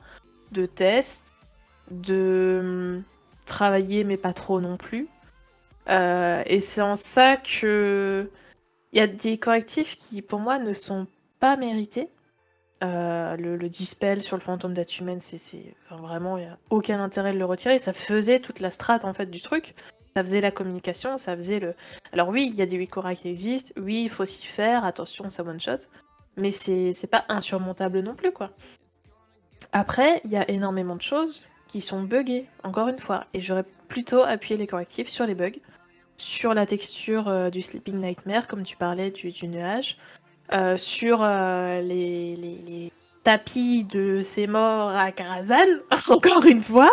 de test, de hum, travailler mais pas trop non plus. Euh, et c'est en ça que il y a des correctifs qui pour moi ne sont pas mérités. Euh, le, dispel sur le fantôme d'Atumen, c'est vraiment il n'y a aucun intérêt de le retirer. Ça faisait toute la strate en fait du truc. Ça faisait la communication, ça faisait le. Alors oui, il y a des Wikora qui existent, oui, il faut s'y faire, attention, ça one shot, mais c'est pas insurmontable non plus, quoi. Après, il y a énormément de choses qui sont buggées, encore une fois, et j'aurais plutôt appuyé les correctifs sur les bugs, sur la texture euh, du Sleeping Nightmare, comme tu parlais du, nuage, euh, sur euh, les, les, tapis de ces morts à Karazhan, encore une fois,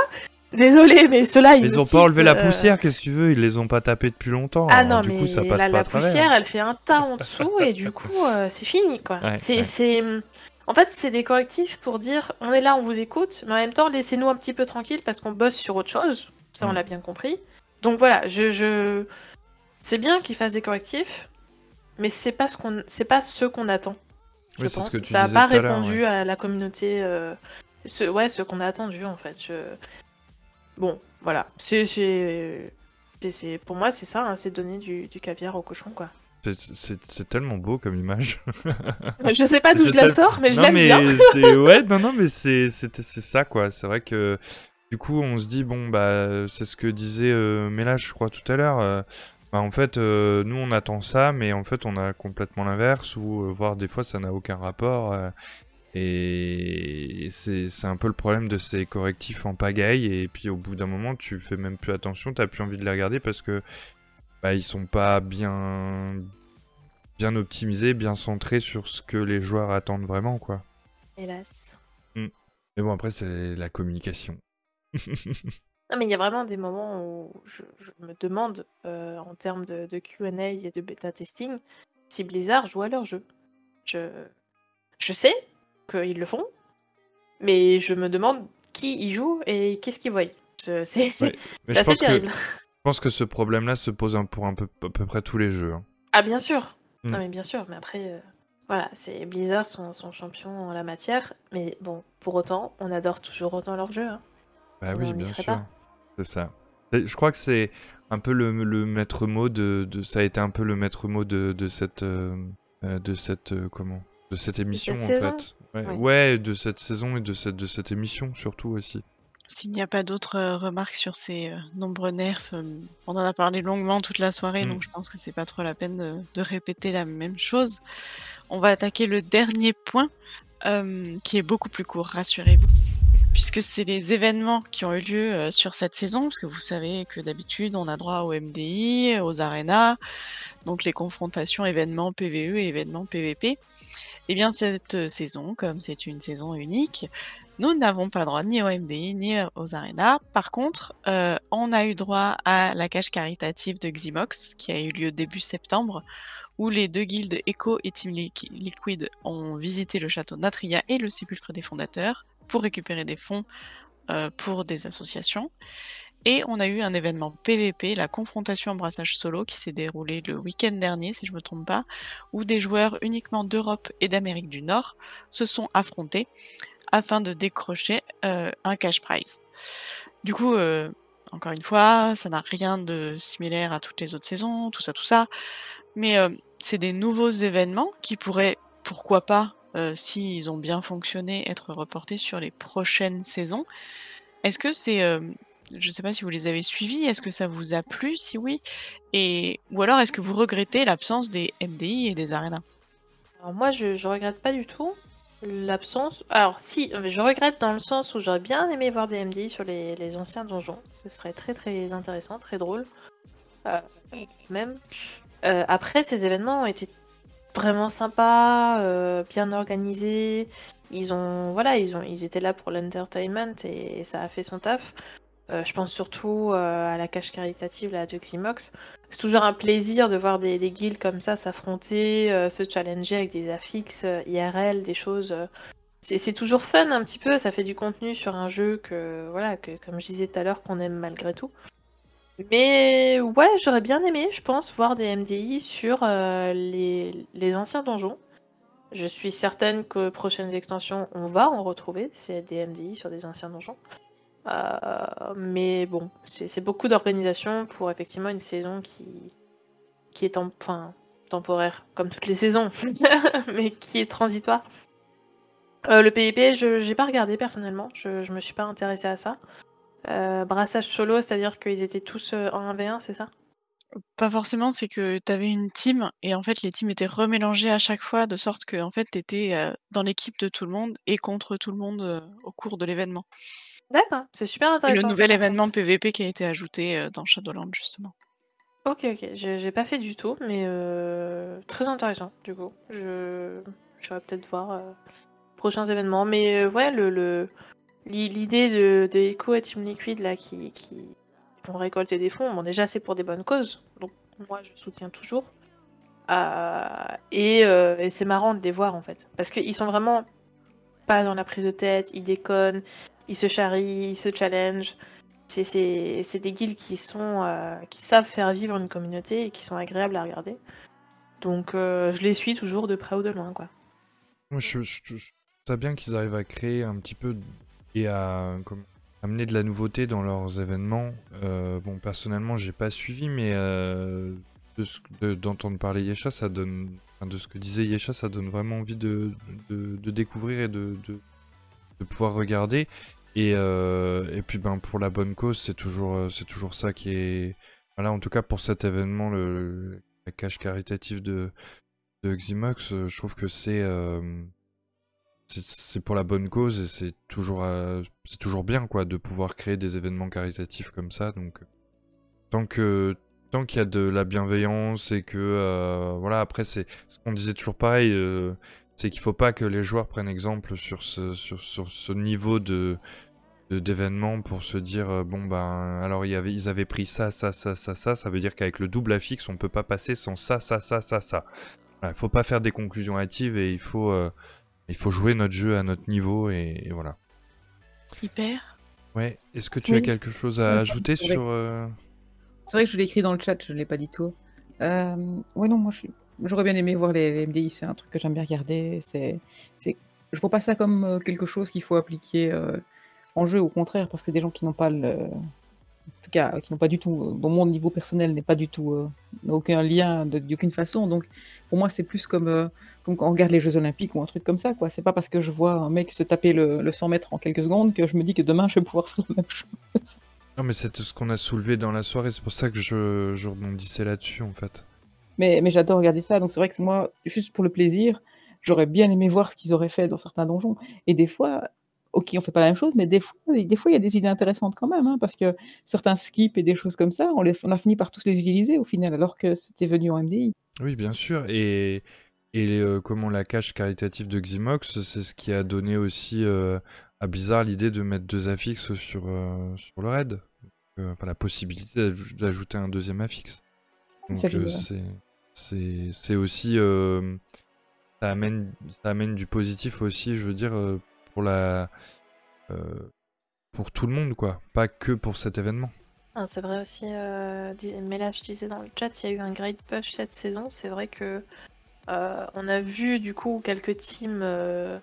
Désolé, mais ceux-là, ils, ils ont pas enlevé la euh, poussière, qu'est-ce que tu veux? Ils les ont pas tapés depuis longtemps. Ah non, mais la, poussière, elle fait un tas en dessous et du coup, euh, c'est fini, quoi. c'est, En fait, c'est des correctifs pour dire on est là, on vous écoute, mais en même temps, laissez-nous un petit peu tranquille parce qu'on bosse sur autre chose. Ça, on mm. l'a bien compris. Donc voilà, je, je... c'est bien qu'ils fassent des correctifs, mais c'est pas ce qu'on, c'est pas ce qu'on attend. Je pense. Que ça n'a pas répondu à, la communauté. Euh, ce... Ouais, ce qu'on a attendu en fait. Je... Bon, voilà. C'est, pour moi, c'est ça, hein, c'est donner du, caviar au cochon, quoi. C'est tellement beau comme image. je sais pas d'où je la sors, mais je l'aime bien. ouais, non, non, mais c'est ça, quoi. C'est vrai que du coup, on se dit, bon, bah, c'est ce que disait euh, je crois, tout à l'heure. Euh, bah, en fait, euh, nous, on attend ça, mais en fait, on a complètement l'inverse, ou euh, voire des fois, ça n'a aucun rapport. Et c'est un peu le problème de ces correctifs en pagaille. Et puis au bout d'un moment, tu fais même plus attention, t'as plus envie de les regarder parce que bah, ils sont pas bien bien optimisés, bien centrés sur ce que les joueurs attendent vraiment, quoi. Hélas. Mais bon, après, c'est la communication. Non, mais il y a vraiment des moments où je, je me demande, euh, en termes de, de Q&A et de bêta testing, si Blizzard joue à leur jeu. Je, je sais qu'ils le font, mais je me demande qui y joue et qu'est-ce qu'ils voient. C'est Ouais. Assez pense, que, terrible. je pense que ce problème-là se pose un- pour un peu, à peu près tous les jeux. hein. Ah, bien sûr. Mm. Non, mais bien sûr. Mais après, euh, voilà, c'est Blizzard sont, sont champions en la matière. Mais bon, pour autant, on adore toujours autant leur jeu. hein. Bah Sinon, oui, on bien sûr. pas. C'est ça. Je crois que c'est un peu le, le maître mot de, de- ça a été un peu le maître mot de, de cette euh, euh, de cette euh, comment de cette émission en saison fait. Ouais, Ouais. ouais, de cette saison et de cette de cette émission surtout aussi. S'il n'y a pas d'autres remarques sur ces nombreux nerfs, on en a parlé longuement toute la soirée, Mm. donc je pense que c'est pas trop la peine de, de répéter la même chose. On va attaquer le dernier point, euh, qui est beaucoup plus court, rassurez-vous, puisque c'est les événements qui ont eu lieu euh, sur cette saison, parce que vous savez que d'habitude on a droit aux MDI, aux arénas, donc les confrontations événements PVE et événements PVP. Eh bien cette euh, saison, comme c'est une saison unique, nous n'avons pas droit ni au MDI ni aux arénas. Par contre, euh, on a eu droit à la cage caritative de Ximox, qui a eu lieu début septembre, où les deux guildes Echo et Team Liqui- Liquid ont visité le château Natria et le sépulcre des fondateurs pour récupérer des fonds euh, pour des associations. Et on a eu un événement PVP, la confrontation embrassage solo, qui s'est déroulé le week-end dernier, si je ne me trompe pas, où des joueurs uniquement d'Europe et d'Amérique du Nord se sont affrontés afin de décrocher euh, un cash prize. Du coup, euh, encore une fois, ça n'a rien de similaire à toutes les autres saisons, tout ça, tout ça. Mais c'est des nouveaux événements qui pourraient, pourquoi pas, euh, s'ils ont bien fonctionné, être reportés sur les prochaines saisons. Est-ce que c'est, euh, je ne sais pas si vous les avez suivis, est-ce que ça vous a plu, si oui, et ou alors est-ce que vous regrettez l'absence des MDI et des arénas? Alors moi, je, je regrette pas du tout l'absence. Alors si, je regrette dans le sens où j'aurais bien aimé voir des MDI sur les, anciens donjons. Ce serait très très intéressant, très drôle. Euh, même. Après, ces événements ont été vraiment sympas, euh, bien organisés. Ils ont, voilà, ils ont, ils étaient là pour l'entertainment et, ça a fait son taf. Euh, je pense surtout euh, à la cache caritative là, Ximox. C'est toujours un plaisir de voir des, guildes comme ça s'affronter, se challenger avec des affixes IRL, des choses. C'est c'est toujours fun un petit peu, ça fait du contenu sur un jeu que, voilà, que comme je disais tout à l'heure, qu'on aime malgré tout. Mais ouais, j'aurais bien aimé, je pense, voir des MDI sur euh, les, les anciens donjons. Je suis certaine que prochaines extensions, on va en retrouver, c'est des MDI sur des anciens donjons. Euh, mais bon, c'est beaucoup d'organisation pour effectivement une saison qui, qui est temporaire, comme toutes les saisons, mais qui est transitoire. Euh, le PIP, je j'ai pas regardé personnellement, je, je me suis pas intéressée à ça. Euh, brassage solo, c'est-à-dire qu'ils étaient tous euh, en 1v1, c'est ça? Pas forcément, c'est que tu avais une team et en fait les teams étaient remélangées à chaque fois de sorte que en fait tu étais dans l'équipe de tout le monde et contre tout le monde euh, au cours de l'événement. D'accord, c'est super intéressant. le nouvel événement. PVP qui a été ajouté euh, dans Shadowland justement. Ok, ok, j'ai pas fait du tout, mais euh, très intéressant du coup. Je, je vais peut-être voir euh, prochains événements, mais euh, ouais, le, le- l'idée de, de Echo et Team Liquid là qui, qui vont récolter des fonds, bon déjà c'est pour des bonnes causes, donc moi je soutiens toujours. Euh, et euh, c'est marrant de les voir en fait, parce qu'ils sont vraiment pas dans la prise de tête, ils déconnent, ils se charrient, ils se challengent. C'est- des guilds qui sont euh, qui savent faire vivre une communauté et qui sont agréables à regarder. Donc euh, je les suis toujours de près ou de loin quoi. Moi, je, je, je- bien qu'ils arrivent à créer un petit peu et à amener de la nouveauté dans leurs événements. Euh, bon, personnellement, j'ai pas suivi, mais euh, d'entendre parler Yesha, ça donne, enfin, de ce que disait Yesha, ça donne vraiment envie de, de, découvrir et de, pouvoir regarder. Et, euh, et puis, ben, pour la bonne cause, c'est toujours, euh, toujours ça qui est. Voilà, en tout cas, pour cet événement, le, la cache caritative de, de Ximox, euh, je trouve que c'est. Euh, c'est- pour la bonne cause et c'est toujours, euh, c'est toujours bien quoi de pouvoir créer des événements caritatifs comme ça. Donc, tant que tant qu'il y a de la bienveillance et que euh, voilà, après c'est ce qu'on disait toujours pareil, euh, c'est qu'il faut pas que les joueurs prennent exemple sur ce sur, sur ce niveau de de- d'événement pour se dire euh, bon ben alors y avait ils avaient pris ça ça ça ça ça ça veut dire qu'avec le double affixe on peut pas passer sans ça ça ça ça ça il faut pas faire des conclusions hâtives et il faut euh, il faut jouer notre jeu à notre niveau et, et voilà Hyper. ouais est-ce que tu as quelque chose à Oui, ajouter sur euh, C'est vrai que je l'ai écrit dans le chat, je ne l'ai pas dit tout. Euh, ouais, non, moi, j'aurais bien aimé voir les, les MDI, c'est un truc que j'aime bien regarder. C'est, c'est, je vois pas ça comme euh, quelque chose qu'il faut appliquer euh, en jeu, au contraire, parce que des gens qui n'ont pas le. En tout cas, qui n'ont pas du tout, euh, dont mon niveau personnel n'est pas du tout, euh, n'a aucun lien d'aucune façon. Donc, pour moi, c'est plus comme, euh, comme quand on regarde les Jeux Olympiques ou un truc comme ça, quoi. C'est pas parce que je vois un mec se taper le, le 100 mètres en quelques secondes que je me dis que demain, je vais pouvoir faire la même chose. non mais c'est ce qu'on a soulevé dans la soirée c'est pour ça que je, je rebondissais là-dessus en fait Mais, mais j'adore regarder ça, donc c'est vrai que moi, juste pour le plaisir, j'aurais bien aimé voir ce qu'ils auraient fait dans certains donjons. Et des fois, ok, on fait pas la même chose, mais des fois, des fois, il y a des idées intéressantes quand même, hein, parce que certains skips et des choses comme ça, on, les, on a fini par tous les utiliser au final, alors que c'était venu en MDI. Oui, bien sûr. Et, et euh, comment la cache caritative de Ximox, c'est ce qui a donné aussi euh, à Blizzard l'idée de mettre deux affixes sur, euh, sur le raid. Euh, Enfin, la possibilité d'aj- d'ajouter un deuxième affixe. Donc, euh, c'est aussi. ça, amène, ça amène du positif aussi, je veux dire, pour la. euh, pour tout le monde, quoi. Pas que pour cet événement. Ah, c'est vrai aussi, euh, mais là je disais dans le chat, il y a eu un great push cette saison. C'est vrai que euh, on a vu du coup quelques teams euh,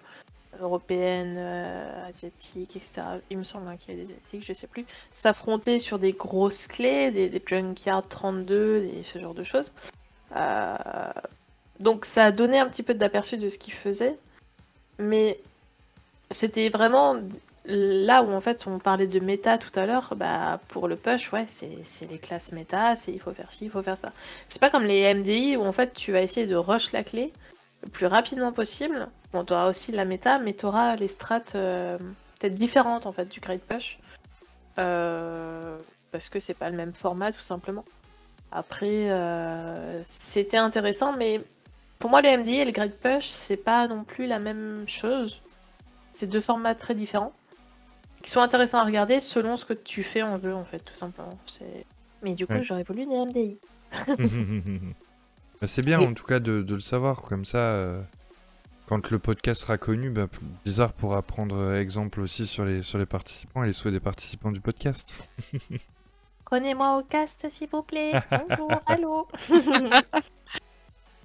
européennes, euh, asiatiques, etc. Il me semble hein, qu'il y a des asiatiques, je sais plus, s'affronter sur des grosses clés, des, des Junkyard 32, des, ce genre de choses. Euh, donc ça a donné un petit peu d'aperçu de ce qu'ils faisaient, mais c'était vraiment là où en fait on parlait de méta tout à l'heure, bah pour le push, ouais, c'est les classes méta, c'est il faut faire ci, il faut faire ça. C'est pas comme les MDI où en fait tu vas essayer de rush la clé le plus rapidement possible. Bon, tu auras aussi la méta, mais tu auras les strats euh, peut-être différentes en fait du Great Push. Euh, parce que c'est pas le même format tout simplement. Après, euh, c'était intéressant, mais pour moi, le MDI et le Great Push, c'est pas non plus la même chose. C'est deux formats très différents qui sont intéressants à regarder selon ce que tu fais en jeu, en fait, tout simplement. Mais du coup, Ouais. j'aurais voulu des MDI. Bah, c'est bien Et- en tout cas de, de le savoir, comme ça, euh, quand le podcast sera connu, bah, Blizzard pourra prendre euh, exemple aussi sur les, sur les participants et les souhaits des participants du podcast. Prenez-moi au cast, s'il vous plaît. Bonjour, allô.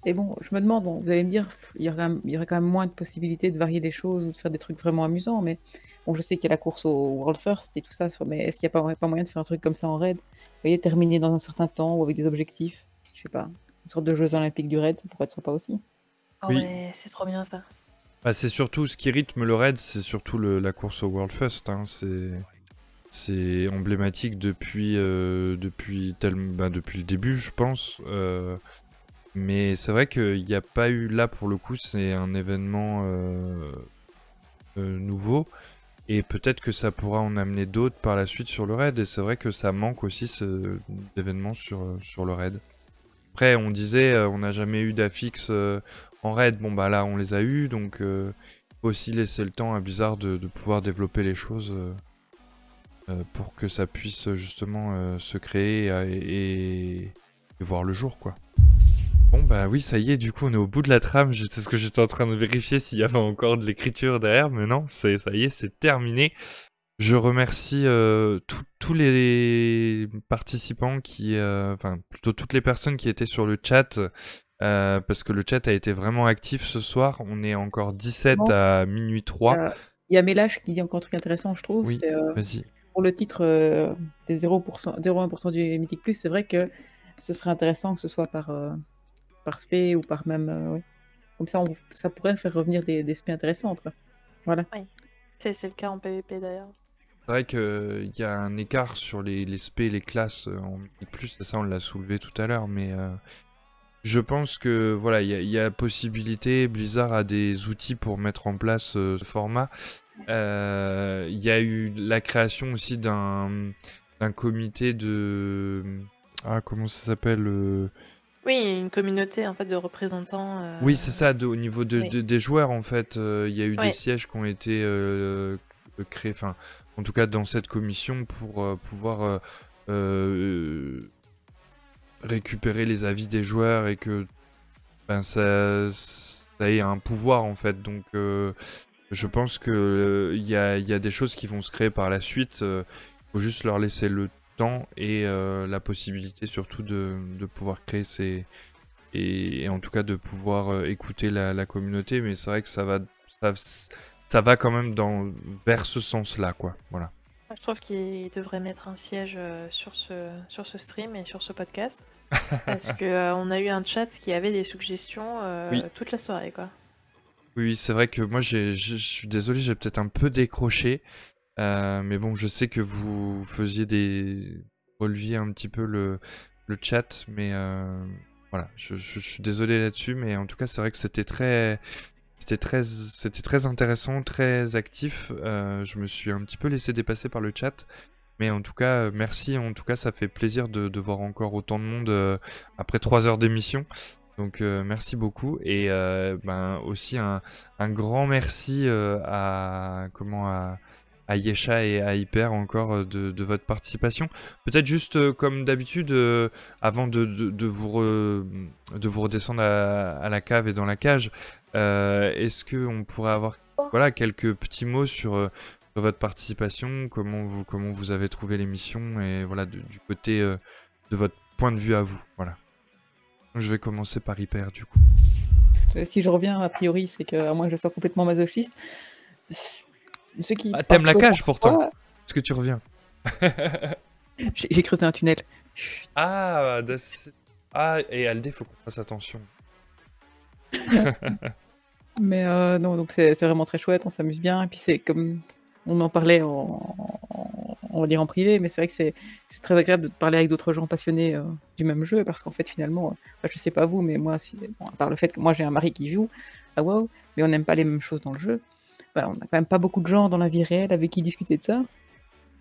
Et bon, je me demande, bon, vous allez me dire, il y, aurait, quand même- il y aurait quand même moins de possibilités de varier des choses ou de faire des trucs vraiment amusants, mais bon, je sais qu'il y a la course au World First et tout ça, mais est-ce qu'il n'y a pas, pas moyen de faire un truc comme ça en raid? Vous voyez, terminer dans un certain temps ou avec des objectifs Je sais pas, une sorte de Jeux Olympiques du raid, ça pourrait être sympa aussi. Oh Oui. ouais, c'est trop bien ça. Bah, c'est surtout ce qui rythme le raid, c'est surtout le- la course au World First. hein, c'est c'est emblématique depuis euh, depuis tel, bah, depuis le début, je pense. euh, mais c'est vrai qu'il n'y a pas eu là pour le coup, c'est un événement euh, euh, nouveau. Et peut-être que ça pourra en amener d'autres par la suite sur le raid. Et c'est vrai que ça manque aussi d'événements sur, sur le raid. Après, on disait, euh, on n'a jamais eu d'affixe euh, en raid. Bon, bah là, on les a eu. Donc, euh, faut aussi laisser le temps à Blizzard de, pouvoir développer les choses pour que ça puisse justement se créer et voir le jour, quoi. Bon bah oui, ça y est, du coup on est au bout de la trame. J'étais ce que j'étais en train de vérifier s'il y avait encore de l'écriture derrière, mais non, c'est ça y est, c'est terminé. Je remercie euh, tous- les participants qui, euh, enfin plutôt toutes les personnes qui étaient sur le chat, euh, parce que le chat a été vraiment actif ce soir. On est encore 17 Bon. à minuit 3. Euh, Il y a Mélache qui dit encore un truc intéressant, je trouve. Oui. C'est Vas-y. pour le titre des 0%, 0,1% du Mythic Plus, c'est vrai que ce serait intéressant que ce soit par, par spé ou par même. euh, ouais. Comme ça, on- ça pourrait faire revenir des, des spé intéressantes. quoi. Voilà. C'est c'est le cas en PvP d'ailleurs. C'est vrai qu'il y a un écart sur les, les spé et les classes euh, en Mythic plus, ça on l'a soulevé tout à l'heure, mais euh, je pense que voilà, il y, a- il y a possibilité. Blizzard a des outils pour mettre en place euh, ce format. Euh, Il y a eu la création aussi d'un d'un comité de ah comment ça s'appelle euh, Oui, une communauté en fait de représentants. euh, Oui, c'est ça. de- au niveau de, oui. de- des joueurs, en fait, euh, il y a eu des Ouais. sièges qui ont été euh, créés. Enfin, en tout cas, dans cette commission pour euh, pouvoir euh, euh, récupérer les avis des joueurs et que ben, ça, ça ait un pouvoir en fait. Donc euh, je pense que euh, il y, a, il y a des choses qui vont se créer par la suite. Il faut juste leur laisser le temps et euh, la possibilité surtout de, de pouvoir créer ces et, et en tout cas de pouvoir euh, écouter la, la communauté. Mais c'est vrai que ça va ça, ça va quand même dans vers ce sens-là quoi. Voilà. Je trouve qu'il devrait mettre un siège euh, sur ce, sur ce stream et sur ce podcast. parce que euh, on a eu un chat qui avait des suggestions Oui. toute la soirée, quoi. Oui, c'est vrai que moi, je suis désolé, j'ai peut-être un peu décroché. Euh, mais bon, je sais que vous faisiez des... releviez un petit peu le, chat. Mais euh, voilà, je, suis désolé là-dessus. Mais en tout cas, c'est vrai que c'était très... C'était très, intéressant, très actif. Euh, je me suis un petit peu laissé dépasser par le chat. Mais en tout cas, merci. En tout cas, ça fait plaisir de, voir encore autant de monde après trois heures d'émission. Donc merci beaucoup et ben aussi un, grand merci à comment à, à Yesha et à Hyper encore euh, de, votre participation. Peut-être juste euh, comme d'habitude euh, avant de, vous re- de vous redescendre à, la cave et dans la cage, est-ce que on pourrait avoir voilà quelques petits mots sur, votre participation, comment vous comment vous avez trouvé l'émission et voilà du côté de votre point de vue à vous. Voilà. Je vais commencer par Hyper du coup. Si je reviens, a priori, c'est que à moins que je sois complètement masochiste. Ceux qui Ah, t'aimes la cage, pourtant. parfois, Est-ce que tu reviens J'ai creusé un tunnel. Ah, ah, et Aldé, faut qu'on fasse attention. Mais euh, non, donc c'est vraiment très chouette, on s'amuse bien. Et puis c'est comme on en parlait en, en- on va dire en privé, mais c'est vrai que c'est très agréable de parler avec d'autres gens passionnés euh, du même jeu parce qu'en fait finalement, euh, je sais pas vous, mais moi, si, bon, à part le fait que moi j'ai un mari qui joue à WoW, mais on n'aime pas les mêmes choses dans le jeu. Bah, on a quand même pas beaucoup de gens dans la vie réelle avec qui discuter de ça.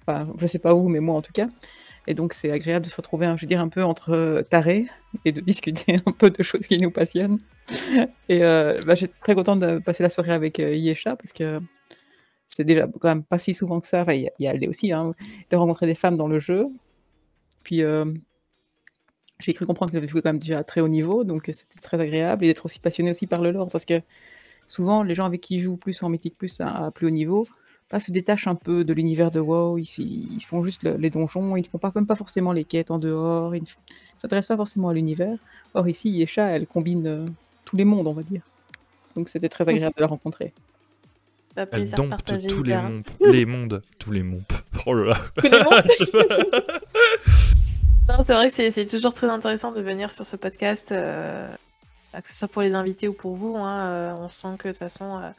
Enfin, je sais pas où, mais moi en tout cas. Et donc c'est agréable de se retrouver, hein, je veux dire, un peu entre euh, tarés et de discuter un peu de choses qui nous passionnent. Et euh, bah, j'étais très contente de passer la soirée avec euh, Yesha parce que c'est déjà quand même pas si souvent que ça. Il y, y a Aldé aussi, hein, de rencontrer des femmes dans le jeu. Puis euh, j'ai cru comprendre qu'elle avait joué quand même déjà à très haut niveau, donc c'était très agréable et d'être aussi passionné aussi par le lore parce que souvent les gens avec qui ils jouent plus en mythique plus à, à plus haut niveau bah, se détachent un peu de l'univers de WoW. Ils, ils font juste le- les donjons, ils ne font pas, même pas forcément les quêtes en dehors, ils ne s'intéressent pas forcément à l'univers. Or ici, Yesha, elle combine euh, tous les mondes, on va dire. Donc c'était très agréable de la rencontrer. Elle dompte tous les mondes. Les mondes. Tous les mondes. Oh là là. C'est vrai que c'est c'est toujours très intéressant de venir sur ce podcast, euh, que ce soit pour les invités ou pour vous. hein, euh, on sent que de toute façon, euh,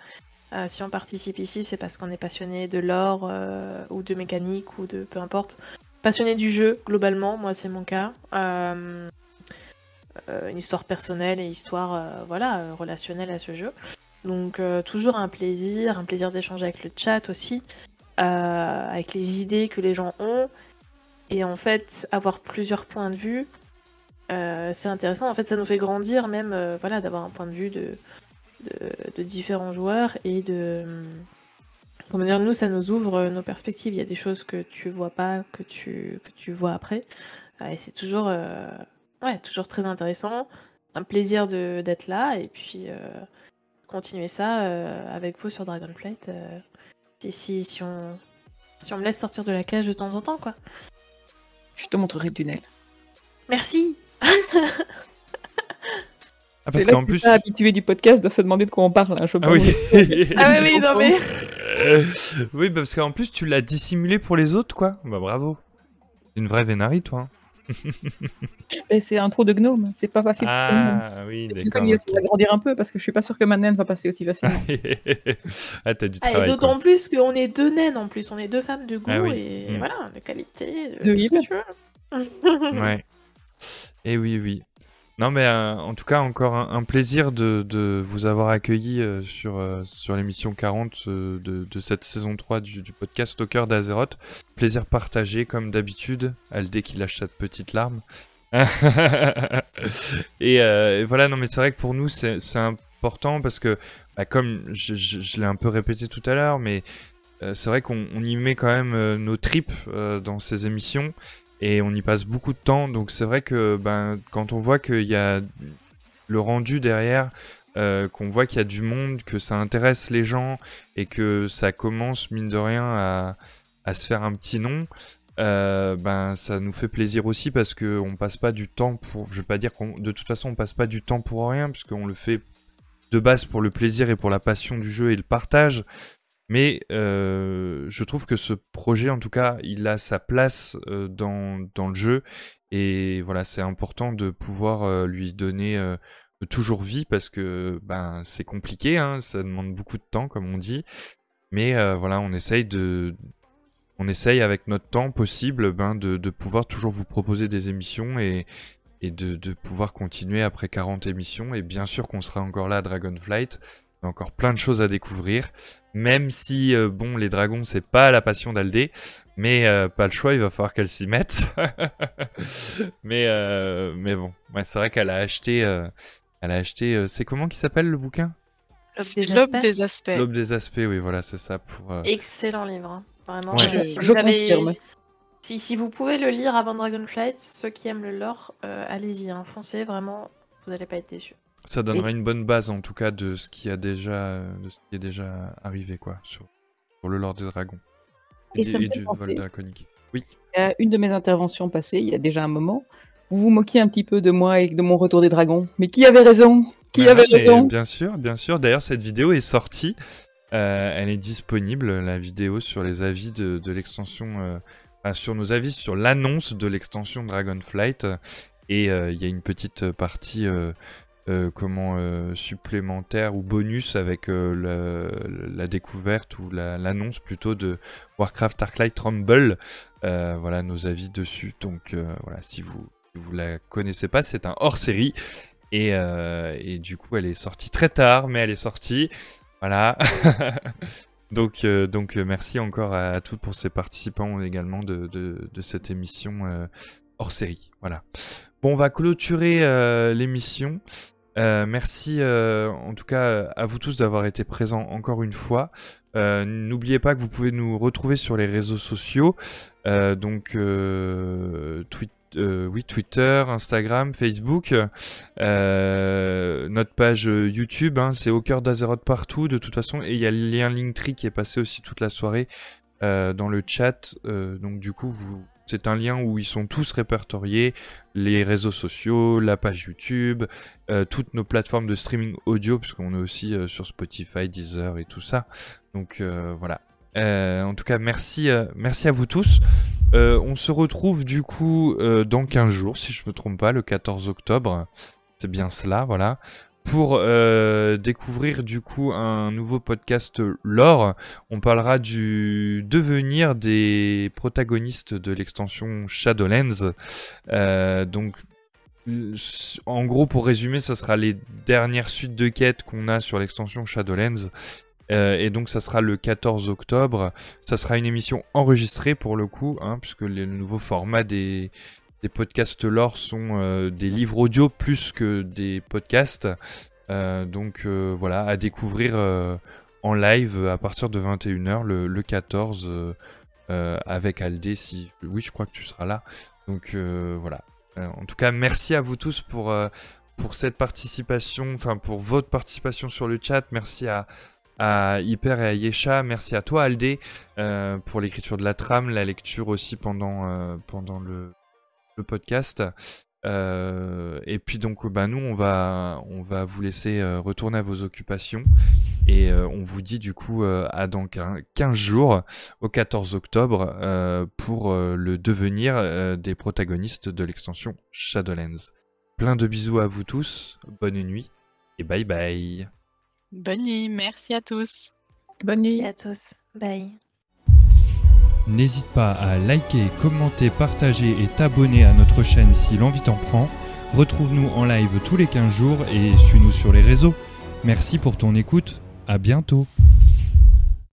euh, si on participe ici, c'est parce qu'on est passionné de euh, ou de mécanique ou de peu importe. Passionné du jeu, globalement, moi c'est mon cas. Une histoire personnelle et histoire voilà, relationnelle à ce jeu. Donc toujours un plaisir, un plaisir d'échanger avec le chat aussi, avec les idées que les gens ont. Et en fait, avoir plusieurs points de vue, euh, c'est intéressant. En fait, ça nous fait grandir même, euh, voilà, d'avoir un point de vue de, de, de différents joueurs et de... Comment dire, nous, ça nous ouvre nos perspectives. Il y a des choses que tu vois pas, que tu, que tu vois après. Euh, Et c'est toujours, euh, ouais, toujours très intéressant. Un plaisir de- d'être là et puis euh, continuer ça euh, avec vous sur Dragonflight. euh, si, si, si, on, si on me laisse sortir de la cage de temps en temps, quoi. Je te montrerai le tunnel. Merci Ah, parce qu'en que plus. les habitués du podcast doivent se demander de quoi on parle. hein, je Ah pense. oui. Ah oui, oui, non mais... Euh, oui, parce qu'en plus, tu l'as dissimulé pour les autres, quoi. Bah bravo. C'est une vraie vénari, toi. hein. C'est un trou de gnome, c'est pas facile. Ah oui, d'accord. ok. faut agrandir un peu parce que je suis pas sûr que ma naine va passer aussi facilement. ah, t'as du Ah, et travail. d'autant plus qu'on est deux naines en plus, on est deux femmes de goût Ah oui. et Mm. voilà, de qualité, de, De veux. Ouais. Et oui, oui. Non, mais euh, en tout cas, encore un, plaisir de, vous avoir accueilli euh, sur, euh, sur l'émission 40 euh, de, cette saison 3 du, podcast cœur d'Azeroth. Plaisir partagé, comme d'habitude. Aldé qui lâche cette petite larme. et, voilà, non, mais c'est vrai que pour nous, c'est important parce que, bah, comme je, l'ai un peu répété tout à l'heure, mais c'est vrai qu'on on y met quand même nos tripes dans ces émissions et on y passe beaucoup de temps. Donc c'est vrai que ben, quand on voit qu'il y a le rendu derrière, euh, qu'on voit qu'il y a du monde, que ça intéresse les gens et que ça commence mine de rien à, à se faire un petit nom. euh, ben ça nous fait plaisir aussi parce que on passe pas du temps pour je vais pas dire qu'on de toute façon on passe pas du temps pour rien puisqu'on le fait de base pour le plaisir et pour la passion du jeu et le partage mais euh, je trouve que ce projet, en tout cas, il a sa place euh, dans, dans le jeu. Et voilà, c'est important de pouvoir euh, lui donner toujours vie parce que ben, c'est compliqué, hein, ça demande beaucoup de temps, comme on dit. Mais voilà, on essaye de. On essaye avec notre temps possible ben, de, de pouvoir toujours vous proposer des émissions et, et de, de pouvoir continuer après 40 émissions. Et bien sûr qu'on sera encore là à Dragonflight. Il y a encore plein de choses à découvrir. Même si, euh, bon, les dragons, c'est pas la passion d'Aldé, mais euh, pas le choix, il va falloir qu'elle s'y mette. mais, euh, mais bon, ouais, c'est vrai qu'elle a acheté. euh, elle a acheté. euh, c'est comment qui s'appelle le bouquin? L'aube des aspects. L'aube des aspects, oui, voilà, c'est ça. Pour, euh, Excellent livre. hein. Vraiment. Ouais. Je- si, je vous avez- confirme. si, si vous pouvez le lire avant Dragonflight, ceux qui aiment le lore, euh, allez-y, hein, foncez, vraiment, vous n'allez pas être déçus. Ça donnera une bonne base, en tout cas, de ce qui a déjà, de ce qui est déjà arrivé, quoi, sur, sur le Lord des Dragons. Et du- ça et du penser- vol draconique. Oui. Une de mes interventions passées, il y a déjà un moment, vous vous moquiez un petit peu de moi et de mon retour des dragons. Mais qui avait raison? Qui Ah, avait raison? Bien sûr, bien sûr. D'ailleurs, cette vidéo est sortie. Euh, elle est disponible, la vidéo sur les avis de, de l'extension, euh, enfin, sur nos avis sur l'annonce de l'extension Dragonflight. Et euh, il y a une petite partie euh, comment euh, supplémentaire ou bonus avec euh, la découverte ou la- l'annonce plutôt de Warcraft Arclight Rumble. Voilà nos avis dessus. Donc voilà, si vous si vous la connaissez pas, c'est un hors série. Et, et du coup, elle est sortie très tard, mais elle est sortie. Voilà. donc, donc merci encore à, toutes pour ces participants également de, de, cette émission hors série. Voilà. Bon, on va clôturer l'émission. Euh, merci euh, en tout cas à vous tous d'avoir été présents encore une fois. Euh, N'oubliez pas que vous pouvez nous retrouver sur les réseaux sociaux, euh, donc euh, Twitter. euh, Instagram, Facebook, euh, notre page euh, YouTube, hein, c'est au cœur d'Azeroth partout de toute façon, et il y a le lien Linktree qui est passé aussi toute la soirée euh, dans le chat, euh, donc du coup vous, c'est un lien où ils sont tous répertoriés, les réseaux sociaux, la page YouTube, euh, toutes nos plateformes de streaming audio, puisqu'on est aussi euh, sur Spotify, Deezer et tout ça, donc euh, voilà. En tout cas, merci, merci à vous tous. On se retrouve du coup dans 15 jours, si je me trompe pas, le 14 octobre. C'est bien cela, voilà. Pour euh, découvrir du coup un nouveau podcast lore, on parlera du devenir des protagonistes de l'extension Shadowlands. Euh, donc, en gros, pour résumer, ça sera les dernières suites de quêtes qu'on a sur l'extension Shadowlands. Euh, et donc ça sera le 14 octobre. Ça sera une émission enregistrée pour le coup, hein, puisque le nouveau format des, des podcasts lore sont euh, des livres audio plus que des podcasts. Euh, donc euh, voilà, à découvrir en live à partir de 21h le, le 14 euh, euh, avec Aldé. Oui, je crois que tu seras là. Donc voilà. En tout cas, merci à vous tous pour, cette participation, enfin pour votre participation sur le chat. Merci à, à Hyper et à Yesha. Merci à toi, Aldé, pour l'écriture de la trame, la lecture aussi pendant le, le podcast. Euh, et puis donc, bah, nous, on va, on va vous laisser euh, retourner à vos occupations. Et euh, on vous dit du coup euh, à dans quin- 15 jours, au 14 octobre, euh, pour euh, le devenir euh, des protagonistes de l'extension Shadowlands. Plein de bisous à vous tous, bonne nuit et bye bye. Bonne nuit, merci à tous. Bonne nuit. Merci à tous. Bye. N'hésite pas à liker, commenter, partager et t'abonner à notre chaîne si l'envie t'en prend. Retrouve-nous en live tous les 15 jours et suis-nous sur les réseaux. Merci pour ton écoute. À bientôt.